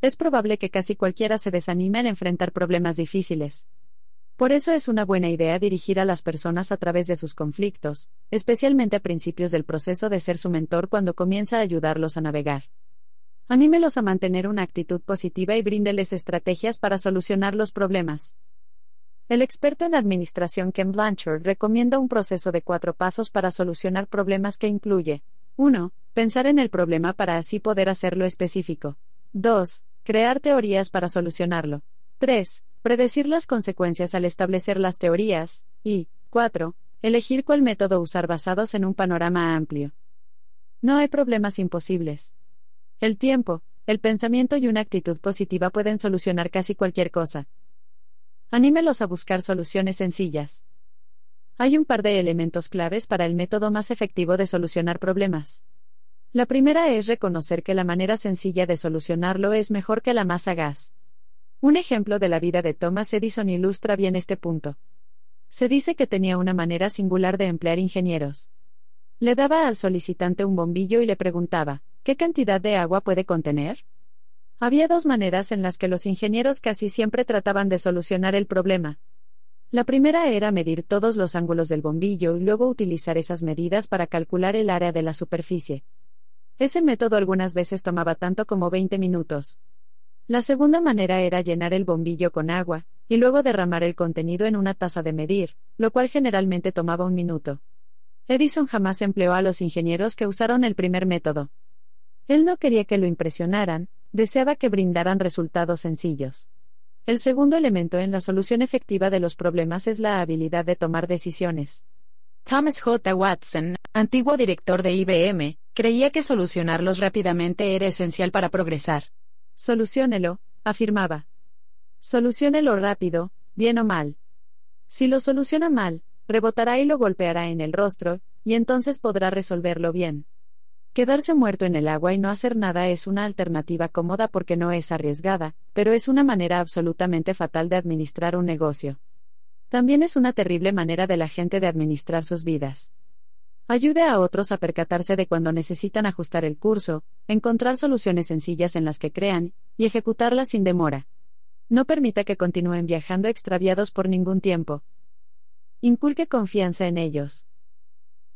Es probable que casi cualquiera se desanime al enfrentar problemas difíciles. Por eso es una buena idea dirigir a las personas a través de sus conflictos, especialmente a principios del proceso de ser su mentor cuando comienza a ayudarlos a navegar. Anímelos a mantener una actitud positiva y bríndeles estrategias para solucionar los problemas. El experto en administración Ken Blanchard recomienda un proceso de cuatro pasos para solucionar problemas que incluye 1. Pensar en el problema para así poder hacerlo específico. 2. Crear teorías para solucionarlo. 3. Predecir las consecuencias al establecer las teorías. Y 4. Elegir cuál método usar basados en un panorama amplio. No hay problemas imposibles. El tiempo, el pensamiento y una actitud positiva pueden solucionar casi cualquier cosa. Anímelos a buscar soluciones sencillas. Hay un par de elementos claves para el método más efectivo de solucionar problemas. La primera es reconocer que la manera sencilla de solucionarlo es mejor que la más sagaz. Un ejemplo de la vida de Thomas Edison ilustra bien este punto. Se dice que tenía una manera singular de emplear ingenieros. Le daba al solicitante un bombillo y le preguntaba, ¿qué cantidad de agua puede contener? Había dos maneras en las que los ingenieros casi siempre trataban de solucionar el problema. La primera era medir todos los ángulos del bombillo y luego utilizar esas medidas para calcular el área de la superficie. Ese método algunas veces tomaba tanto como 20 minutos. La segunda manera era llenar el bombillo con agua, y luego derramar el contenido en una taza de medir, lo cual generalmente tomaba un minuto. Edison jamás empleó a los ingenieros que usaron el primer método. Él no quería que lo impresionaran, deseaba que brindaran resultados sencillos. El segundo elemento en la solución efectiva de los problemas es la habilidad de tomar decisiones. Thomas J. Watson, antiguo director de IBM, creía que solucionarlos rápidamente era esencial para progresar. Soluciónelo, afirmaba. Soluciónelo rápido, bien o mal. Si lo soluciona mal, rebotará y lo golpeará en el rostro, y entonces podrá resolverlo bien. Quedarse muerto en el agua y no hacer nada es una alternativa cómoda porque no es arriesgada, pero es una manera absolutamente fatal de administrar un negocio. También es una terrible manera de la gente de administrar sus vidas. Ayude a otros a percatarse de cuando necesitan ajustar el curso, encontrar soluciones sencillas en las que crean, y ejecutarlas sin demora. No permita que continúen viajando extraviados por ningún tiempo. Inculque confianza en ellos.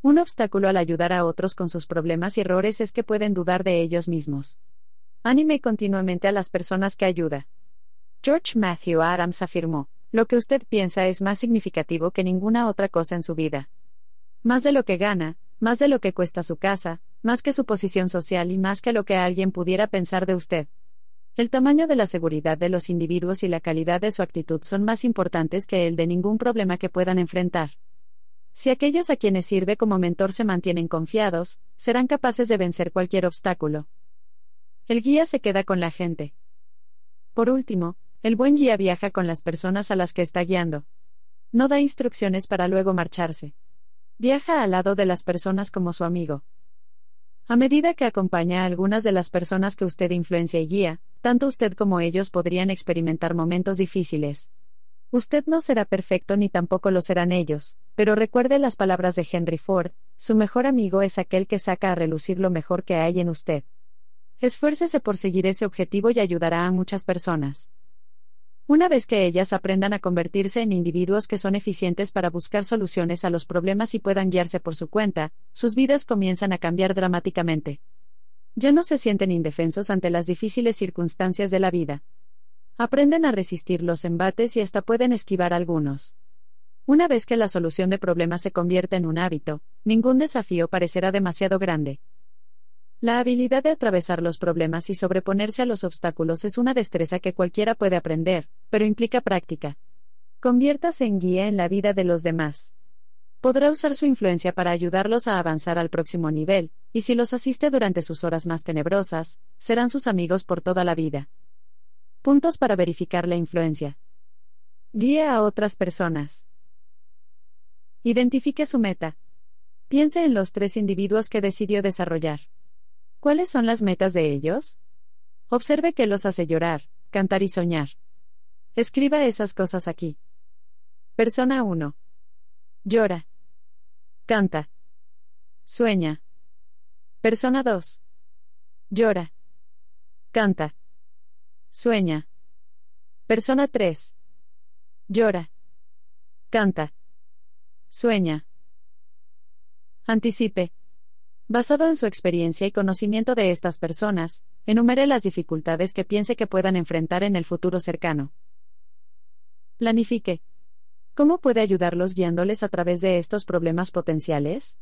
Un obstáculo al ayudar a otros con sus problemas y errores es que pueden dudar de ellos mismos. Anime continuamente a las personas que ayuda. George Matthew Adams afirmó, lo que usted piensa es más significativo que ninguna otra cosa en su vida. Más de lo que gana, más de lo que cuesta su casa, más que su posición social y más que lo que alguien pudiera pensar de usted. El tamaño de la seguridad de los individuos y la calidad de su actitud son más importantes que el de ningún problema que puedan enfrentar. Si aquellos a quienes sirve como mentor se mantienen confiados, serán capaces de vencer cualquier obstáculo. El guía se queda con la gente. Por último, el buen guía viaja con las personas a las que está guiando. No da instrucciones para luego marcharse. Viaja al lado de las personas como su amigo. A medida que acompaña a algunas de las personas que usted influencia y guía, tanto usted como ellos podrían experimentar momentos difíciles. Usted no será perfecto ni tampoco lo serán ellos, pero recuerde las palabras de Henry Ford, su mejor amigo es aquel que saca a relucir lo mejor que hay en usted. Esfuércese por seguir ese objetivo y ayudará a muchas personas. Una vez que ellas aprendan a convertirse en individuos que son eficientes para buscar soluciones a los problemas y puedan guiarse por su cuenta, sus vidas comienzan a cambiar dramáticamente. Ya no se sienten indefensos ante las difíciles circunstancias de la vida. Aprenden a resistir los embates y hasta pueden esquivar algunos. Una vez que la solución de problemas se convierte en un hábito, ningún desafío parecerá demasiado grande. La habilidad de atravesar los problemas y sobreponerse a los obstáculos es una destreza que cualquiera puede aprender, pero implica práctica. Conviértase en guía en la vida de los demás. Podrá usar su influencia para ayudarlos a avanzar al próximo nivel, y si los asiste durante sus horas más tenebrosas, serán sus amigos por toda la vida. Puntos para verificar la influencia. Guía a otras personas. Identifique su meta. Piense en los tres individuos que decidió desarrollar. ¿Cuáles son las metas de ellos? Observe qué los hace llorar, cantar y soñar. Escriba esas cosas aquí. Persona 1. Llora. Canta. Sueña. Persona 2. Llora. Canta. Sueña. Persona 3. Llora. Canta. Sueña. Anticipe. Basado en su experiencia y conocimiento de estas personas, enumere las dificultades que piense que puedan enfrentar en el futuro cercano. Planifique. ¿Cómo puede ayudarlos guiándoles a través de estos problemas potenciales?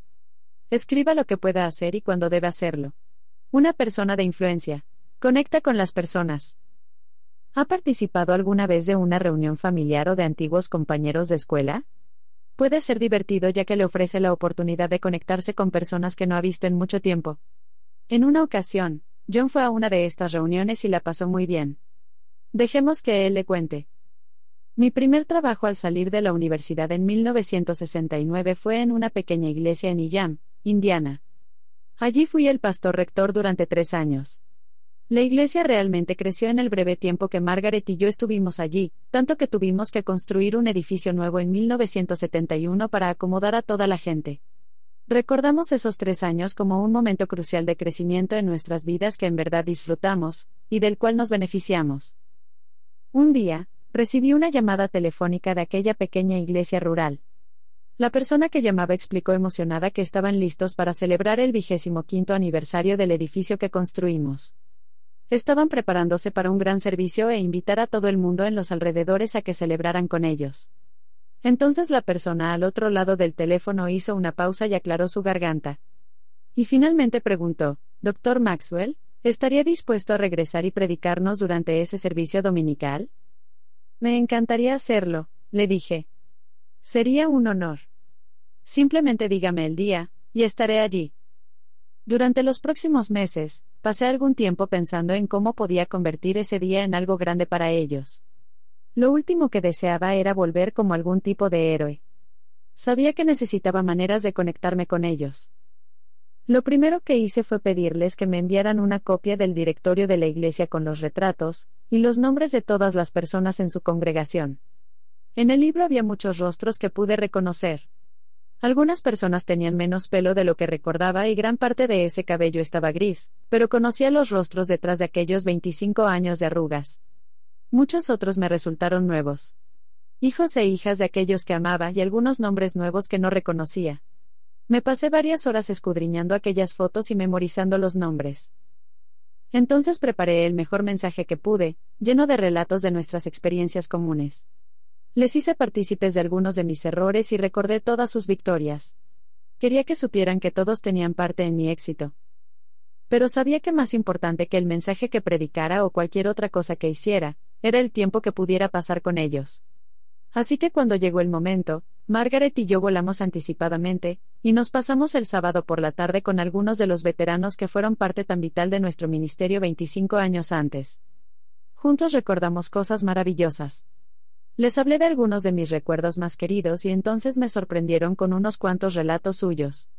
Escriba lo que pueda hacer y cuándo debe hacerlo. Una persona de influencia. Conecta con las personas. ¿Ha participado alguna vez de una reunión familiar o de antiguos compañeros de escuela? Puede ser divertido ya que le ofrece la oportunidad de conectarse con personas que no ha visto en mucho tiempo. En una ocasión, John fue a una de estas reuniones y la pasó muy bien. Dejemos que él le cuente. Mi primer trabajo al salir de la universidad en 1969 fue en una pequeña iglesia en Illam, Indiana. Allí fui el pastor rector durante tres años. La iglesia realmente creció en el breve tiempo que Margaret y yo estuvimos allí, tanto que tuvimos que construir un edificio nuevo en 1971 para acomodar a toda la gente. Recordamos esos tres años como un momento crucial de crecimiento en nuestras vidas que en verdad disfrutamos, y del cual nos beneficiamos. Un día, recibí una llamada telefónica de aquella pequeña iglesia rural. La persona que llamaba explicó emocionada que estaban listos para celebrar el vigésimo quinto aniversario del edificio que construimos. Estaban preparándose para un gran servicio e invitar a todo el mundo en los alrededores a que celebraran con ellos. Entonces la persona al otro lado del teléfono hizo una pausa y aclaró su garganta. Y finalmente preguntó, Doctor Maxwell, ¿estaría dispuesto a regresar y predicarnos durante ese servicio dominical? Me encantaría hacerlo, le dije. Sería un honor. Simplemente dígame el día, y estaré allí. Durante los próximos meses, pasé algún tiempo pensando en cómo podía convertir ese día en algo grande para ellos. Lo último que deseaba era volver como algún tipo de héroe. Sabía que necesitaba maneras de conectarme con ellos. Lo primero que hice fue pedirles que me enviaran una copia del directorio de la iglesia con los retratos, y los nombres de todas las personas en su congregación. En el libro había muchos rostros que pude reconocer. Algunas personas tenían menos pelo de lo que recordaba y gran parte de ese cabello estaba gris, pero conocía los rostros detrás de aquellos 25 años de arrugas. Muchos otros me resultaron nuevos. Hijos e hijas de aquellos que amaba y algunos nombres nuevos que no reconocía. Me pasé varias horas escudriñando aquellas fotos y memorizando los nombres. Entonces preparé el mejor mensaje que pude, lleno de relatos de nuestras experiencias comunes. Les hice partícipes de algunos de mis errores y recordé todas sus victorias. Quería que supieran que todos tenían parte en mi éxito. Pero sabía que más importante que el mensaje que predicara o cualquier otra cosa que hiciera, era el tiempo que pudiera pasar con ellos. Así que cuando llegó el momento, Margaret y yo volamos anticipadamente, y nos pasamos el sábado por la tarde con algunos de los veteranos que fueron parte tan vital de nuestro ministerio 25 años antes. Juntos recordamos cosas maravillosas. Les hablé de algunos de mis recuerdos más queridos y entonces me sorprendieron con unos cuantos relatos suyos.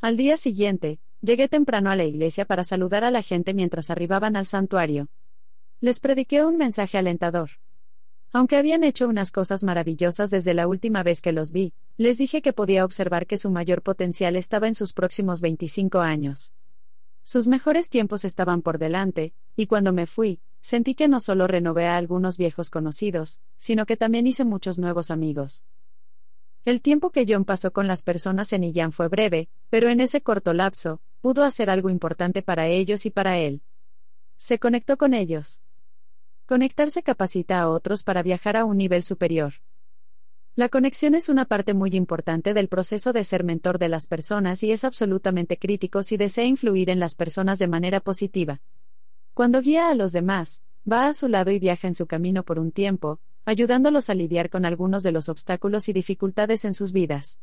Al día siguiente, llegué temprano a la iglesia para saludar a la gente mientras arribaban al santuario. Les prediqué un mensaje alentador. Aunque habían hecho unas cosas maravillosas desde la última vez que los vi, les dije que podía observar que su mayor potencial estaba en sus próximos 25 años. Sus mejores tiempos estaban por delante, y cuando me fui, sentí que no solo renové a algunos viejos conocidos, sino que también hice muchos nuevos amigos. El tiempo que John pasó con las personas en Illan fue breve, pero en ese corto lapso, pudo hacer algo importante para ellos y para él. Se conectó con ellos. Conectarse capacita a otros para viajar a un nivel superior. La conexión es una parte muy importante del proceso de ser mentor de las personas y es absolutamente crítico si desea influir en las personas de manera positiva. Cuando guía a los demás, va a su lado y viaja en su camino por un tiempo, ayudándolos a lidiar con algunos de los obstáculos y dificultades en sus vidas.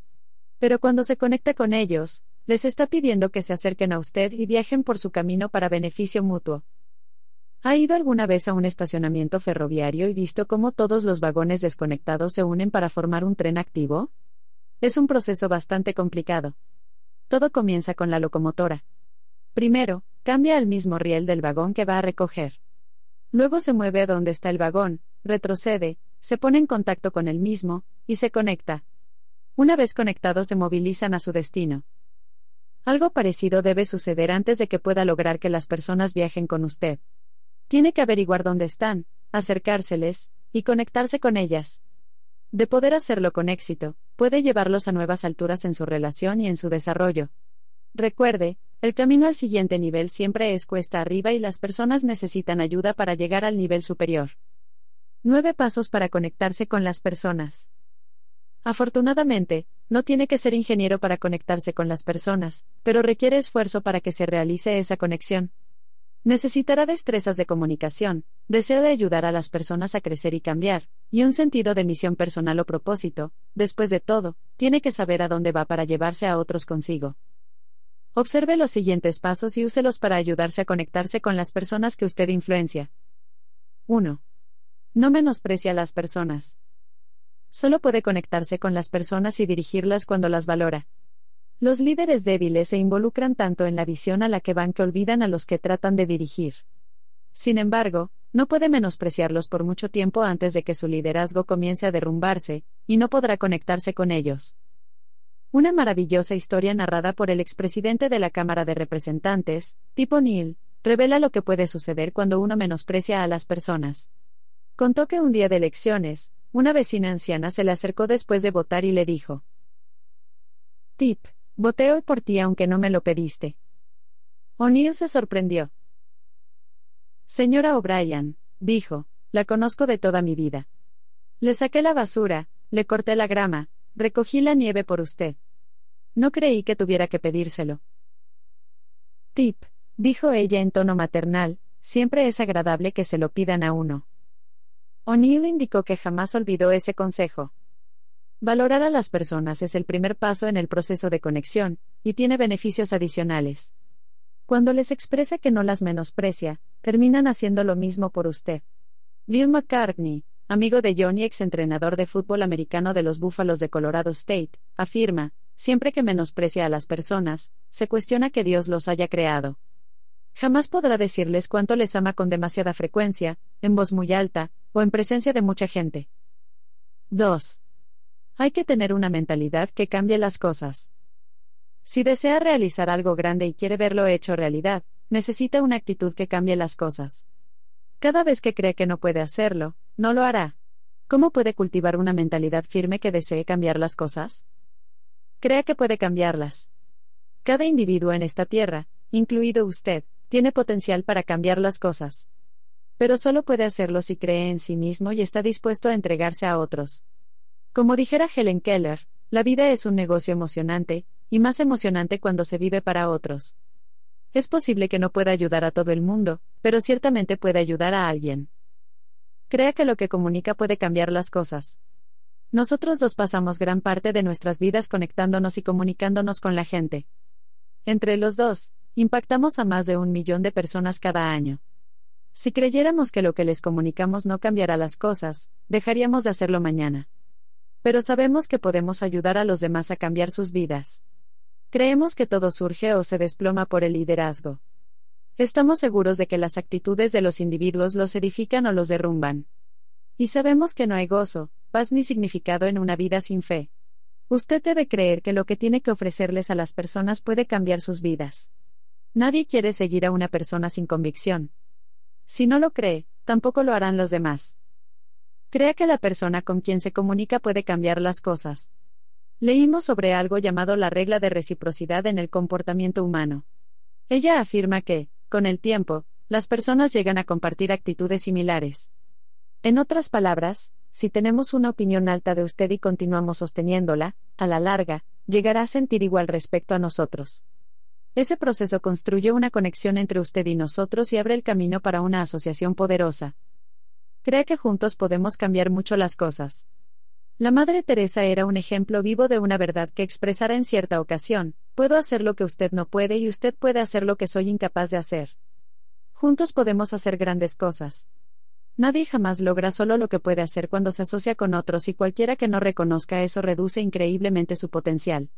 Pero cuando se conecta con ellos, les está pidiendo que se acerquen a usted y viajen por su camino para beneficio mutuo. ¿Ha ido alguna vez a un estacionamiento ferroviario y visto cómo todos los vagones desconectados se unen para formar un tren activo? Es un proceso bastante complicado. Todo comienza con la locomotora. Primero, cambia al mismo riel del vagón que va a recoger. Luego se mueve a donde está el vagón, retrocede, se pone en contacto con el mismo, y se conecta. Una vez conectados se movilizan a su destino. Algo parecido debe suceder antes de que pueda lograr que las personas viajen con usted. Tiene que averiguar dónde están, acercárseles, y conectarse con ellas. De poder hacerlo con éxito, puede llevarlos a nuevas alturas en su relación y en su desarrollo. Recuerde, El camino al siguiente nivel siempre es cuesta arriba y las personas necesitan ayuda para llegar al nivel superior. 9 pasos para conectarse con las personas. Afortunadamente, no tiene que ser ingeniero para conectarse con las personas, pero requiere esfuerzo para que se realice esa conexión. Necesitará destrezas de comunicación, deseo de ayudar a las personas a crecer y cambiar, y un sentido de misión personal o propósito, después de todo, tiene que saber a dónde va para llevarse a otros consigo. Observe los siguientes pasos y úselos para ayudarse a conectarse con las personas que usted influencia. 1. No menosprecia a las personas. Solo puede conectarse con las personas y dirigirlas cuando las valora. Los líderes débiles se involucran tanto en la visión a la que van que olvidan a los que tratan de dirigir. Sin embargo, no puede menospreciarlos por mucho tiempo antes de que su liderazgo comience a derrumbarse, y no podrá conectarse con ellos. Una maravillosa historia narrada por el expresidente de la Cámara de Representantes, Tipo Neil, revela lo que puede suceder cuando uno menosprecia a las personas. Contó que un día de elecciones, una vecina anciana se le acercó después de votar y le dijo: Tip, Voté hoy por ti aunque no me lo pediste. O'Neill se sorprendió. Señora O'Brien, dijo, la conozco de toda mi vida. Le saqué la basura, le corté la grama, recogí la nieve por usted. No creí que tuviera que pedírselo. Tip, dijo ella en tono maternal, siempre es agradable que se lo pidan a uno. O'Neill indicó que jamás olvidó ese consejo. Valorar a las personas es el primer paso en el proceso de conexión, y tiene beneficios adicionales. Cuando les expresa que no las menosprecia, terminan haciendo lo mismo por usted. Bill McCartney, amigo de John y exentrenador de fútbol americano de los Búfalos de Colorado State, afirma, siempre que menosprecia a las personas, se cuestiona que Dios los haya creado. Jamás podrá decirles cuánto les ama con demasiada frecuencia, en voz muy alta, o en presencia de mucha gente. 2. Hay que tener una mentalidad que cambie las cosas. Si desea realizar algo grande y quiere verlo hecho realidad, necesita una actitud que cambie las cosas. Cada vez que cree que no puede hacerlo, no lo hará. ¿Cómo puede cultivar una mentalidad firme que desee cambiar las cosas? Crea que puede cambiarlas. Cada individuo en esta tierra, incluido usted, tiene potencial para cambiar las cosas. Pero solo puede hacerlo si cree en sí mismo y está dispuesto a entregarse a otros. Como dijera Helen Keller, la vida es un negocio emocionante, y más emocionante cuando se vive para otros. Es posible que no pueda ayudar a todo el mundo, pero ciertamente puede ayudar a alguien. Crea que lo que comunica puede cambiar las cosas. Nosotros dos pasamos gran parte de nuestras vidas conectándonos y comunicándonos con la gente. Entre los dos, impactamos a más de un millón de personas cada año. Si creyéramos que lo que les comunicamos no cambiará las cosas, dejaríamos de hacerlo mañana. Pero sabemos que podemos ayudar a los demás a cambiar sus vidas. Creemos que todo surge o se desploma por el liderazgo. Estamos seguros de que las actitudes de los individuos los edifican o los derrumban. Y sabemos que no hay gozo, paz ni significado en una vida sin fe. Usted debe creer que lo que tiene que ofrecerles a las personas puede cambiar sus vidas. Nadie quiere seguir a una persona sin convicción. Si no lo cree, tampoco lo harán los demás. Crea que la persona con quien se comunica puede cambiar las cosas. Leímos sobre algo llamado la regla de reciprocidad en el comportamiento humano. Ella afirma que, con el tiempo, las personas llegan a compartir actitudes similares. En otras palabras, si tenemos una opinión alta de usted y continuamos sosteniéndola, a la larga, llegará a sentir igual respecto a nosotros. Ese proceso construye una conexión entre usted y nosotros y abre el camino para una asociación poderosa. Cree que juntos podemos cambiar mucho las cosas. La Madre Teresa era un ejemplo vivo de una verdad que expresara en cierta ocasión, puedo hacer lo que usted no puede y usted puede hacer lo que soy incapaz de hacer. Juntos podemos hacer grandes cosas. Nadie jamás logra solo lo que puede hacer cuando se asocia con otros y cualquiera que no reconozca eso reduce increíblemente su potencial.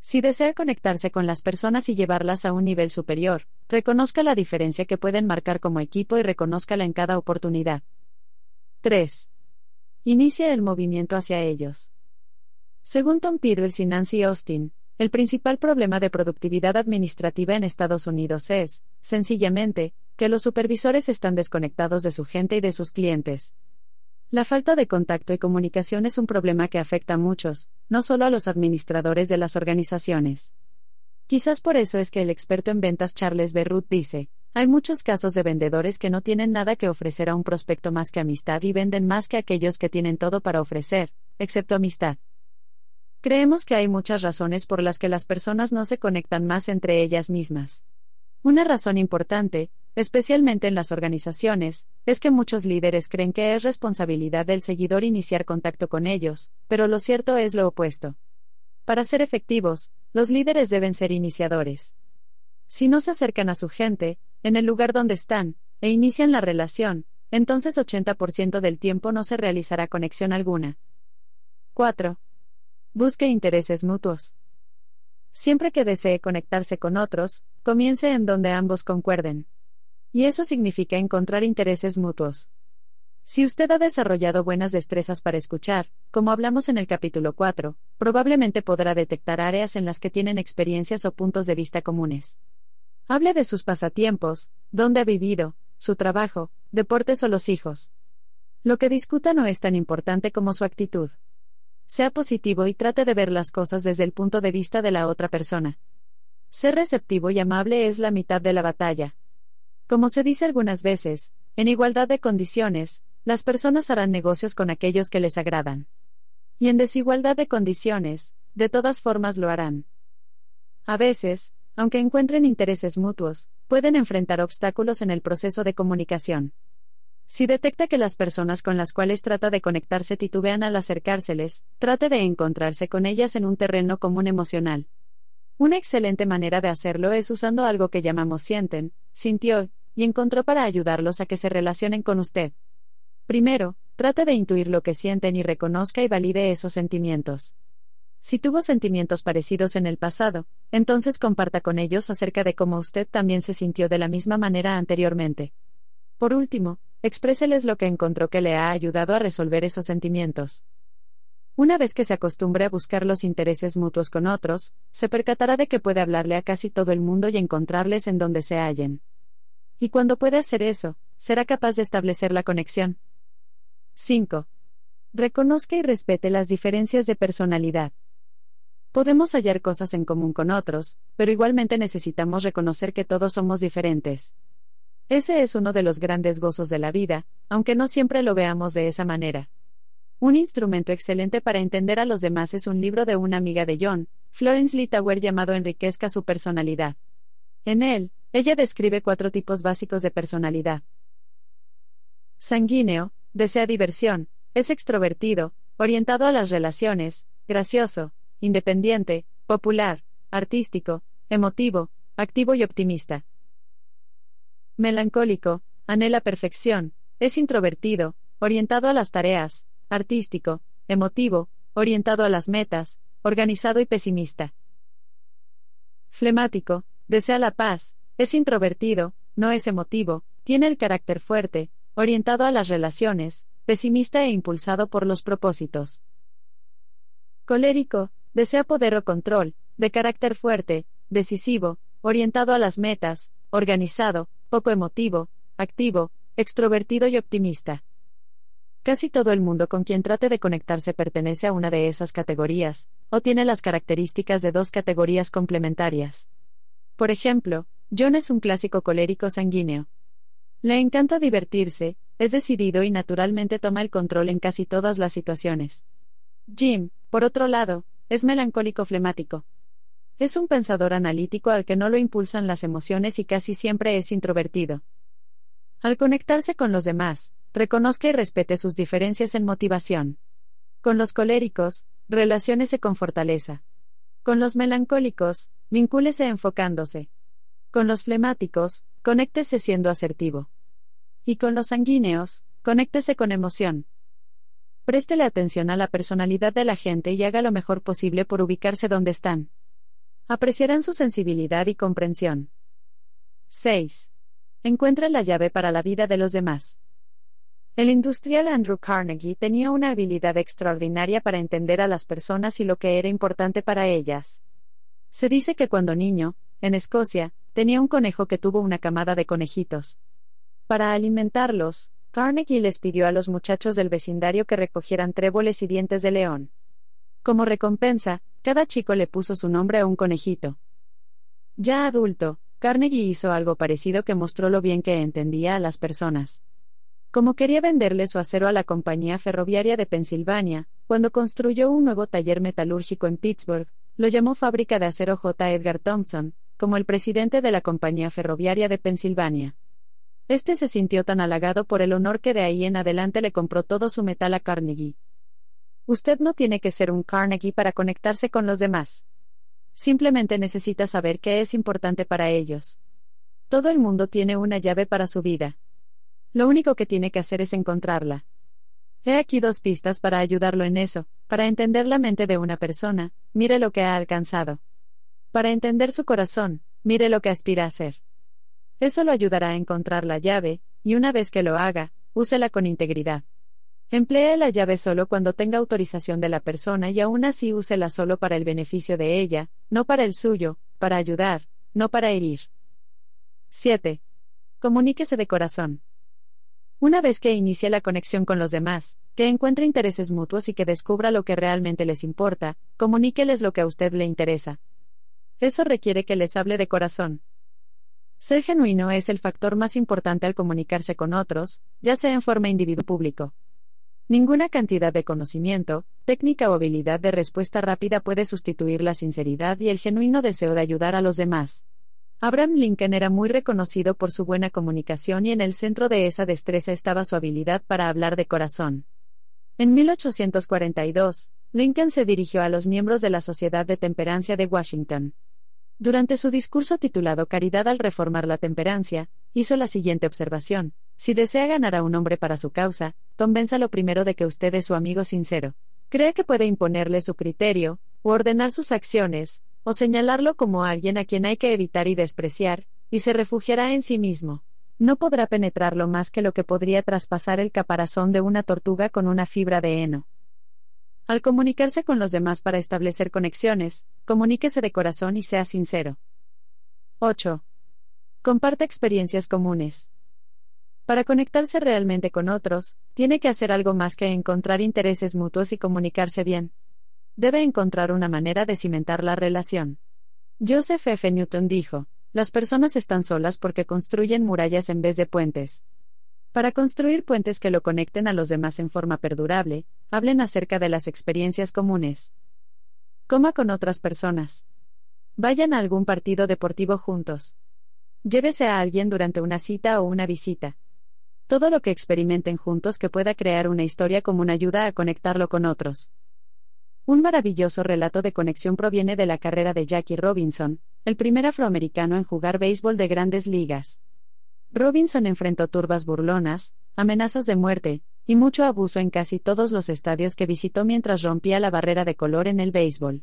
Si desea conectarse con las personas y llevarlas a un nivel superior, reconozca la diferencia que pueden marcar como equipo y reconózcala en cada oportunidad. 3. Inicia el movimiento hacia ellos. Según Tom Peters y Nancy Austin, el principal problema de productividad administrativa en Estados Unidos es, sencillamente, que los supervisores están desconectados de su gente y de sus clientes. La falta de contacto y comunicación es un problema que afecta a muchos, no solo a los administradores de las organizaciones. Quizás por eso es que el experto en ventas Charles Berrut dice, hay muchos casos de vendedores que no tienen nada que ofrecer a un prospecto más que amistad y venden más que aquellos que tienen todo para ofrecer, excepto amistad. Creemos que hay muchas razones por las que las personas no se conectan más entre ellas mismas. Una razón importante, especialmente en las organizaciones, es que muchos líderes creen que es responsabilidad del seguidor iniciar contacto con ellos, pero lo cierto es lo opuesto. Para ser efectivos, los líderes deben ser iniciadores. Si no se acercan a su gente, en el lugar donde están, e inician la relación, entonces 80% del tiempo no se realizará conexión alguna. 4. Busque intereses mutuos. Siempre que desee conectarse con otros, comience en donde ambos concuerden. Y eso significa encontrar intereses mutuos. Si usted ha desarrollado buenas destrezas para escuchar, como hablamos en el capítulo 4, probablemente podrá detectar áreas en las que tienen experiencias o puntos de vista comunes. Hable de sus pasatiempos, dónde ha vivido, su trabajo, deportes o los hijos. Lo que discuta no es tan importante como su actitud. Sea positivo y trate de ver las cosas desde el punto de vista de la otra persona. Ser receptivo y amable es la mitad de la batalla. Como se dice algunas veces, en igualdad de condiciones, las personas harán negocios con aquellos que les agradan. Y en desigualdad de condiciones, de todas formas lo harán. A veces, aunque encuentren intereses mutuos, pueden enfrentar obstáculos en el proceso de comunicación. Si detecta que las personas con las cuales trata de conectarse titubean al acercárseles, trate de encontrarse con ellas en un terreno común emocional. Una excelente manera de hacerlo es usando algo que llamamos sienten, sintió, y encontró para ayudarlos a que se relacionen con usted. Primero, trate de intuir lo que sienten y reconozca y valide esos sentimientos. Si tuvo sentimientos parecidos en el pasado, entonces comparta con ellos acerca de cómo usted también se sintió de la misma manera anteriormente. Por último, expréseles lo que encontró que le ha ayudado a resolver esos sentimientos. Una vez que se acostumbre a buscar los intereses mutuos con otros, se percatará de que puede hablarle a casi todo el mundo y encontrarles en donde se hallen. Y cuando puede hacer eso, será capaz de establecer la conexión. 5. Reconozca y respete las diferencias de personalidad. Podemos hallar cosas en común con otros, pero igualmente necesitamos reconocer que todos somos diferentes. Ese es uno de los grandes gozos de la vida, aunque no siempre lo veamos de esa manera. Un instrumento excelente para entender a los demás es un libro de una amiga de John, Florence Litauer llamado Enriquezca su personalidad. En él, ella describe cuatro tipos básicos de personalidad. Sanguíneo, desea diversión, es extrovertido, orientado a las relaciones, gracioso, independiente, popular, artístico, emotivo, activo y optimista. Melancólico, anhela perfección, es introvertido, orientado a las tareas, artístico, emotivo, orientado a las metas, organizado y pesimista. Flemático, desea la paz, es introvertido, no es emotivo, tiene el carácter fuerte, orientado a las relaciones, pesimista e impulsado por los propósitos. Colérico, Desea poder o control, de carácter fuerte, decisivo, orientado a las metas, organizado, poco emotivo, activo, extrovertido y optimista. Casi todo el mundo con quien trate de conectarse pertenece a una de esas categorías, o tiene las características de dos categorías complementarias. Por ejemplo, John es un clásico colérico sanguíneo. Le encanta divertirse, es decidido y naturalmente toma el control en casi todas las situaciones. Jim, por otro lado, es melancólico flemático. Es un pensador analítico al que no lo impulsan las emociones y casi siempre es introvertido. Al conectarse con los demás, reconozca y respete sus diferencias en motivación. Con los coléricos, relaciónese con fortaleza. Con los melancólicos, vincúlese enfocándose. Con los flemáticos, conéctese siendo asertivo. Y con los sanguíneos, conéctese con emoción. Préstele atención a la personalidad de la gente y haga lo mejor posible por ubicarse donde están. Apreciarán su sensibilidad y comprensión. 6. Encuentra la llave para la vida de los demás. El industrial Andrew Carnegie tenía una habilidad extraordinaria para entender a las personas y lo que era importante para ellas. Se dice que cuando niño, en Escocia, tenía un conejo que tuvo una camada de conejitos. Para alimentarlos, Carnegie les pidió a los muchachos del vecindario que recogieran tréboles y dientes de león. Como recompensa, cada chico le puso su nombre a un conejito. Ya adulto, Carnegie hizo algo parecido que mostró lo bien que entendía a las personas. Como quería venderle su acero a la compañía ferroviaria de Pensilvania, cuando construyó un nuevo taller metalúrgico en Pittsburgh, lo llamó Fábrica de Acero J. Edgar Thompson, como el presidente de la compañía ferroviaria de Pensilvania. Este se sintió tan halagado por el honor que de ahí en adelante le compró todo su metal a Carnegie. Usted no tiene que ser un Carnegie para conectarse con los demás. Simplemente necesita saber qué es importante para ellos. Todo el mundo tiene una llave para su vida. Lo único que tiene que hacer es encontrarla. He aquí dos pistas para ayudarlo en eso, para entender la mente de una persona, mire lo que ha alcanzado. Para entender su corazón, mire lo que aspira a ser. Eso lo ayudará a encontrar la llave, y una vez que lo haga, úsela con integridad. Emplee la llave solo cuando tenga autorización de la persona y aún así úsela solo para el beneficio de ella, no para el suyo, para ayudar, no para herir. 7. Comuníquese de corazón. Una vez que inicie la conexión con los demás, que encuentre intereses mutuos y que descubra lo que realmente les importa, comuníqueles lo que a usted le interesa. Eso requiere que les hable de corazón. Ser genuino es el factor más importante al comunicarse con otros, ya sea en forma individual público. Ninguna cantidad de conocimiento, técnica o habilidad de respuesta rápida puede sustituir la sinceridad y el genuino deseo de ayudar a los demás. Abraham Lincoln era muy reconocido por su buena comunicación y en el centro de esa destreza estaba su habilidad para hablar de corazón. En 1842, Lincoln se dirigió a los miembros de la Sociedad de Temperancia de Washington. Durante su discurso titulado Caridad al reformar la temperancia, hizo la siguiente observación. Si desea ganar a un hombre para su causa, convénzalo primero de que usted es su amigo sincero. Cree que puede imponerle su criterio, o ordenar sus acciones, o señalarlo como alguien a quien hay que evitar y despreciar, y se refugiará en sí mismo. No podrá penetrarlo más que lo que podría traspasar el caparazón de una tortuga con una fibra de heno. Al comunicarse con los demás para establecer conexiones, comuníquese de corazón y sea sincero. 8. Comparte experiencias comunes. Para conectarse realmente con otros, tiene que hacer algo más que encontrar intereses mutuos y comunicarse bien. Debe encontrar una manera de cimentar la relación. Joseph F. Newton dijo, las personas están solas porque construyen murallas en vez de puentes. Para construir puentes que lo conecten a los demás en forma perdurable, hablen acerca de las experiencias comunes. Coma con otras personas. Vayan a algún partido deportivo juntos. Llévese a alguien durante una cita o una visita. Todo lo que experimenten juntos que pueda crear una historia común ayuda a conectarlo con otros. Un maravilloso relato de conexión proviene de la carrera de Jackie Robinson, el primer afroamericano en jugar béisbol de grandes ligas. Robinson enfrentó turbas burlonas, amenazas de muerte, y mucho abuso en casi todos los estadios que visitó mientras rompía la barrera de color en el béisbol.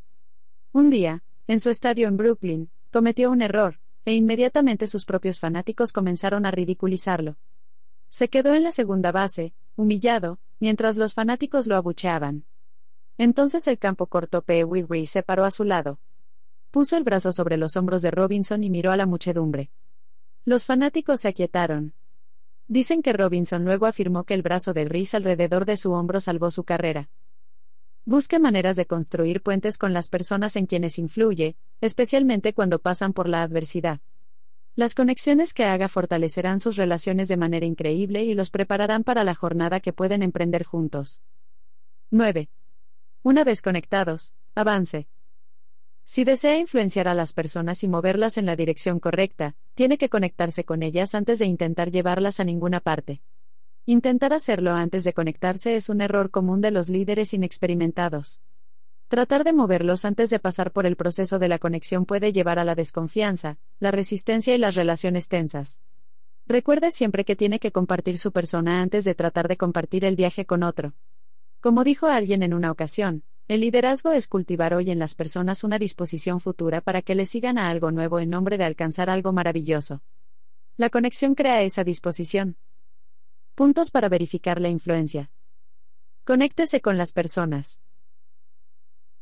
Un día, en su estadio en Brooklyn, cometió un error, e inmediatamente sus propios fanáticos comenzaron a ridiculizarlo. Se quedó en la segunda base, humillado, mientras los fanáticos lo abucheaban. Entonces el campo corto Pee Wee se paró a su lado. Puso el brazo sobre los hombros de Robinson y miró a la muchedumbre. Los fanáticos se aquietaron. Dicen que Robinson luego afirmó que el brazo de Reese alrededor de su hombro salvó su carrera. Busque maneras de construir puentes con las personas en quienes influye, especialmente cuando pasan por la adversidad. Las conexiones que haga fortalecerán sus relaciones de manera increíble y los prepararán para la jornada que pueden emprender juntos. 9. Una vez conectados, avance. Si desea influenciar a las personas y moverlas en la dirección correcta, tiene que conectarse con ellas antes de intentar llevarlas a ninguna parte. Intentar hacerlo antes de conectarse es un error común de los líderes inexperimentados. Tratar de moverlos antes de pasar por el proceso de la conexión puede llevar a la desconfianza, la resistencia y las relaciones tensas. Recuerde siempre que tiene que compartir su persona antes de tratar de compartir el viaje con otro. Como dijo alguien en una ocasión, el liderazgo es cultivar hoy en las personas una disposición futura para que le sigan a algo nuevo en nombre de alcanzar algo maravilloso. La conexión crea esa disposición. Puntos para verificar la influencia. Conéctese con las personas.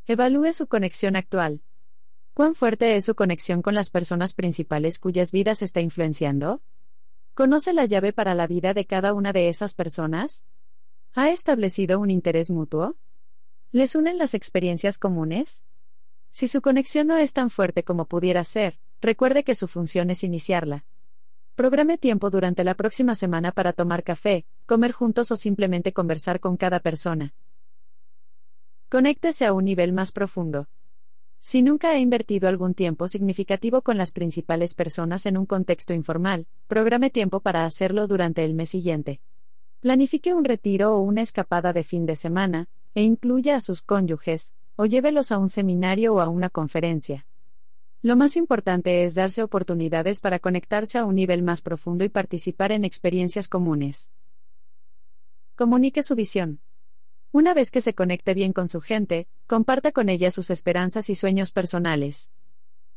Evalúe su conexión actual. ¿Cuán fuerte es su conexión con las personas principales cuyas vidas está influenciando? ¿Conoce la llave para la vida de cada una de esas personas? ¿Ha establecido un interés mutuo? ¿Les unen las experiencias comunes? Si su conexión no es tan fuerte como pudiera ser, recuerde que su función es iniciarla. Programe tiempo durante la próxima semana para tomar café, comer juntos o simplemente conversar con cada persona. Conéctese a un nivel más profundo. Si nunca ha invertido algún tiempo significativo con las principales personas en un contexto informal, programe tiempo para hacerlo durante el mes siguiente. Planifique un retiro o una escapada de fin de semana, e incluya a sus cónyuges, o llévelos a un seminario o a una conferencia. Lo más importante es darse oportunidades para conectarse a un nivel más profundo y participar en experiencias comunes. Comunique su visión. Una vez que se conecte bien con su gente, comparta con ella sus esperanzas y sueños personales.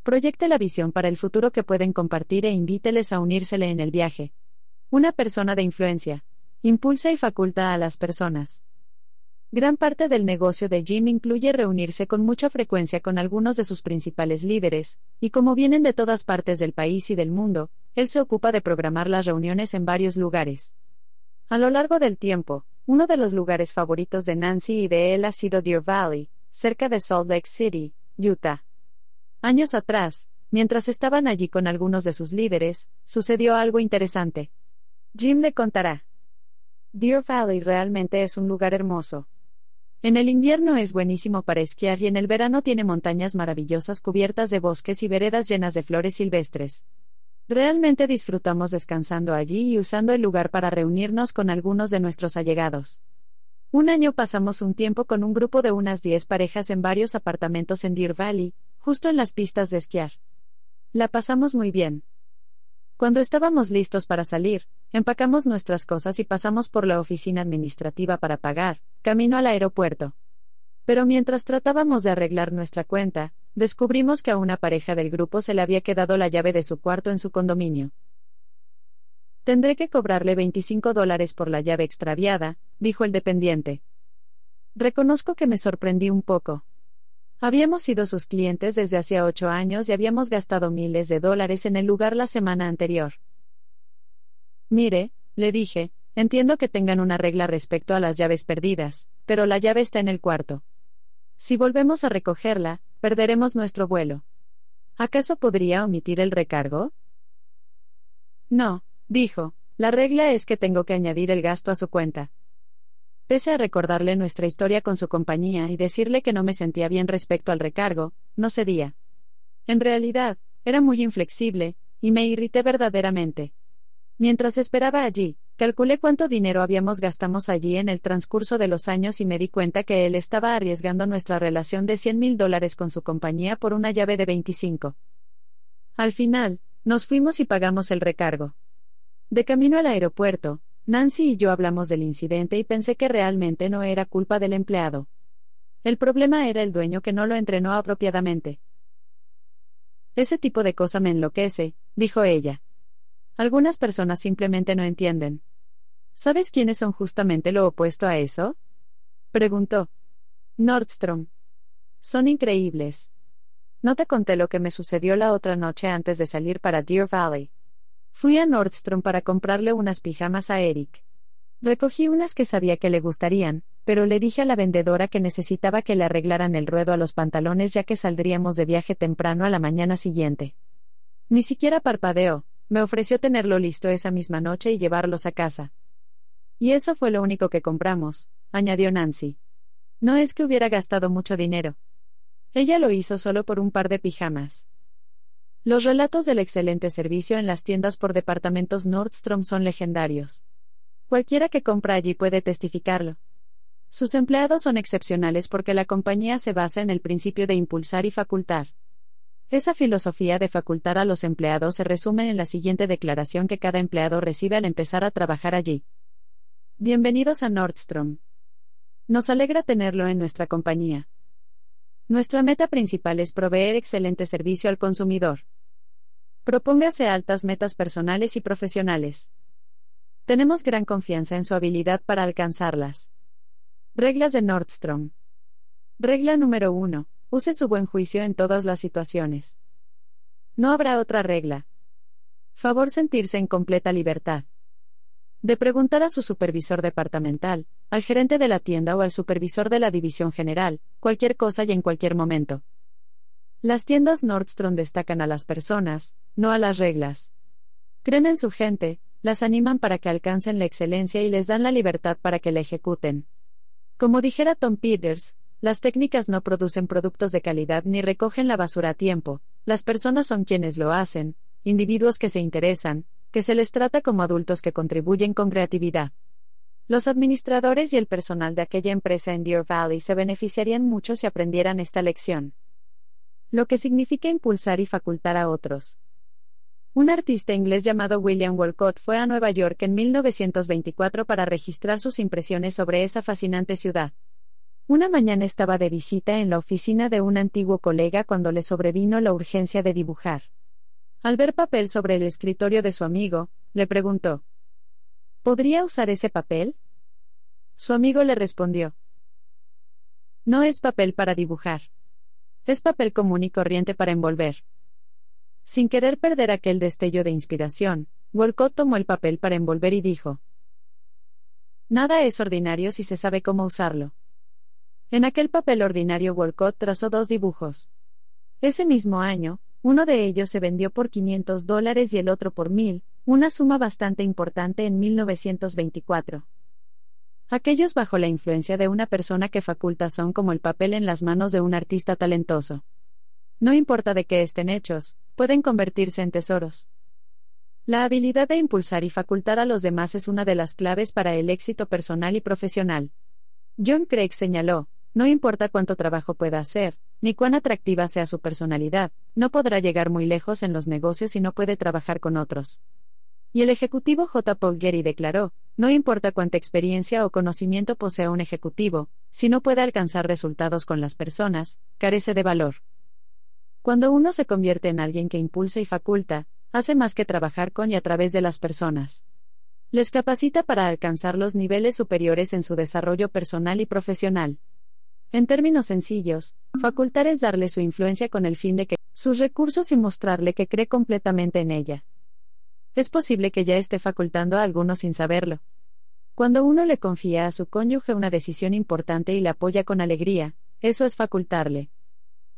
Proyecte la visión para el futuro que pueden compartir e invíteles a unírsele en el viaje. Una persona de influencia. Impulsa y faculta a las personas. Gran parte del negocio de Jim incluye reunirse con mucha frecuencia con algunos de sus principales líderes, y como vienen de todas partes del país y del mundo, él se ocupa de programar las reuniones en varios lugares. A lo largo del tiempo, uno de los lugares favoritos de Nancy y de él ha sido Deer Valley, cerca de Salt Lake City, Utah. Años atrás, mientras estaban allí con algunos de sus líderes, sucedió algo interesante. Jim le contará. Deer Valley realmente es un lugar hermoso. En el invierno es buenísimo para esquiar y en el verano tiene montañas maravillosas cubiertas de bosques y veredas llenas de flores silvestres. Realmente disfrutamos descansando allí y usando el lugar para reunirnos con algunos de nuestros allegados. Un año pasamos un tiempo con un grupo de unas 10 parejas en varios apartamentos en Deer Valley, justo en las pistas de esquiar. La pasamos muy bien. Cuando estábamos listos para salir, empacamos nuestras cosas y pasamos por la oficina administrativa para pagar, camino al aeropuerto. Pero mientras tratábamos de arreglar nuestra cuenta, descubrimos que a una pareja del grupo se le había quedado la llave de su cuarto en su condominio. Tendré que cobrarle 25 dólares por la llave extraviada, dijo el dependiente. Reconozco que me sorprendí un poco. Habíamos sido sus clientes desde hacía ocho años y habíamos gastado miles de dólares en el lugar la semana anterior. Mire, le dije, entiendo que tengan una regla respecto a las llaves perdidas, pero la llave está en el cuarto. Si volvemos a recogerla, perderemos nuestro vuelo. ¿Acaso podría omitir el recargo? No, dijo, la regla es que tengo que añadir el gasto a su cuenta. Pese a recordarle nuestra historia con su compañía y decirle que no me sentía bien respecto al recargo, no cedía. En realidad, era muy inflexible, y me irrité verdaderamente. Mientras esperaba allí, calculé cuánto dinero habíamos gastamos allí en el transcurso de los años y me di cuenta que él estaba arriesgando nuestra relación de 100 mil dólares con su compañía por una llave de 25. Al final, nos fuimos y pagamos el recargo. De camino al aeropuerto, Nancy y yo hablamos del incidente y pensé que realmente no era culpa del empleado. El problema era el dueño que no lo entrenó apropiadamente. Ese tipo de cosa me enloquece, dijo ella. Algunas personas simplemente no entienden. ¿Sabes quiénes son justamente lo opuesto a eso? Preguntó. Nordstrom. Son increíbles. No te conté lo que me sucedió la otra noche antes de salir para Deer Valley. Fui a Nordstrom para comprarle unas pijamas a Eric. Recogí unas que sabía que le gustarían, pero le dije a la vendedora que necesitaba que le arreglaran el ruedo a los pantalones ya que saldríamos de viaje temprano a la mañana siguiente. Ni siquiera parpadeó, me ofreció tenerlo listo esa misma noche y llevarlos a casa. Y eso fue lo único que compramos, añadió Nancy. No es que hubiera gastado mucho dinero. Ella lo hizo solo por un par de pijamas. Los relatos del excelente servicio en las tiendas por departamentos Nordstrom son legendarios. Cualquiera que compra allí puede testificarlo. Sus empleados son excepcionales porque la compañía se basa en el principio de impulsar y facultar. Esa filosofía de facultar a los empleados se resume en la siguiente declaración que cada empleado recibe al empezar a trabajar allí. Bienvenidos a Nordstrom. Nos alegra tenerlo en nuestra compañía. Nuestra meta principal es proveer excelente servicio al consumidor. Propóngase altas metas personales y profesionales. Tenemos gran confianza en su habilidad para alcanzarlas. Reglas de Nordstrom. Regla número 1. Use su buen juicio en todas las situaciones. No habrá otra regla. Favor sentirse en completa libertad. De preguntar a su supervisor departamental, al gerente de la tienda o al supervisor de la división general, cualquier cosa y en cualquier momento. Las tiendas Nordstrom destacan a las personas, no a las reglas. Creen en su gente, las animan para que alcancen la excelencia y les dan la libertad para que la ejecuten. Como dijera Tom Peters, las técnicas no producen productos de calidad ni recogen la basura a tiempo, las personas son quienes lo hacen, individuos que se interesan, que se les trata como adultos que contribuyen con creatividad. Los administradores y el personal de aquella empresa en Deer Valley se beneficiarían mucho si aprendieran esta lección. Lo que significa impulsar y facultar a otros. Un artista inglés llamado William Walcott fue a Nueva York en 1924 para registrar sus impresiones sobre esa fascinante ciudad. Una mañana estaba de visita en la oficina de un antiguo colega cuando le sobrevino la urgencia de dibujar. Al ver papel sobre el escritorio de su amigo, le preguntó, ¿Podría usar ese papel? Su amigo le respondió, No es papel para dibujar. Es papel común y corriente para envolver. Sin querer perder aquel destello de inspiración, Walcott tomó el papel para envolver y dijo, Nada es ordinario si se sabe cómo usarlo. En aquel papel ordinario Walcott trazó dos dibujos. Ese mismo año, uno de ellos se vendió por 500 dólares y el otro por 1000, una suma bastante importante en 1924. Aquellos bajo la influencia de una persona que faculta son como el papel en las manos de un artista talentoso. No importa de qué estén hechos, pueden convertirse en tesoros. La habilidad de impulsar y facultar a los demás es una de las claves para el éxito personal y profesional. John Craig señaló, no importa cuánto trabajo pueda hacer, ni cuán atractiva sea su personalidad, no podrá llegar muy lejos en los negocios si no puede trabajar con otros. Y el ejecutivo J. Paul Getty declaró, no importa cuánta experiencia o conocimiento posea un ejecutivo, si no puede alcanzar resultados con las personas, carece de valor. Cuando uno se convierte en alguien que impulsa y faculta, hace más que trabajar con y a través de las personas. Les capacita para alcanzar los niveles superiores en su desarrollo personal y profesional. En términos sencillos, facultar es darle su influencia con el fin de que sus recursos y mostrarle que cree completamente en ella. Es posible que ya esté facultando a algunos sin saberlo. Cuando uno le confía a su cónyuge una decisión importante y le apoya con alegría, eso es facultarle.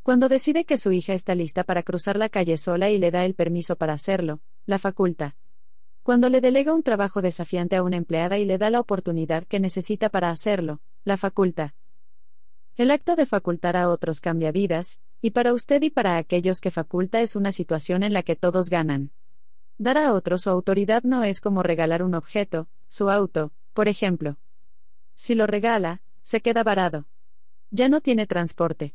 Cuando decide que su hija está lista para cruzar la calle sola y le da el permiso para hacerlo, la faculta. Cuando le delega un trabajo desafiante a una empleada y le da la oportunidad que necesita para hacerlo, la faculta. El acto de facultar a otros cambia vidas, y para usted y para aquellos que faculta es una situación en la que todos ganan. Dar a otros su autoridad no es como regalar un objeto, su auto, por ejemplo. Si lo regala, se queda varado. Ya no tiene transporte.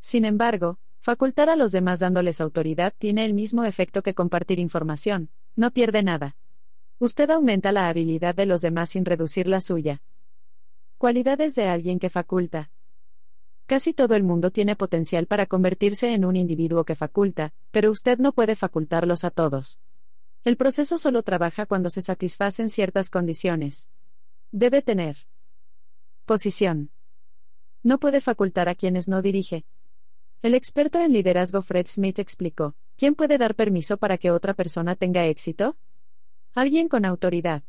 Sin embargo, facultar a los demás dándoles autoridad tiene el mismo efecto que compartir información, no pierde nada. Usted aumenta la habilidad de los demás sin reducir la suya. Cualidades de alguien que faculta. Casi todo el mundo tiene potencial para convertirse en un individuo que faculta, pero usted no puede facultarlos a todos. El proceso solo trabaja cuando se satisfacen ciertas condiciones. Debe tener posición. No puede facultar a quienes no dirige. El experto en liderazgo Fred Smith explicó, ¿quién puede dar permiso para que otra persona tenga éxito? Alguien con autoridad.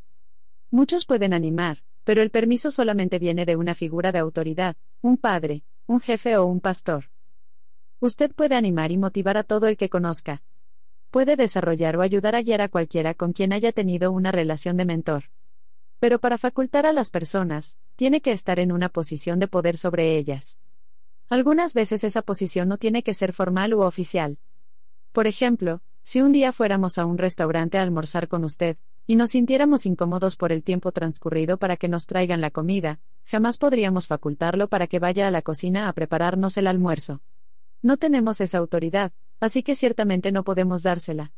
Muchos pueden animar, pero el permiso solamente viene de una figura de autoridad, un padre, un jefe o un pastor. Usted puede animar y motivar a todo el que conozca. Puede desarrollar o ayudar a guiar a cualquiera con quien haya tenido una relación de mentor. Pero para facultar a las personas, tiene que estar en una posición de poder sobre ellas. Algunas veces esa posición no tiene que ser formal u oficial. Por ejemplo, si un día fuéramos a un restaurante a almorzar con usted, y nos sintiéramos incómodos por el tiempo transcurrido para que nos traigan la comida, jamás podríamos facultarlo para que vaya a la cocina a prepararnos el almuerzo. No tenemos esa autoridad, así que ciertamente no podemos dársela.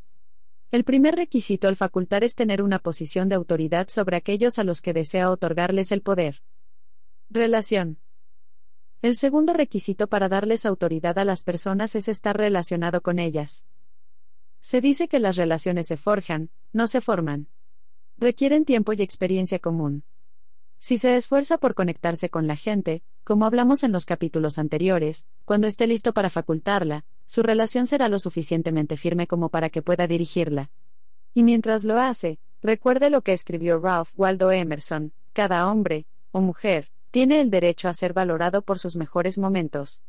El primer requisito al facultar es tener una posición de autoridad sobre aquellos a los que desea otorgarles el poder. Relación. El segundo requisito para darles autoridad a las personas es estar relacionado con ellas. Se dice que las relaciones se forjan, no se forman requieren tiempo y experiencia común. Si se esfuerza por conectarse con la gente, como hablamos en los capítulos anteriores, cuando esté listo para facultarla, su relación será lo suficientemente firme como para que pueda dirigirla. Y mientras lo hace, recuerde lo que escribió Ralph Waldo Emerson, cada hombre, o mujer, tiene el derecho a ser valorado por sus mejores momentos.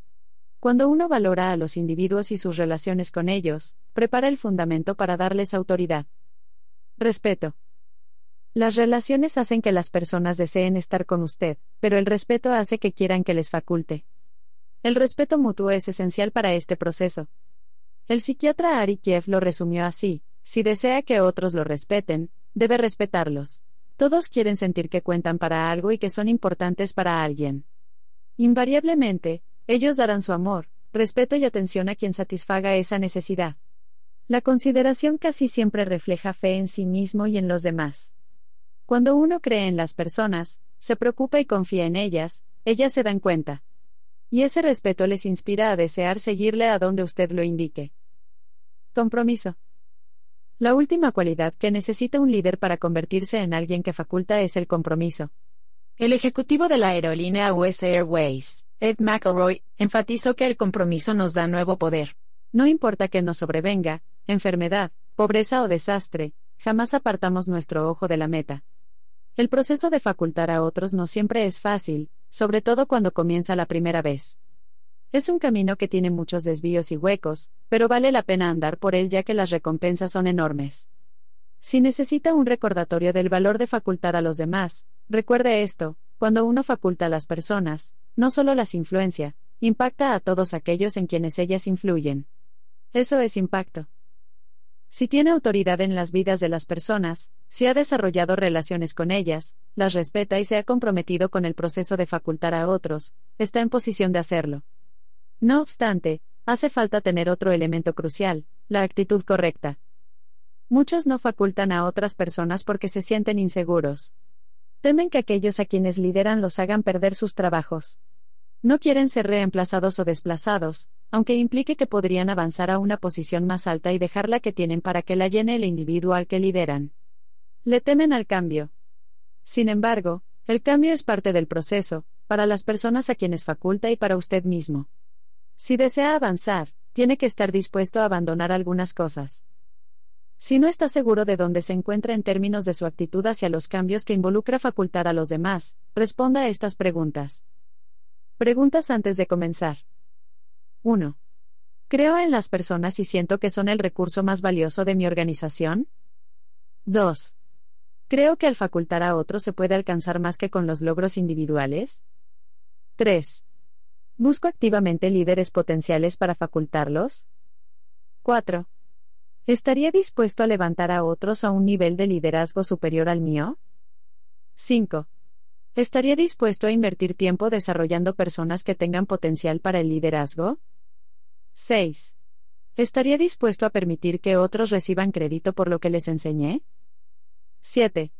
Cuando uno valora a los individuos y sus relaciones con ellos, prepara el fundamento para darles autoridad. Respeto. Las relaciones hacen que las personas deseen estar con usted, pero el respeto hace que quieran que les faculte. El respeto mutuo es esencial para este proceso. El psiquiatra Ari Kiev lo resumió así: si desea que otros lo respeten, debe respetarlos. Todos quieren sentir que cuentan para algo y que son importantes para alguien. Invariablemente, ellos darán su amor, respeto y atención a quien satisfaga esa necesidad. La consideración casi siempre refleja fe en sí mismo y en los demás. Cuando uno cree en las personas, se preocupa y confía en ellas, ellas se dan cuenta. Y ese respeto les inspira a desear seguirle a donde usted lo indique. Compromiso. La última cualidad que necesita un líder para convertirse en alguien que faculta es el compromiso. El ejecutivo de la aerolínea US Airways, Ed McElroy, enfatizó que el compromiso nos da nuevo poder. No importa que nos sobrevenga, enfermedad, pobreza o desastre, jamás apartamos nuestro ojo de la meta. El proceso de facultar a otros no siempre es fácil, sobre todo cuando comienza la primera vez. Es un camino que tiene muchos desvíos y huecos, pero vale la pena andar por él ya que las recompensas son enormes. Si necesita un recordatorio del valor de facultar a los demás, recuerde esto, cuando uno faculta a las personas, no solo las influencia, impacta a todos aquellos en quienes ellas influyen. Eso es impacto. Si tiene autoridad en las vidas de las personas, si ha desarrollado relaciones con ellas, las respeta y se ha comprometido con el proceso de facultar a otros, está en posición de hacerlo. No obstante, hace falta tener otro elemento crucial, la actitud correcta. Muchos no facultan a otras personas porque se sienten inseguros. Temen que aquellos a quienes lideran los hagan perder sus trabajos. No quieren ser reemplazados o desplazados, aunque implique que podrían avanzar a una posición más alta y dejar la que tienen para que la llene el individuo al que lideran. Le temen al cambio. Sin embargo, el cambio es parte del proceso, para las personas a quienes faculta y para usted mismo. Si desea avanzar, tiene que estar dispuesto a abandonar algunas cosas. Si no está seguro de dónde se encuentra en términos de su actitud hacia los cambios que involucra facultar a los demás, responda a estas preguntas. Preguntas antes de comenzar. 1. ¿Creo en las personas y siento que son el recurso más valioso de mi organización? 2. ¿Creo que al facultar a otros se puede alcanzar más que con los logros individuales? 3. ¿Busco activamente líderes potenciales para facultarlos? 4. ¿Estaría dispuesto a levantar a otros a un nivel de liderazgo superior al mío? 5. ¿Estaría dispuesto a invertir tiempo desarrollando personas que tengan potencial para el liderazgo? 6. ¿Estaría dispuesto a permitir que otros reciban crédito por lo que les enseñé? 7.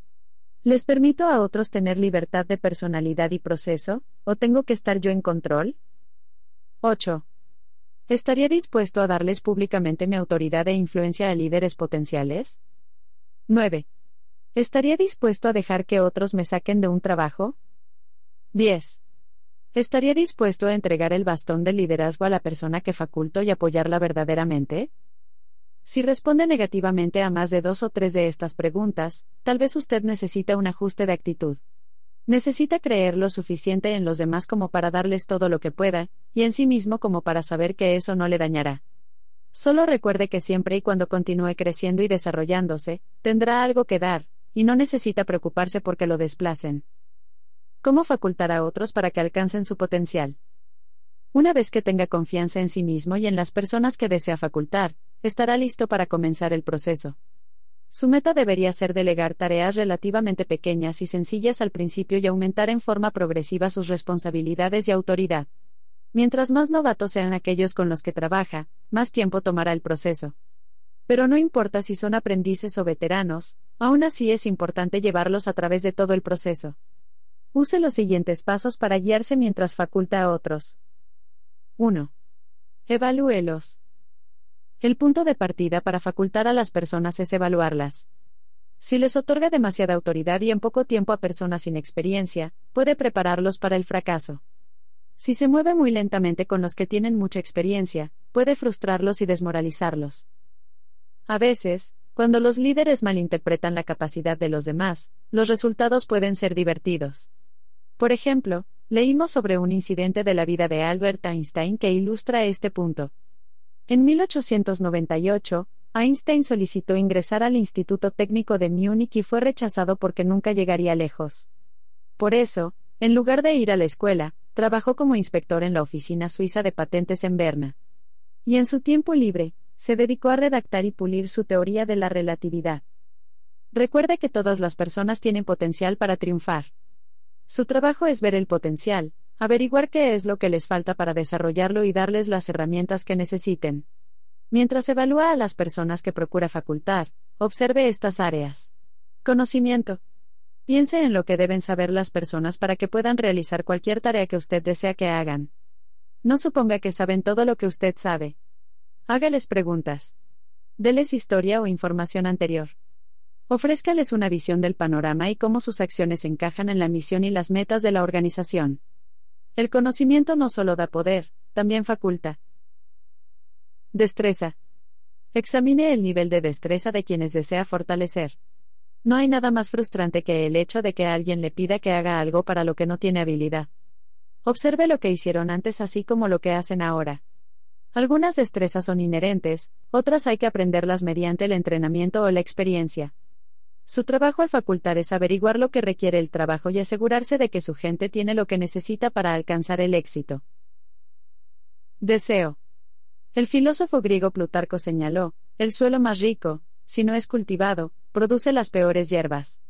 ¿Les permito a otros tener libertad de personalidad y proceso, o tengo que estar yo en control? 8. ¿Estaría dispuesto a darles públicamente mi autoridad e influencia a líderes potenciales? 9. ¿Estaría dispuesto a dejar que otros me saquen de un trabajo? 10. ¿Estaría dispuesto a entregar el bastón de liderazgo a la persona que faculto y apoyarla verdaderamente? Si responde negativamente a más de dos o tres de estas preguntas, tal vez usted necesita un ajuste de actitud. Necesita creer lo suficiente en los demás como para darles todo lo que pueda, y en sí mismo como para saber que eso no le dañará. Solo recuerde que siempre y cuando continúe creciendo y desarrollándose, tendrá algo que dar, y no necesita preocuparse porque lo desplacen. ¿Cómo facultar a otros para que alcancen su potencial? Una vez que tenga confianza en sí mismo y en las personas que desea facultar, estará listo para comenzar el proceso. Su meta debería ser delegar tareas relativamente pequeñas y sencillas al principio y aumentar en forma progresiva sus responsabilidades y autoridad. Mientras más novatos sean aquellos con los que trabaja, más tiempo tomará el proceso. Pero no importa si son aprendices o veteranos, aún así es importante llevarlos a través de todo el proceso. Use los siguientes pasos para guiarse mientras faculta a otros. 1. Evalúelos. El punto de partida para facultar a las personas es evaluarlas. Si les otorga demasiada autoridad y en poco tiempo a personas sin experiencia, puede prepararlos para el fracaso. Si se mueve muy lentamente con los que tienen mucha experiencia, puede frustrarlos y desmoralizarlos. A veces, cuando los líderes malinterpretan la capacidad de los demás, los resultados pueden ser divertidos. Por ejemplo, leímos sobre un incidente de la vida de Albert Einstein que ilustra este punto. En 1898, Einstein solicitó ingresar al Instituto Técnico de Múnich y fue rechazado porque nunca llegaría lejos. Por eso, en lugar de ir a la escuela, trabajó como inspector en la oficina suiza de patentes en Berna. Y en su tiempo libre, se dedicó a redactar y pulir su teoría de la relatividad. Recuerde que todas las personas tienen potencial para triunfar. Su trabajo es ver el potencial, averiguar qué es lo que les falta para desarrollarlo y darles las herramientas que necesiten. Mientras evalúa a las personas que procura facultar, observe estas áreas. Conocimiento. Piense en lo que deben saber las personas para que puedan realizar cualquier tarea que usted desea que hagan. No suponga que saben todo lo que usted sabe. Hágales preguntas. Deles historia o información anterior. Ofrézcales una visión del panorama y cómo sus acciones encajan en la misión y las metas de la organización. El conocimiento no solo da poder, también faculta. Destreza. Examine el nivel de destreza de quienes desea fortalecer. No hay nada más frustrante que el hecho de que alguien le pida que haga algo para lo que no tiene habilidad. Observe lo que hicieron antes así como lo que hacen ahora. Algunas destrezas son inherentes, otras hay que aprenderlas mediante el entrenamiento o la experiencia. Su trabajo al facultar es averiguar lo que requiere el trabajo y asegurarse de que su gente tiene lo que necesita para alcanzar el éxito. Deseo. El filósofo griego Plutarco señaló, el suelo más rico, si no es cultivado, produce las peores hierbas.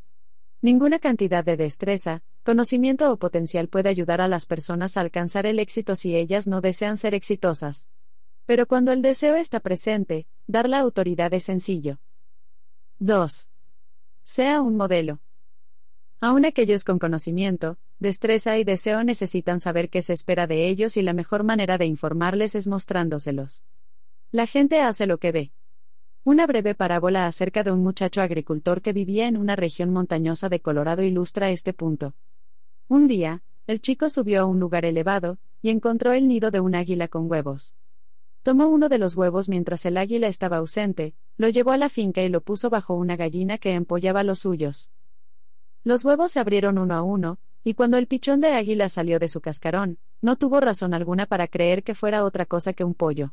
Ninguna cantidad de destreza, conocimiento o potencial puede ayudar a las personas a alcanzar el éxito si ellas no desean ser exitosas. Pero cuando el deseo está presente, dar la autoridad es sencillo. 2. Sea un modelo. Aun aquellos con conocimiento, destreza y deseo necesitan saber qué se espera de ellos y la mejor manera de informarles es mostrándoselos. La gente hace lo que ve. Una breve parábola acerca de un muchacho agricultor que vivía en una región montañosa de Colorado ilustra este punto. Un día, el chico subió a un lugar elevado, y encontró el nido de un águila con huevos. Tomó uno de los huevos mientras el águila estaba ausente, lo llevó a la finca y lo puso bajo una gallina que empollaba los suyos. Los huevos se abrieron uno a uno, y cuando el pichón de águila salió de su cascarón, no tuvo razón alguna para creer que fuera otra cosa que un pollo.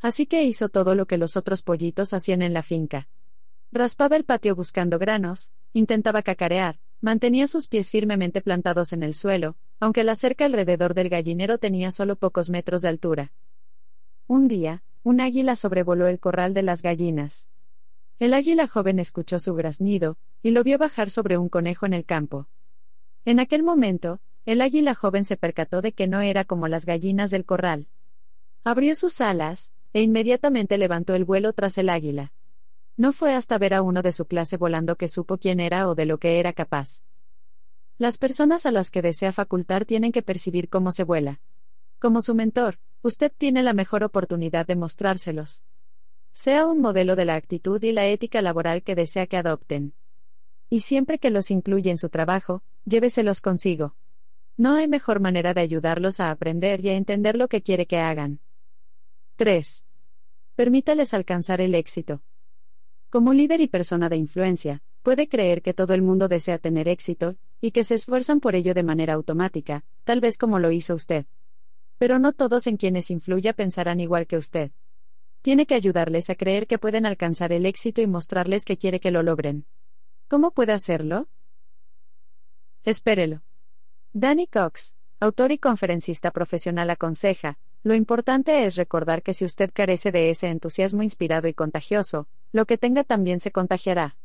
Así que hizo todo lo que los otros pollitos hacían en la finca. Raspaba el patio buscando granos, intentaba cacarear, mantenía sus pies firmemente plantados en el suelo, aunque la cerca alrededor del gallinero tenía solo pocos metros de altura. Un día, un águila sobrevoló el corral de las gallinas. El águila joven escuchó su graznido, y lo vio bajar sobre un conejo en el campo. En aquel momento, el águila joven se percató de que no era como las gallinas del corral. Abrió sus alas, e inmediatamente levantó el vuelo tras el águila. No fue hasta ver a uno de su clase volando que supo quién era o de lo que era capaz. Las personas a las que desea facultar tienen que percibir cómo se vuela. Como su mentor, usted tiene la mejor oportunidad de mostrárselos. Sea un modelo de la actitud y la ética laboral que desea que adopten. Y siempre que los incluye en su trabajo, lléveselos consigo. No hay mejor manera de ayudarlos a aprender y a entender lo que quiere que hagan. 3. Permítales alcanzar el éxito. Como líder y persona de influencia, puede creer que todo el mundo desea tener éxito, y que se esfuerzan por ello de manera automática, tal vez como lo hizo usted. Pero no todos en quienes influya pensarán igual que usted. Tiene que ayudarles a creer que pueden alcanzar el éxito y mostrarles que quiere que lo logren. ¿Cómo puede hacerlo? Espérelo. Danny Cox, autor y conferencista profesional, aconseja, lo importante es recordar que si usted carece de ese entusiasmo inspirado y contagioso, lo que tenga también se contagiará.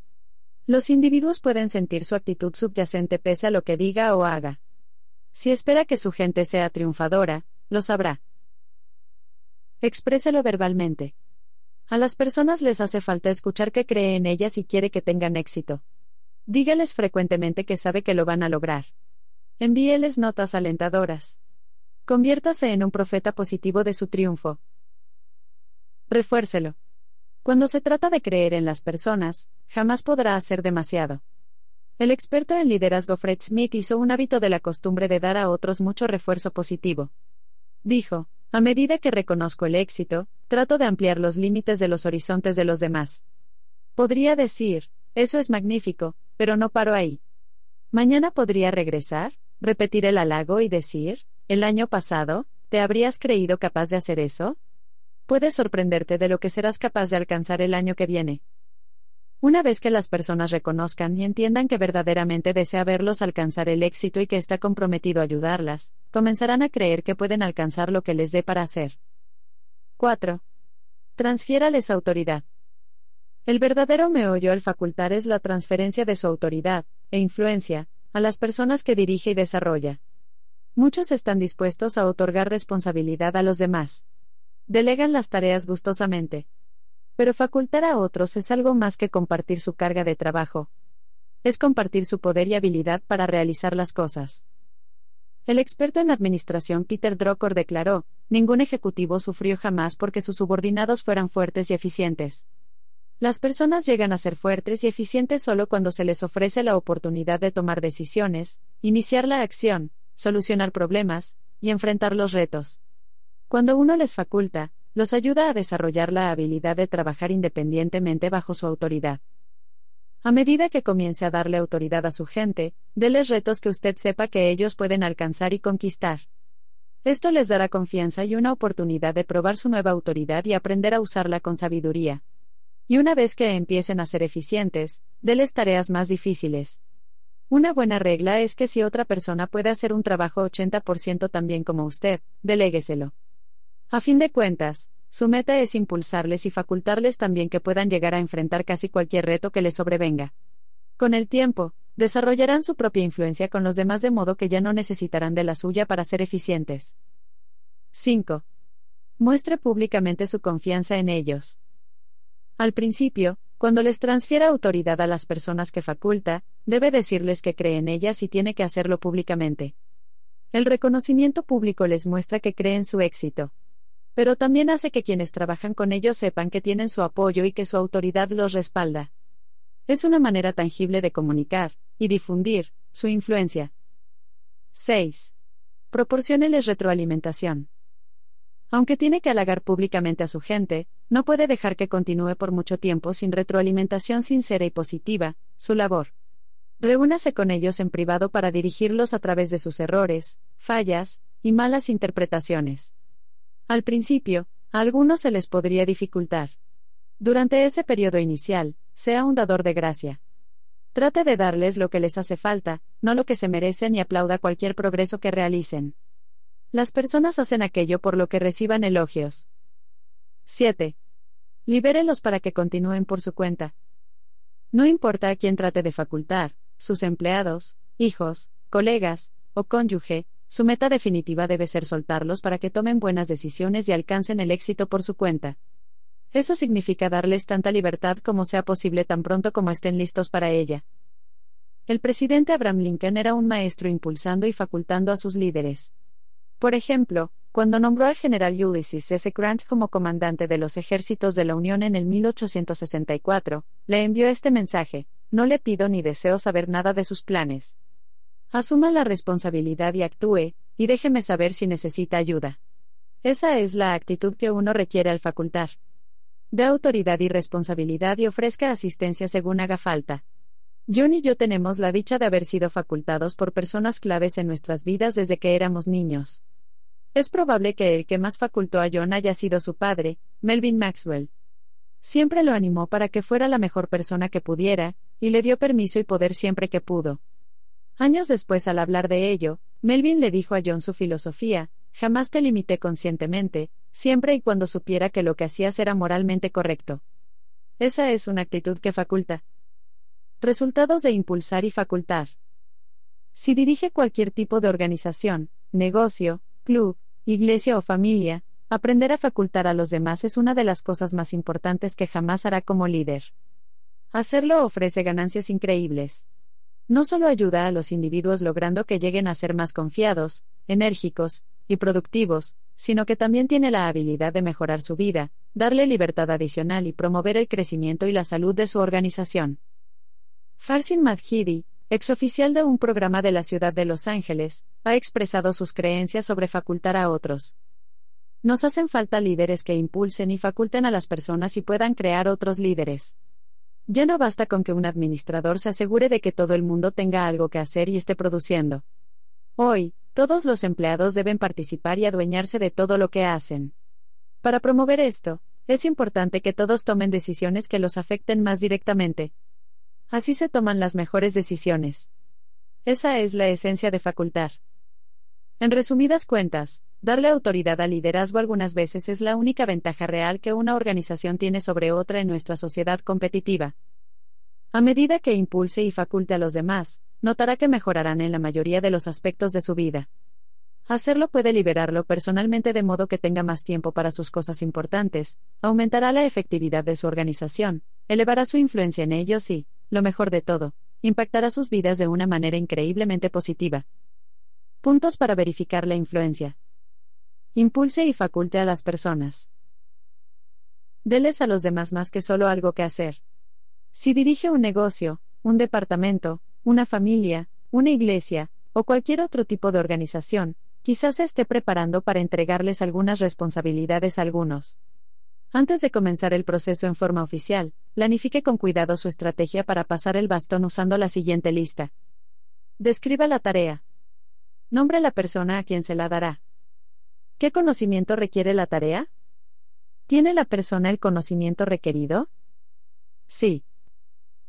Los individuos pueden sentir su actitud subyacente pese a lo que diga o haga. Si espera que su gente sea triunfadora, lo sabrá. Expréselo verbalmente. A las personas les hace falta escuchar que cree en ellas y quiere que tengan éxito. Dígales frecuentemente que sabe que lo van a lograr. Envíeles notas alentadoras. Conviértase en un profeta positivo de su triunfo. Refuércelo. Cuando se trata de creer en las personas, jamás podrá hacer demasiado. El experto en liderazgo Fred Smith hizo un hábito de la costumbre de dar a otros mucho refuerzo positivo. Dijo, a medida que reconozco el éxito, trato de ampliar los límites de los horizontes de los demás. Podría decir, eso es magnífico, pero no paro ahí. Mañana podría regresar, repetir el halago y decir, el año pasado, ¿te habrías creído capaz de hacer eso? Puedes sorprenderte de lo que serás capaz de alcanzar el año que viene. Una vez que las personas reconozcan y entiendan que verdaderamente desea verlos alcanzar el éxito y que está comprometido a ayudarlas, comenzarán a creer que pueden alcanzar lo que les dé para hacer. 4. Transfiérales autoridad. El verdadero meollo al facultar es la transferencia de su autoridad e influencia a las personas que dirige y desarrolla. Muchos están dispuestos a otorgar responsabilidad a los demás. Delegan las tareas gustosamente. Pero facultar a otros es algo más que compartir su carga de trabajo. Es compartir su poder y habilidad para realizar las cosas. El experto en administración Peter Drucker declaró, ningún ejecutivo sufrió jamás porque sus subordinados fueran fuertes y eficientes. Las personas llegan a ser fuertes y eficientes solo cuando se les ofrece la oportunidad de tomar decisiones, iniciar la acción, solucionar problemas, y enfrentar los retos. Cuando uno les faculta, los ayuda a desarrollar la habilidad de trabajar independientemente bajo su autoridad. A medida que comience a darle autoridad a su gente, déles retos que usted sepa que ellos pueden alcanzar y conquistar. Esto les dará confianza y una oportunidad de probar su nueva autoridad y aprender a usarla con sabiduría. Y una vez que empiecen a ser eficientes, déles tareas más difíciles. Una buena regla es que si otra persona puede hacer un trabajo 80% tan bien como usted, delégueselo. A fin de cuentas, su meta es impulsarles y facultarles también que puedan llegar a enfrentar casi cualquier reto que les sobrevenga. Con el tiempo, desarrollarán su propia influencia con los demás de modo que ya no necesitarán de la suya para ser eficientes. 5. Muestre públicamente su confianza en ellos. Al principio, cuando les transfiera autoridad a las personas que faculta, debe decirles que cree en ellas y tiene que hacerlo públicamente. El reconocimiento público les muestra que cree en su éxito pero también hace que quienes trabajan con ellos sepan que tienen su apoyo y que su autoridad los respalda. Es una manera tangible de comunicar y difundir su influencia. 6. Proporcióneles retroalimentación. Aunque tiene que halagar públicamente a su gente, no puede dejar que continúe por mucho tiempo sin retroalimentación sincera y positiva, su labor. Reúnase con ellos en privado para dirigirlos a través de sus errores, fallas y malas interpretaciones. Al principio, a algunos se les podría dificultar. Durante ese periodo inicial, sea un dador de gracia. Trate de darles lo que les hace falta, no lo que se merecen y aplauda cualquier progreso que realicen. Las personas hacen aquello por lo que reciban elogios. 7. Libérelos para que continúen por su cuenta. No importa a quién trate de facultar, sus empleados, hijos, colegas, o cónyuge, su meta definitiva debe ser soltarlos para que tomen buenas decisiones y alcancen el éxito por su cuenta. Eso significa darles tanta libertad como sea posible tan pronto como estén listos para ella. El presidente Abraham Lincoln era un maestro impulsando y facultando a sus líderes. Por ejemplo, cuando nombró al general Ulysses S. Grant como comandante de los ejércitos de la Unión en el 1864, le envió este mensaje, no le pido ni deseo saber nada de sus planes. Asuma la responsabilidad y actúe, y déjeme saber si necesita ayuda. Esa es la actitud que uno requiere al facultar. De autoridad y responsabilidad y ofrezca asistencia según haga falta. John y yo tenemos la dicha de haber sido facultados por personas claves en nuestras vidas desde que éramos niños. Es probable que el que más facultó a John haya sido su padre, Melvin Maxwell. Siempre lo animó para que fuera la mejor persona que pudiera, y le dio permiso y poder siempre que pudo. Años después, al hablar de ello, Melvin le dijo a John su filosofía, jamás te limité conscientemente, siempre y cuando supiera que lo que hacías era moralmente correcto. Esa es una actitud que faculta. Resultados de impulsar y facultar. Si dirige cualquier tipo de organización, negocio, club, iglesia o familia, aprender a facultar a los demás es una de las cosas más importantes que jamás hará como líder. Hacerlo ofrece ganancias increíbles no solo ayuda a los individuos logrando que lleguen a ser más confiados, enérgicos y productivos, sino que también tiene la habilidad de mejorar su vida, darle libertad adicional y promover el crecimiento y la salud de su organización. Farsin Madhidi, exoficial de un programa de la ciudad de Los Ángeles, ha expresado sus creencias sobre facultar a otros. Nos hacen falta líderes que impulsen y faculten a las personas y puedan crear otros líderes. Ya no basta con que un administrador se asegure de que todo el mundo tenga algo que hacer y esté produciendo. Hoy, todos los empleados deben participar y adueñarse de todo lo que hacen. Para promover esto, es importante que todos tomen decisiones que los afecten más directamente. Así se toman las mejores decisiones. Esa es la esencia de facultar. En resumidas cuentas, darle autoridad al liderazgo algunas veces es la única ventaja real que una organización tiene sobre otra en nuestra sociedad competitiva. A medida que impulse y faculte a los demás, notará que mejorarán en la mayoría de los aspectos de su vida. Hacerlo puede liberarlo personalmente de modo que tenga más tiempo para sus cosas importantes, aumentará la efectividad de su organización, elevará su influencia en ellos y, lo mejor de todo, impactará sus vidas de una manera increíblemente positiva. Puntos para verificar la influencia. Impulse y faculte a las personas. Deles a los demás más que solo algo que hacer. Si dirige un negocio, un departamento, una familia, una iglesia, o cualquier otro tipo de organización, quizás se esté preparando para entregarles algunas responsabilidades a algunos. Antes de comenzar el proceso en forma oficial, planifique con cuidado su estrategia para pasar el bastón usando la siguiente lista. Describa la tarea. Nombre la persona a quien se la dará. ¿Qué conocimiento requiere la tarea? ¿Tiene la persona el conocimiento requerido? Sí.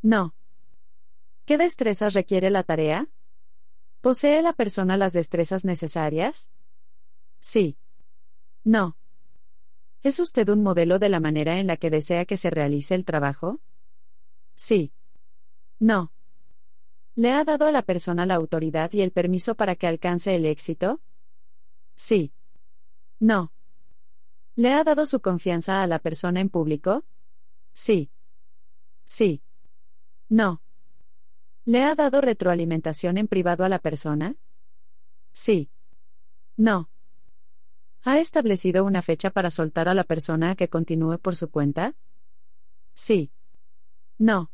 No. ¿Qué destrezas requiere la tarea? ¿Posee la persona las destrezas necesarias? Sí. No. ¿Es usted un modelo de la manera en la que desea que se realice el trabajo? Sí. No. ¿Le ha dado a la persona la autoridad y el permiso para que alcance el éxito? Sí. No. ¿Le ha dado su confianza a la persona en público? Sí. Sí. No. ¿Le ha dado retroalimentación en privado a la persona? Sí. No. ¿Ha establecido una fecha para soltar a la persona a que continúe por su cuenta? Sí. No.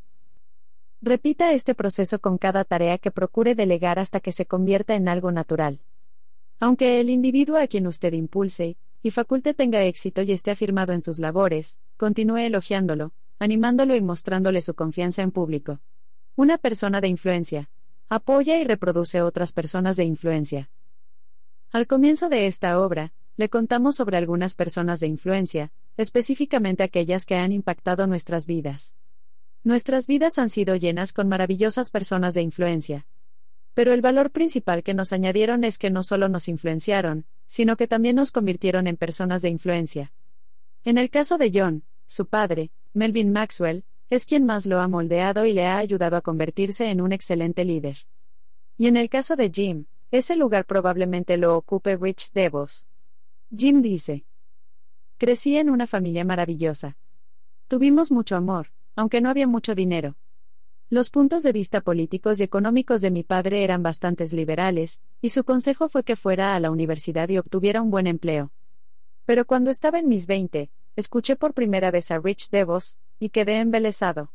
Repita este proceso con cada tarea que procure delegar hasta que se convierta en algo natural. Aunque el individuo a quien usted impulse y faculte tenga éxito y esté afirmado en sus labores, continúe elogiándolo, animándolo y mostrándole su confianza en público. Una persona de influencia. Apoya y reproduce otras personas de influencia. Al comienzo de esta obra, le contamos sobre algunas personas de influencia, específicamente aquellas que han impactado nuestras vidas. Nuestras vidas han sido llenas con maravillosas personas de influencia. Pero el valor principal que nos añadieron es que no solo nos influenciaron, sino que también nos convirtieron en personas de influencia. En el caso de John, su padre, Melvin Maxwell, es quien más lo ha moldeado y le ha ayudado a convertirse en un excelente líder. Y en el caso de Jim, ese lugar probablemente lo ocupe Rich DeVos. Jim dice, Crecí en una familia maravillosa. Tuvimos mucho amor, aunque no había mucho dinero. Los puntos de vista políticos y económicos de mi padre eran bastantes liberales, y su consejo fue que fuera a la universidad y obtuviera un buen empleo. Pero cuando estaba en mis veinte, escuché por primera vez a Rich DeVos, y quedé embelesado.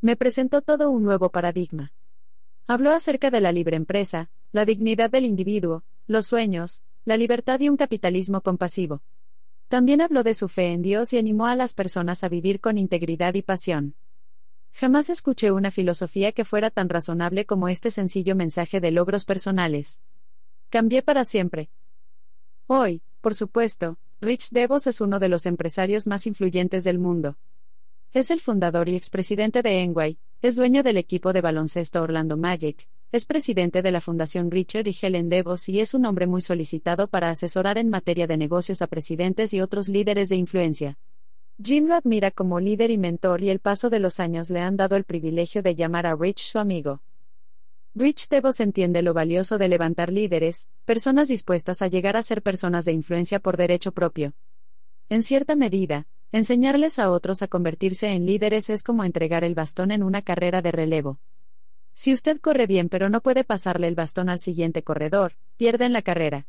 Me presentó todo un nuevo paradigma. Habló acerca de la libre empresa, la dignidad del individuo, los sueños, la libertad y un capitalismo compasivo. También habló de su fe en Dios y animó a las personas a vivir con integridad y pasión. Jamás escuché una filosofía que fuera tan razonable como este sencillo mensaje de logros personales. Cambié para siempre. Hoy, por supuesto, Rich DeVos es uno de los empresarios más influyentes del mundo. Es el fundador y expresidente de Enway, es dueño del equipo de baloncesto Orlando Magic, es presidente de la Fundación Richard y Helen DeVos y es un hombre muy solicitado para asesorar en materia de negocios a presidentes y otros líderes de influencia. Jim lo admira como líder y mentor y el paso de los años le han dado el privilegio de llamar a Rich su amigo. Rich DeVos entiende lo valioso de levantar líderes, personas dispuestas a llegar a ser personas de influencia por derecho propio. En cierta medida, enseñarles a otros a convertirse en líderes es como entregar el bastón en una carrera de relevo. Si usted corre bien pero no puede pasarle el bastón al siguiente corredor, pierde en la carrera.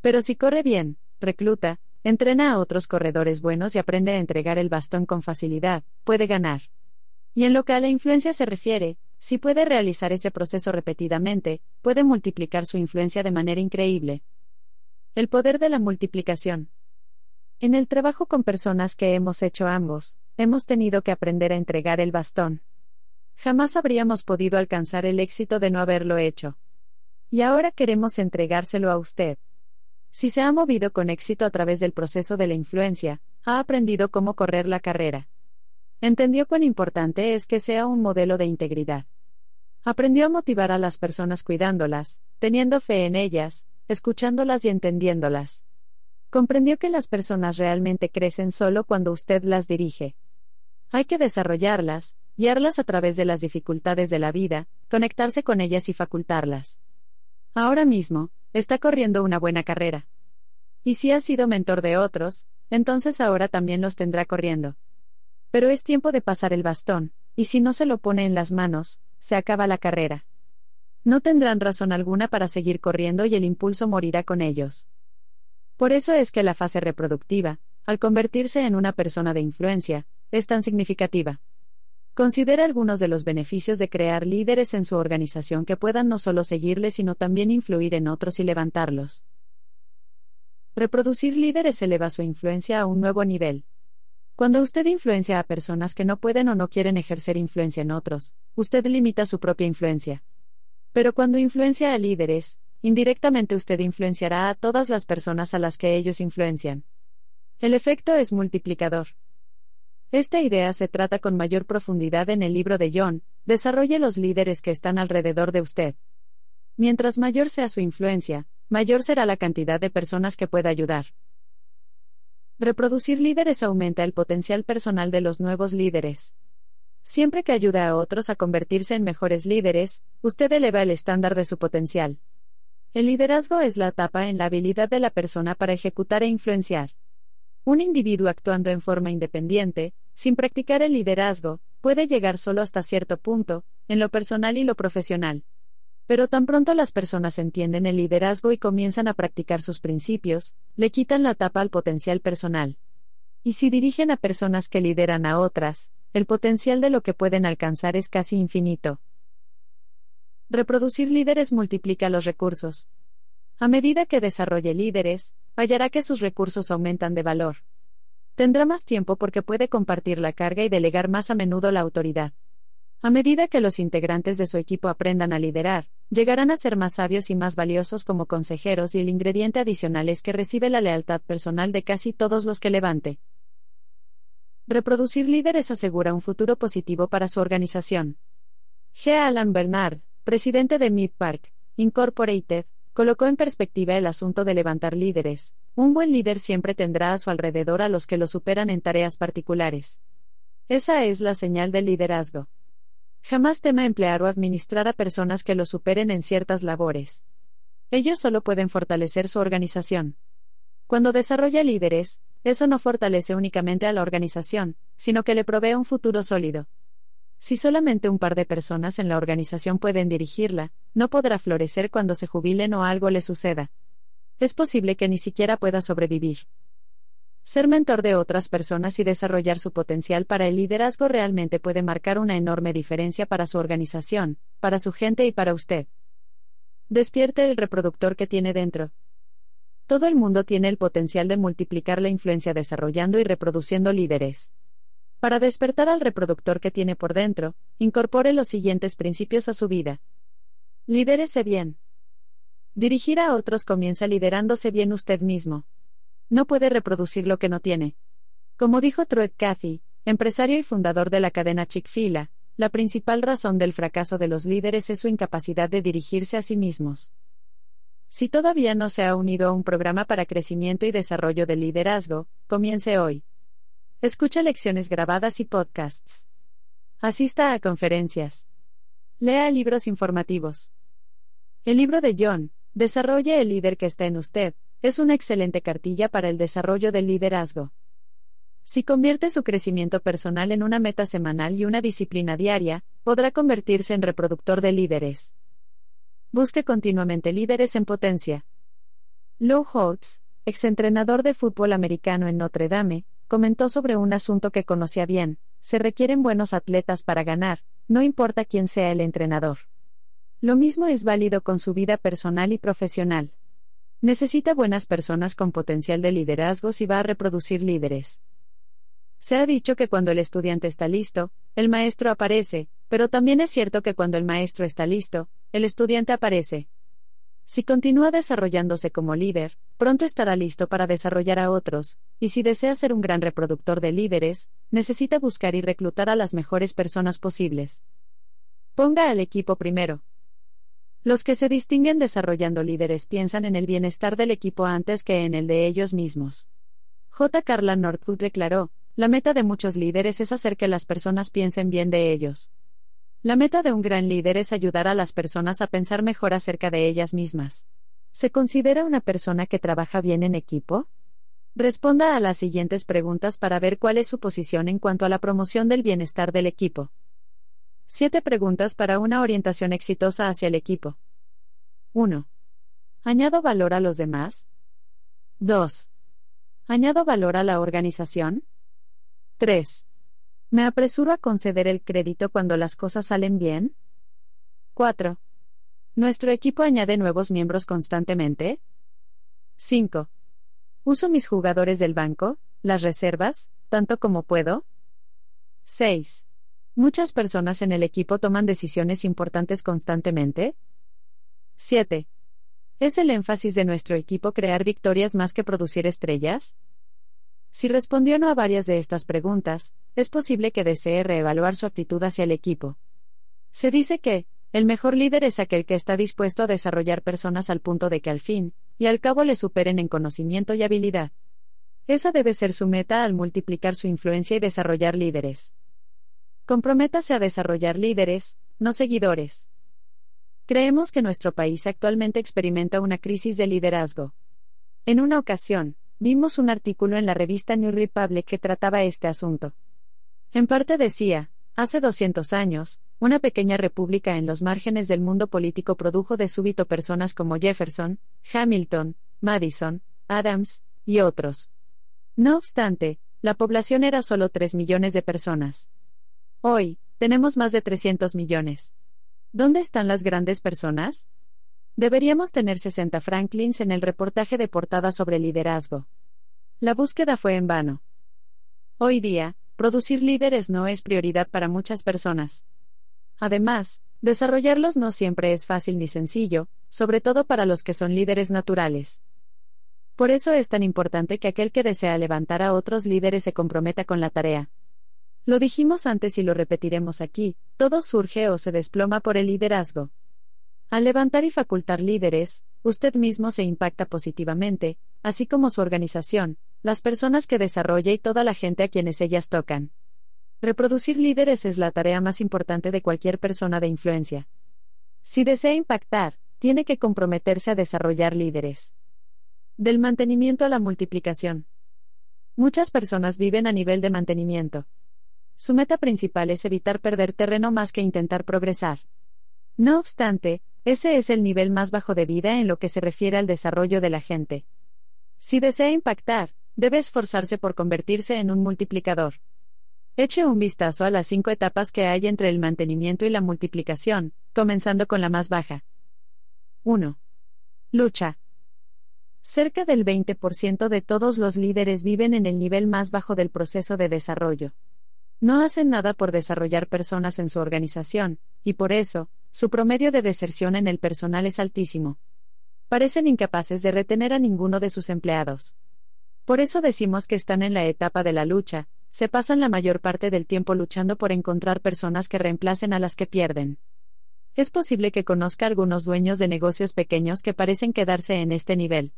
Pero si corre bien, recluta, entrena a otros corredores buenos y aprende a entregar el bastón con facilidad, puede ganar. Y en lo que a la influencia se refiere, si puede realizar ese proceso repetidamente, puede multiplicar su influencia de manera increíble. El poder de la multiplicación. En el trabajo con personas que hemos hecho ambos, hemos tenido que aprender a entregar el bastón. Jamás habríamos podido alcanzar el éxito de no haberlo hecho. Y ahora queremos entregárselo a usted. Si se ha movido con éxito a través del proceso de la influencia, ha aprendido cómo correr la carrera. Entendió cuán importante es que sea un modelo de integridad. Aprendió a motivar a las personas cuidándolas, teniendo fe en ellas, escuchándolas y entendiéndolas. Comprendió que las personas realmente crecen solo cuando usted las dirige. Hay que desarrollarlas, guiarlas a través de las dificultades de la vida, conectarse con ellas y facultarlas. Ahora mismo, está corriendo una buena carrera. Y si ha sido mentor de otros, entonces ahora también los tendrá corriendo. Pero es tiempo de pasar el bastón, y si no se lo pone en las manos, se acaba la carrera. No tendrán razón alguna para seguir corriendo y el impulso morirá con ellos. Por eso es que la fase reproductiva, al convertirse en una persona de influencia, es tan significativa. Considera algunos de los beneficios de crear líderes en su organización que puedan no solo seguirle sino también influir en otros y levantarlos. Reproducir líderes eleva su influencia a un nuevo nivel. Cuando usted influencia a personas que no pueden o no quieren ejercer influencia en otros, usted limita su propia influencia. Pero cuando influencia a líderes, indirectamente usted influenciará a todas las personas a las que ellos influencian. El efecto es multiplicador. Esta idea se trata con mayor profundidad en el libro de John, Desarrolle los líderes que están alrededor de usted. Mientras mayor sea su influencia, mayor será la cantidad de personas que pueda ayudar. Reproducir líderes aumenta el potencial personal de los nuevos líderes. Siempre que ayuda a otros a convertirse en mejores líderes, usted eleva el estándar de su potencial. El liderazgo es la etapa en la habilidad de la persona para ejecutar e influenciar. Un individuo actuando en forma independiente, sin practicar el liderazgo, puede llegar solo hasta cierto punto, en lo personal y lo profesional. Pero tan pronto las personas entienden el liderazgo y comienzan a practicar sus principios, le quitan la tapa al potencial personal. Y si dirigen a personas que lideran a otras, el potencial de lo que pueden alcanzar es casi infinito. Reproducir líderes multiplica los recursos. A medida que desarrolle líderes, hallará que sus recursos aumentan de valor. Tendrá más tiempo porque puede compartir la carga y delegar más a menudo la autoridad. A medida que los integrantes de su equipo aprendan a liderar, llegarán a ser más sabios y más valiosos como consejeros y el ingrediente adicional es que recibe la lealtad personal de casi todos los que levante. Reproducir líderes asegura un futuro positivo para su organización. G. Alan Bernard, presidente de Mid Park, Incorporated, colocó en perspectiva el asunto de levantar líderes. Un buen líder siempre tendrá a su alrededor a los que lo superan en tareas particulares. Esa es la señal del liderazgo. Jamás tema emplear o administrar a personas que lo superen en ciertas labores. Ellos solo pueden fortalecer su organización. Cuando desarrolla líderes, eso no fortalece únicamente a la organización, sino que le provee un futuro sólido. Si solamente un par de personas en la organización pueden dirigirla, no podrá florecer cuando se jubilen o algo le suceda. Es posible que ni siquiera pueda sobrevivir. Ser mentor de otras personas y desarrollar su potencial para el liderazgo realmente puede marcar una enorme diferencia para su organización, para su gente y para usted. Despierte el reproductor que tiene dentro. Todo el mundo tiene el potencial de multiplicar la influencia desarrollando y reproduciendo líderes. Para despertar al reproductor que tiene por dentro, incorpore los siguientes principios a su vida. Lidérese bien. Dirigir a otros comienza liderándose bien usted mismo. No puede reproducir lo que no tiene. Como dijo Truett Cathy, empresario y fundador de la cadena Chick-fil-A, la principal razón del fracaso de los líderes es su incapacidad de dirigirse a sí mismos. Si todavía no se ha unido a un programa para crecimiento y desarrollo del liderazgo, comience hoy. Escucha lecciones grabadas y podcasts. Asista a conferencias. Lea libros informativos. El libro de John, Desarrolle el líder que está en usted, es una excelente cartilla para el desarrollo del liderazgo. Si convierte su crecimiento personal en una meta semanal y una disciplina diaria, podrá convertirse en reproductor de líderes. Busque continuamente líderes en potencia. Lou Holtz, exentrenador de fútbol americano en Notre Dame, comentó sobre un asunto que conocía bien, se requieren buenos atletas para ganar, no importa quién sea el entrenador. Lo mismo es válido con su vida personal y profesional. Necesita buenas personas con potencial de liderazgo si va a reproducir líderes. Se ha dicho que cuando el estudiante está listo, el maestro aparece, pero también es cierto que cuando el maestro está listo, el estudiante aparece. Si continúa desarrollándose como líder, pronto estará listo para desarrollar a otros, y si desea ser un gran reproductor de líderes, necesita buscar y reclutar a las mejores personas posibles. Ponga al equipo primero. Los que se distinguen desarrollando líderes piensan en el bienestar del equipo antes que en el de ellos mismos. J. Carla Northwood declaró, la meta de muchos líderes es hacer que las personas piensen bien de ellos. La meta de un gran líder es ayudar a las personas a pensar mejor acerca de ellas mismas. ¿Se considera una persona que trabaja bien en equipo? Responda a las siguientes preguntas para ver cuál es su posición en cuanto a la promoción del bienestar del equipo. 7 preguntas para una orientación exitosa hacia el equipo. 1. ¿Añado valor a los demás? 2. ¿Añado valor a la organización? 3. ¿Me apresuro a conceder el crédito cuando las cosas salen bien? 4. ¿Nuestro equipo añade nuevos miembros constantemente? 5. ¿Uso mis jugadores del banco, las reservas, tanto como puedo? 6. ¿Muchas personas en el equipo toman decisiones importantes constantemente? 7. ¿Es el énfasis de nuestro equipo crear victorias más que producir estrellas? Si respondió no a varias de estas preguntas, es posible que desee reevaluar su actitud hacia el equipo. Se dice que, el mejor líder es aquel que está dispuesto a desarrollar personas al punto de que al fin, y al cabo le superen en conocimiento y habilidad. Esa debe ser su meta al multiplicar su influencia y desarrollar líderes. Comprométase a desarrollar líderes, no seguidores. Creemos que nuestro país actualmente experimenta una crisis de liderazgo. En una ocasión, Vimos un artículo en la revista New Republic que trataba este asunto. En parte decía, hace 200 años, una pequeña república en los márgenes del mundo político produjo de súbito personas como Jefferson, Hamilton, Madison, Adams, y otros. No obstante, la población era solo 3 millones de personas. Hoy, tenemos más de 300 millones. ¿Dónde están las grandes personas? Deberíamos tener 60 Franklins en el reportaje de portada sobre liderazgo. La búsqueda fue en vano. Hoy día, producir líderes no es prioridad para muchas personas. Además, desarrollarlos no siempre es fácil ni sencillo, sobre todo para los que son líderes naturales. Por eso es tan importante que aquel que desea levantar a otros líderes se comprometa con la tarea. Lo dijimos antes y lo repetiremos aquí, todo surge o se desploma por el liderazgo. Al levantar y facultar líderes, usted mismo se impacta positivamente, así como su organización, las personas que desarrolla y toda la gente a quienes ellas tocan. Reproducir líderes es la tarea más importante de cualquier persona de influencia. Si desea impactar, tiene que comprometerse a desarrollar líderes. Del mantenimiento a la multiplicación. Muchas personas viven a nivel de mantenimiento. Su meta principal es evitar perder terreno más que intentar progresar. No obstante, ese es el nivel más bajo de vida en lo que se refiere al desarrollo de la gente. Si desea impactar, debe esforzarse por convertirse en un multiplicador. Eche un vistazo a las cinco etapas que hay entre el mantenimiento y la multiplicación, comenzando con la más baja. 1. Lucha. Cerca del 20% de todos los líderes viven en el nivel más bajo del proceso de desarrollo. No hacen nada por desarrollar personas en su organización, y por eso, su promedio de deserción en el personal es altísimo. Parecen incapaces de retener a ninguno de sus empleados. Por eso decimos que están en la etapa de la lucha, se pasan la mayor parte del tiempo luchando por encontrar personas que reemplacen a las que pierden. Es posible que conozca algunos dueños de negocios pequeños que parecen quedarse en este nivel.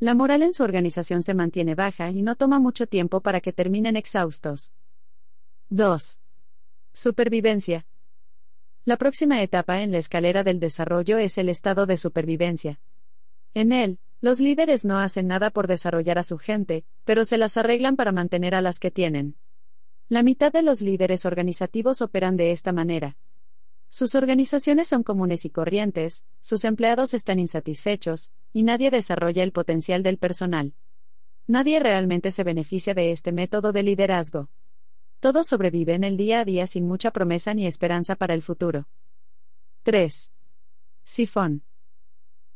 La moral en su organización se mantiene baja y no toma mucho tiempo para que terminen exhaustos. 2. Supervivencia. La próxima etapa en la escalera del desarrollo es el estado de supervivencia. En él, los líderes no hacen nada por desarrollar a su gente, pero se las arreglan para mantener a las que tienen. La mitad de los líderes organizativos operan de esta manera. Sus organizaciones son comunes y corrientes, sus empleados están insatisfechos, y nadie desarrolla el potencial del personal. Nadie realmente se beneficia de este método de liderazgo. Todos sobreviven el día a día sin mucha promesa ni esperanza para el futuro. 3. Sifón.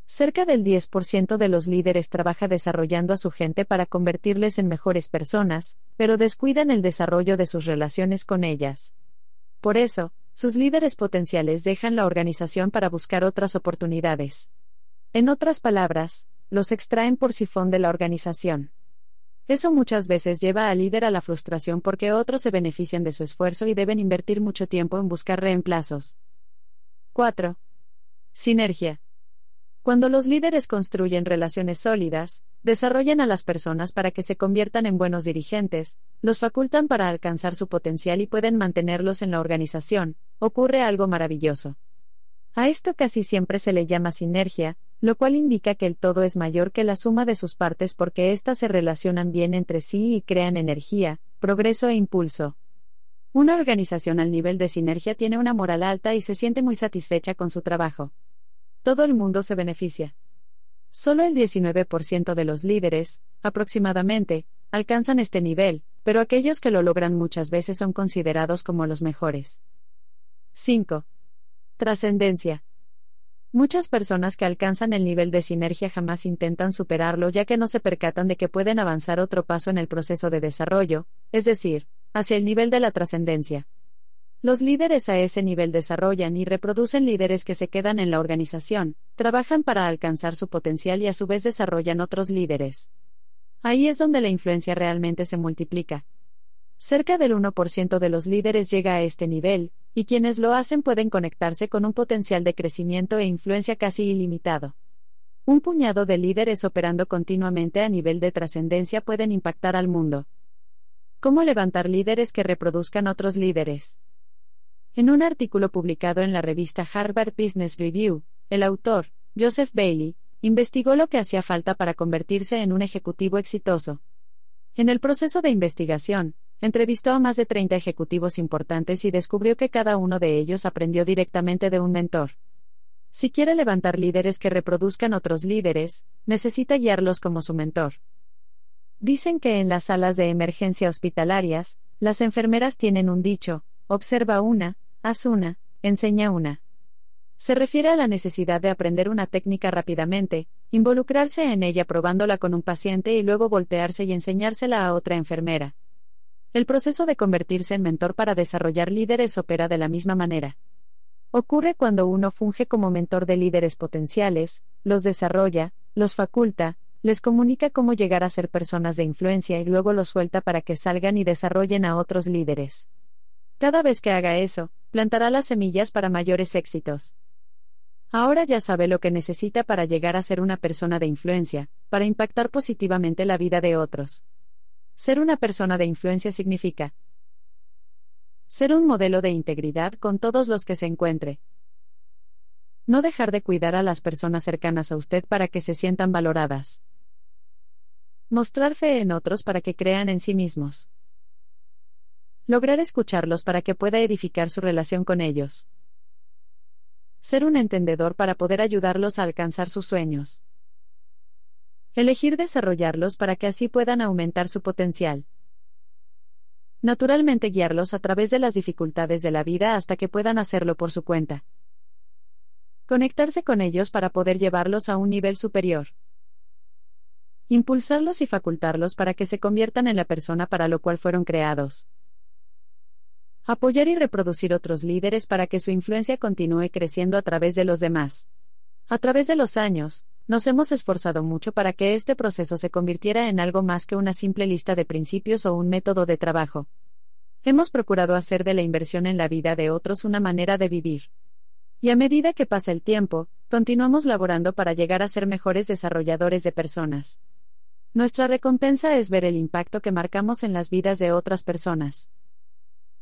Cerca del 10% de los líderes trabaja desarrollando a su gente para convertirles en mejores personas, pero descuidan el desarrollo de sus relaciones con ellas. Por eso, sus líderes potenciales dejan la organización para buscar otras oportunidades. En otras palabras, los extraen por sifón de la organización. Eso muchas veces lleva al líder a la frustración porque otros se benefician de su esfuerzo y deben invertir mucho tiempo en buscar reemplazos. 4. Sinergia. Cuando los líderes construyen relaciones sólidas, desarrollan a las personas para que se conviertan en buenos dirigentes, los facultan para alcanzar su potencial y pueden mantenerlos en la organización, ocurre algo maravilloso. A esto casi siempre se le llama sinergia, lo cual indica que el todo es mayor que la suma de sus partes porque éstas se relacionan bien entre sí y crean energía, progreso e impulso. Una organización al nivel de sinergia tiene una moral alta y se siente muy satisfecha con su trabajo todo el mundo se beneficia. Solo el 19% de los líderes, aproximadamente, alcanzan este nivel, pero aquellos que lo logran muchas veces son considerados como los mejores. 5. Trascendencia. Muchas personas que alcanzan el nivel de sinergia jamás intentan superarlo ya que no se percatan de que pueden avanzar otro paso en el proceso de desarrollo, es decir, hacia el nivel de la trascendencia. Los líderes a ese nivel desarrollan y reproducen líderes que se quedan en la organización, trabajan para alcanzar su potencial y a su vez desarrollan otros líderes. Ahí es donde la influencia realmente se multiplica. Cerca del 1% de los líderes llega a este nivel, y quienes lo hacen pueden conectarse con un potencial de crecimiento e influencia casi ilimitado. Un puñado de líderes operando continuamente a nivel de trascendencia pueden impactar al mundo. ¿Cómo levantar líderes que reproduzcan otros líderes? En un artículo publicado en la revista Harvard Business Review, el autor, Joseph Bailey, investigó lo que hacía falta para convertirse en un ejecutivo exitoso. En el proceso de investigación, entrevistó a más de 30 ejecutivos importantes y descubrió que cada uno de ellos aprendió directamente de un mentor. Si quiere levantar líderes que reproduzcan otros líderes, necesita guiarlos como su mentor. Dicen que en las salas de emergencia hospitalarias, las enfermeras tienen un dicho, observa una, Haz una, enseña una. Se refiere a la necesidad de aprender una técnica rápidamente, involucrarse en ella probándola con un paciente y luego voltearse y enseñársela a otra enfermera. El proceso de convertirse en mentor para desarrollar líderes opera de la misma manera. Ocurre cuando uno funge como mentor de líderes potenciales, los desarrolla, los faculta, les comunica cómo llegar a ser personas de influencia y luego los suelta para que salgan y desarrollen a otros líderes. Cada vez que haga eso, plantará las semillas para mayores éxitos. Ahora ya sabe lo que necesita para llegar a ser una persona de influencia, para impactar positivamente la vida de otros. Ser una persona de influencia significa ser un modelo de integridad con todos los que se encuentre. No dejar de cuidar a las personas cercanas a usted para que se sientan valoradas. Mostrar fe en otros para que crean en sí mismos. Lograr escucharlos para que pueda edificar su relación con ellos. Ser un entendedor para poder ayudarlos a alcanzar sus sueños. Elegir desarrollarlos para que así puedan aumentar su potencial. Naturalmente guiarlos a través de las dificultades de la vida hasta que puedan hacerlo por su cuenta. Conectarse con ellos para poder llevarlos a un nivel superior. Impulsarlos y facultarlos para que se conviertan en la persona para lo cual fueron creados. Apoyar y reproducir otros líderes para que su influencia continúe creciendo a través de los demás. A través de los años, nos hemos esforzado mucho para que este proceso se convirtiera en algo más que una simple lista de principios o un método de trabajo. Hemos procurado hacer de la inversión en la vida de otros una manera de vivir. Y a medida que pasa el tiempo, continuamos laborando para llegar a ser mejores desarrolladores de personas. Nuestra recompensa es ver el impacto que marcamos en las vidas de otras personas.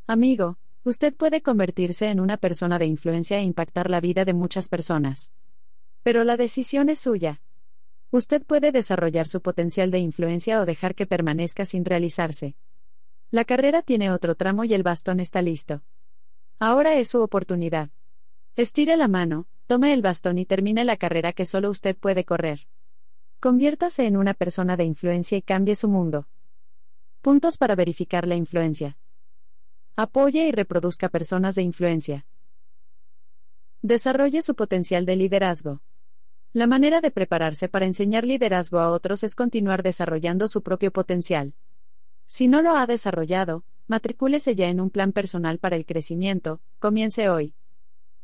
Amigo, usted puede convertirse en una persona de influencia e impactar la vida de muchas personas. Pero la decisión es suya. Usted puede desarrollar su potencial de influencia o dejar que permanezca sin realizarse. La carrera tiene otro tramo y el bastón está listo. Ahora es su oportunidad. Estire la mano, tome el bastón y termine la carrera que solo usted puede correr. Conviértase en una persona de influencia y cambie su mundo. Puntos para verificar la influencia. Apoye y reproduzca personas de influencia. Desarrolle su potencial de liderazgo. La manera de prepararse para enseñar liderazgo a otros es continuar desarrollando su propio potencial. Si no lo ha desarrollado, matricúlese ya en un plan personal para el crecimiento, comience hoy.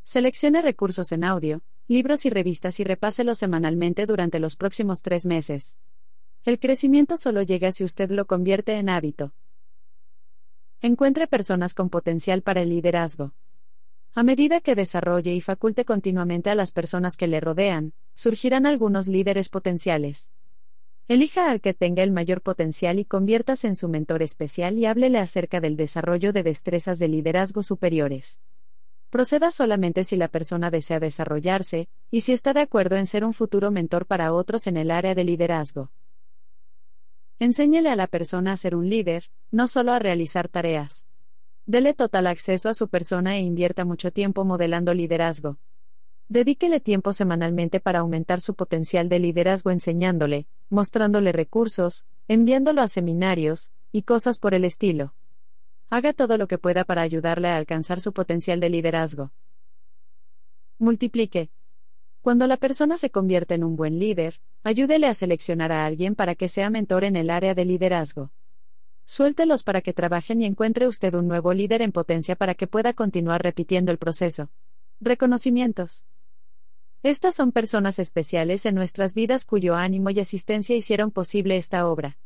Seleccione recursos en audio, libros y revistas y repáselos semanalmente durante los próximos tres meses. El crecimiento solo llega si usted lo convierte en hábito. Encuentre personas con potencial para el liderazgo. A medida que desarrolle y faculte continuamente a las personas que le rodean, surgirán algunos líderes potenciales. Elija al que tenga el mayor potencial y conviértase en su mentor especial y háblele acerca del desarrollo de destrezas de liderazgo superiores. Proceda solamente si la persona desea desarrollarse, y si está de acuerdo en ser un futuro mentor para otros en el área de liderazgo. Enséñele a la persona a ser un líder, no solo a realizar tareas. Dele total acceso a su persona e invierta mucho tiempo modelando liderazgo. Dedíquele tiempo semanalmente para aumentar su potencial de liderazgo enseñándole, mostrándole recursos, enviándolo a seminarios, y cosas por el estilo. Haga todo lo que pueda para ayudarle a alcanzar su potencial de liderazgo. Multiplique. Cuando la persona se convierte en un buen líder, ayúdele a seleccionar a alguien para que sea mentor en el área de liderazgo. Suéltelos para que trabajen y encuentre usted un nuevo líder en potencia para que pueda continuar repitiendo el proceso. Reconocimientos. Estas son personas especiales en nuestras vidas cuyo ánimo y asistencia hicieron posible esta obra.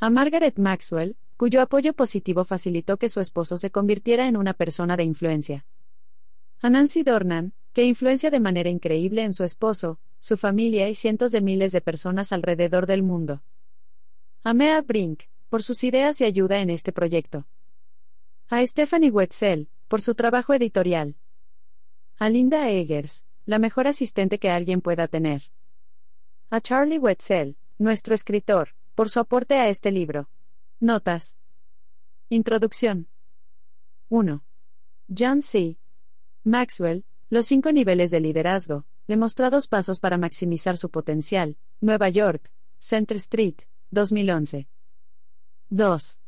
A Margaret Maxwell, cuyo apoyo positivo facilitó que su esposo se convirtiera en una persona de influencia. A Nancy Dornan, que influencia de manera increíble en su esposo, su familia y cientos de miles de personas alrededor del mundo. A Mea Brink, por sus ideas y ayuda en este proyecto. A Stephanie Wetzel, por su trabajo editorial. A Linda Eggers, la mejor asistente que alguien pueda tener. A Charlie Wetzel, nuestro escritor, por su aporte a este libro. Notas. Introducción. 1. John C. Maxwell, los cinco niveles de liderazgo, demostrados pasos para maximizar su potencial. Nueva York, Center Street, 2011. 2.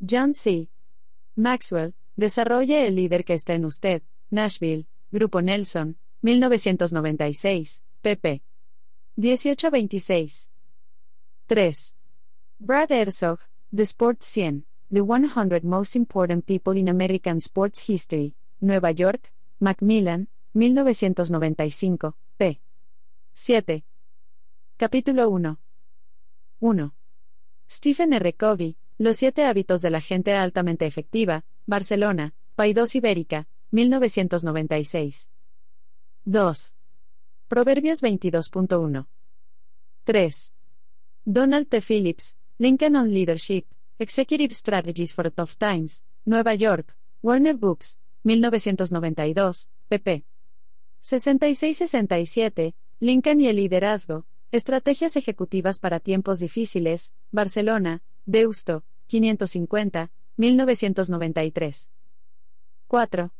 John C. Maxwell, desarrolle el líder que está en usted. Nashville, Grupo Nelson, 1996, pp. 1826. 3. Brad Herzog, The Sports 100, The 100 Most Important People in American Sports History, Nueva York, Macmillan, 1995, p. 7. Capítulo 1. 1. Stephen R. Covey, Los siete hábitos de la gente altamente efectiva, Barcelona, Paidós Ibérica, 1996. 2. Proverbios 22.1. 3. Donald T. Phillips, Lincoln on Leadership, Executive Strategies for Tough Times, Nueva York, Warner Books, 1992, pp. 66-67, Lincoln y el liderazgo, Estrategias ejecutivas para tiempos difíciles, Barcelona, Deusto, 550, 1993. 4.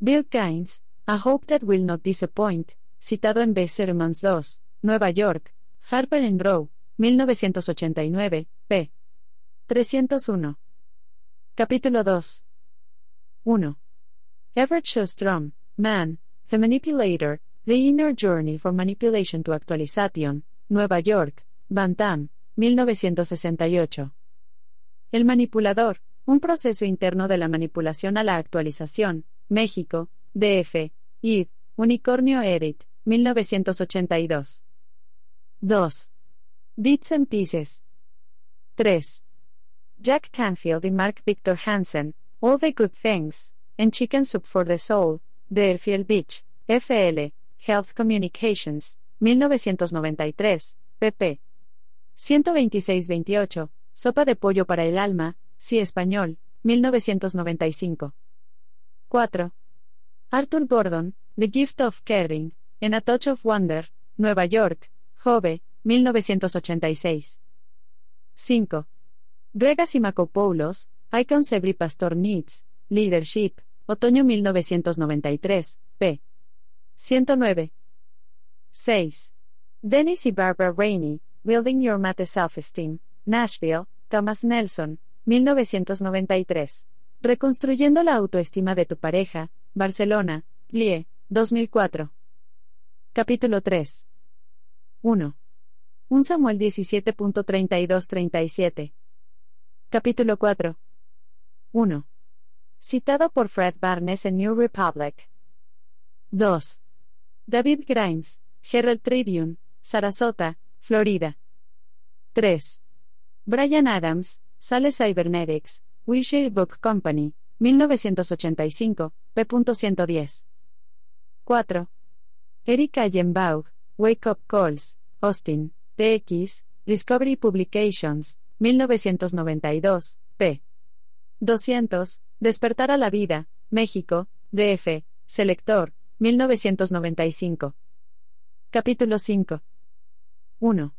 Bill Kynes, A Hope That Will Not Disappoint, citado en B. Sermons 2, Nueva York, Harper and Row, 1989, p. 301. Capítulo 2. 1. Everett Shostrom, Man, The Manipulator, The Inner Journey from Manipulation to Actualization, Nueva York, Bantam, 1968. El manipulador, un proceso interno de la manipulación a la actualización, México, DF, id, Unicornio Edit, 1982. 2. Bits and Pieces. 3. Jack Canfield y Mark Victor Hansen, All the Good Things, en Chicken Soup for the Soul, Deerfield Beach, FL, Health Communications, 1993, pp. 126-28, Sopa de Pollo para el Alma, Sí Español, 1995. 4. Arthur Gordon, The Gift of Caring, en A Touch of Wonder, Nueva York, Jove, 1986. 5. Grega Simakopoulos, Icons Every Pastor Needs, Leadership, Otoño 1993, p. 109. 6. Dennis y Barbara Rainey, Building Your Mate Self-Esteem, Nashville, Thomas Nelson, 1993. Reconstruyendo la autoestima de tu pareja, Barcelona, Lie, 2004. Capítulo 3. 1. 1 Samuel 17.32-37. Capítulo 4. 1. Citado por Fred Barnes en New Republic. 2. David Grimes, Herald Tribune, Sarasota, Florida. 3. Brian Adams, Sales Cybernetics, Wisher Book Company, 1985, p.110. 4. Erika Allenbaugh, Wake Up Calls, Austin, TX, Discovery Publications, 1992, p. 200, Despertar a la vida, México, DF, Selector, 1995. Capítulo 5. 1.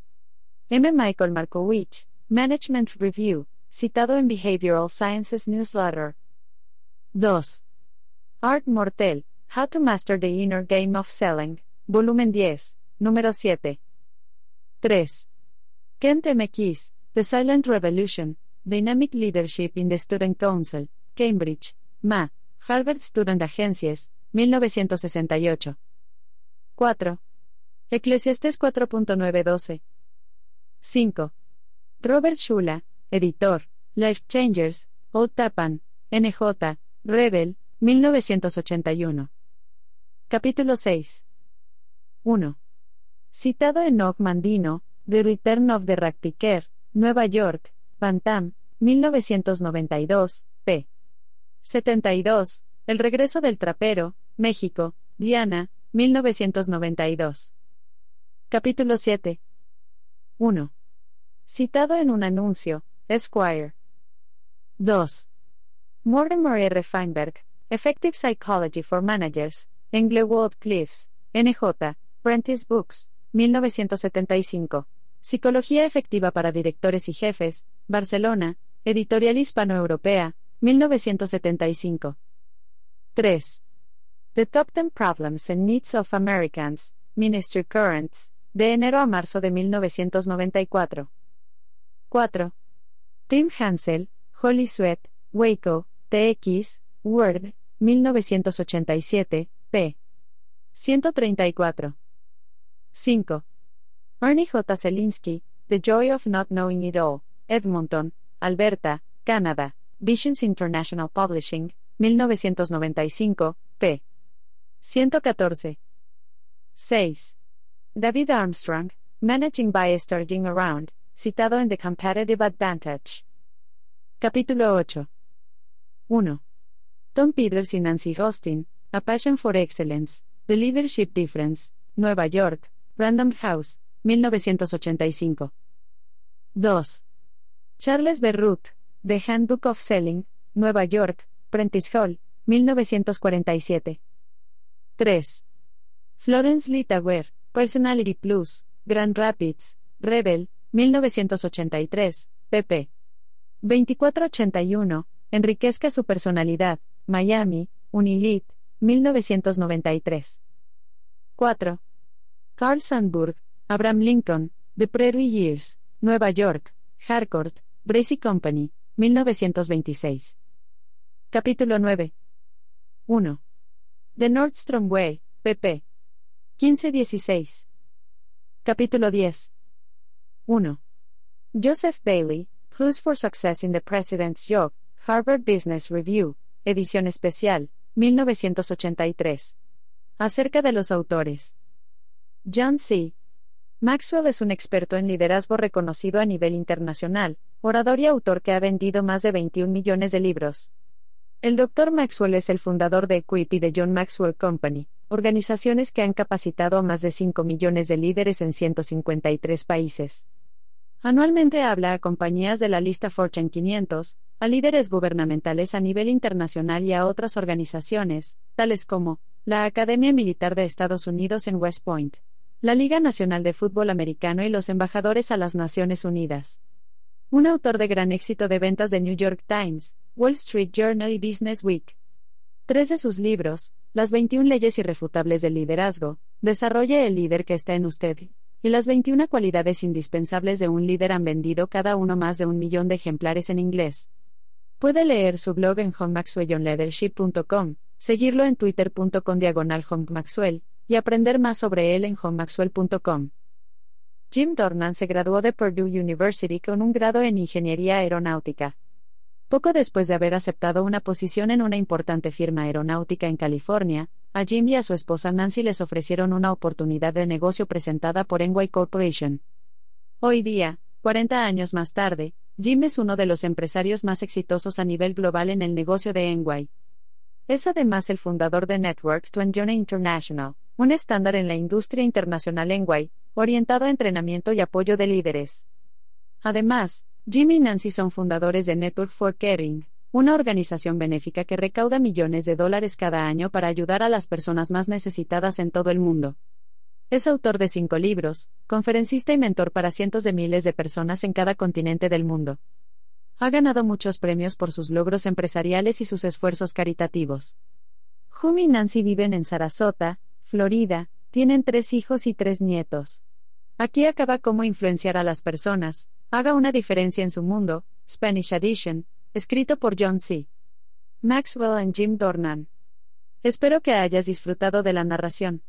M. Michael Markowitz, Management Review, citado en Behavioral Sciences Newsletter. 2. Art Mortel, How to Master the Inner Game of Selling, volumen 10, número 7. 3. Kent M. Keys, The Silent Revolution, Dynamic Leadership in the Student Council, Cambridge, MA, Harvard Student Agencies, 1968. 4. Eclesiastes 4.912. 5. Robert Shula, editor, Life Changers, Old Tapan, NJ, Rebel, 1981. Capítulo 6. 1. Citado en Og Mandino, The Return of the Picker, Nueva York, Bantam, 1992, p. 72. El regreso del trapero, México, Diana, 1992. Capítulo 7. 1. Citado en un anuncio, Esquire. 2. Mortimer R. Feinberg, Effective Psychology for Managers, Englewood Cliffs, NJ, Prentice Books, 1975. Psicología efectiva para directores y jefes, Barcelona, Editorial Hispano-Europea, 1975. 3. The Top 10 Problems and Needs of Americans, Ministry Currents, de enero a marzo de 1994. 4. Tim Hansel, Holly Sweat, Waco, TX, Word, 1987, p. 134. 5. Ernie J. Zelinsky, The Joy of Not Knowing It All, Edmonton, Alberta, Canadá, Visions International Publishing, 1995, p. 114. 6. David Armstrong, Managing by Starting Around, citado en The Competitive Advantage. Capítulo 8. 1. Tom Peters y Nancy Austin, A Passion for Excellence, The Leadership Difference, Nueva York, Random House, 1985. 2. Charles Berrut, The Handbook of Selling, Nueva York, Prentice Hall, 1947. 3. Florence Litauer, Personality Plus, Grand Rapids, Rebel, 1983, pp. 2481, enriquezca su personalidad, Miami, Unilit, 1993. 4. Carl Sandburg, Abraham Lincoln, The Prairie Years, Nueva York, Harcourt, Bracy Company, 1926. Capítulo 9. 1. The Nordstrom Way, pp. 15-16. Capítulo 10. 1. Joseph Bailey, Clues for Success in the President's Job, Harvard Business Review, edición especial, 1983. Acerca de los autores. John C. Maxwell es un experto en liderazgo reconocido a nivel internacional, orador y autor que ha vendido más de 21 millones de libros. El Dr. Maxwell es el fundador de Equip y de John Maxwell Company, organizaciones que han capacitado a más de 5 millones de líderes en 153 países. Anualmente habla a compañías de la lista Fortune 500, a líderes gubernamentales a nivel internacional y a otras organizaciones, tales como la Academia Militar de Estados Unidos en West Point, la Liga Nacional de Fútbol Americano y los embajadores a las Naciones Unidas. Un autor de gran éxito de ventas de New York Times, Wall Street Journal y Business Week. Tres de sus libros, Las 21 leyes irrefutables del liderazgo, Desarrolle el líder que está en usted, y las 21 cualidades indispensables de un líder han vendido cada uno más de un millón de ejemplares en inglés. Puede leer su blog en homemaxwellonleadership.com, seguirlo en twitter.com diagonal homemaxwell, y aprender más sobre él en homemaxwell.com. Jim Dornan se graduó de Purdue University con un grado en Ingeniería Aeronáutica. Poco después de haber aceptado una posición en una importante firma aeronáutica en California, a Jim y a su esposa Nancy les ofrecieron una oportunidad de negocio presentada por Enway Corporation. Hoy día, 40 años más tarde, Jim es uno de los empresarios más exitosos a nivel global en el negocio de Enway. Es además el fundador de Network 21 International, un estándar en la industria internacional Enway, orientado a entrenamiento y apoyo de líderes. Además, Jim y Nancy son fundadores de Network for Caring, una organización benéfica que recauda millones de dólares cada año para ayudar a las personas más necesitadas en todo el mundo. Es autor de cinco libros, conferencista y mentor para cientos de miles de personas en cada continente del mundo. Ha ganado muchos premios por sus logros empresariales y sus esfuerzos caritativos. Jim y Nancy viven en Sarasota, Florida, tienen tres hijos y tres nietos. Aquí acaba cómo influenciar a las personas, haga una diferencia en su mundo, Spanish Edition, escrito por John C. Maxwell y Jim Dornan. Espero que hayas disfrutado de la narración.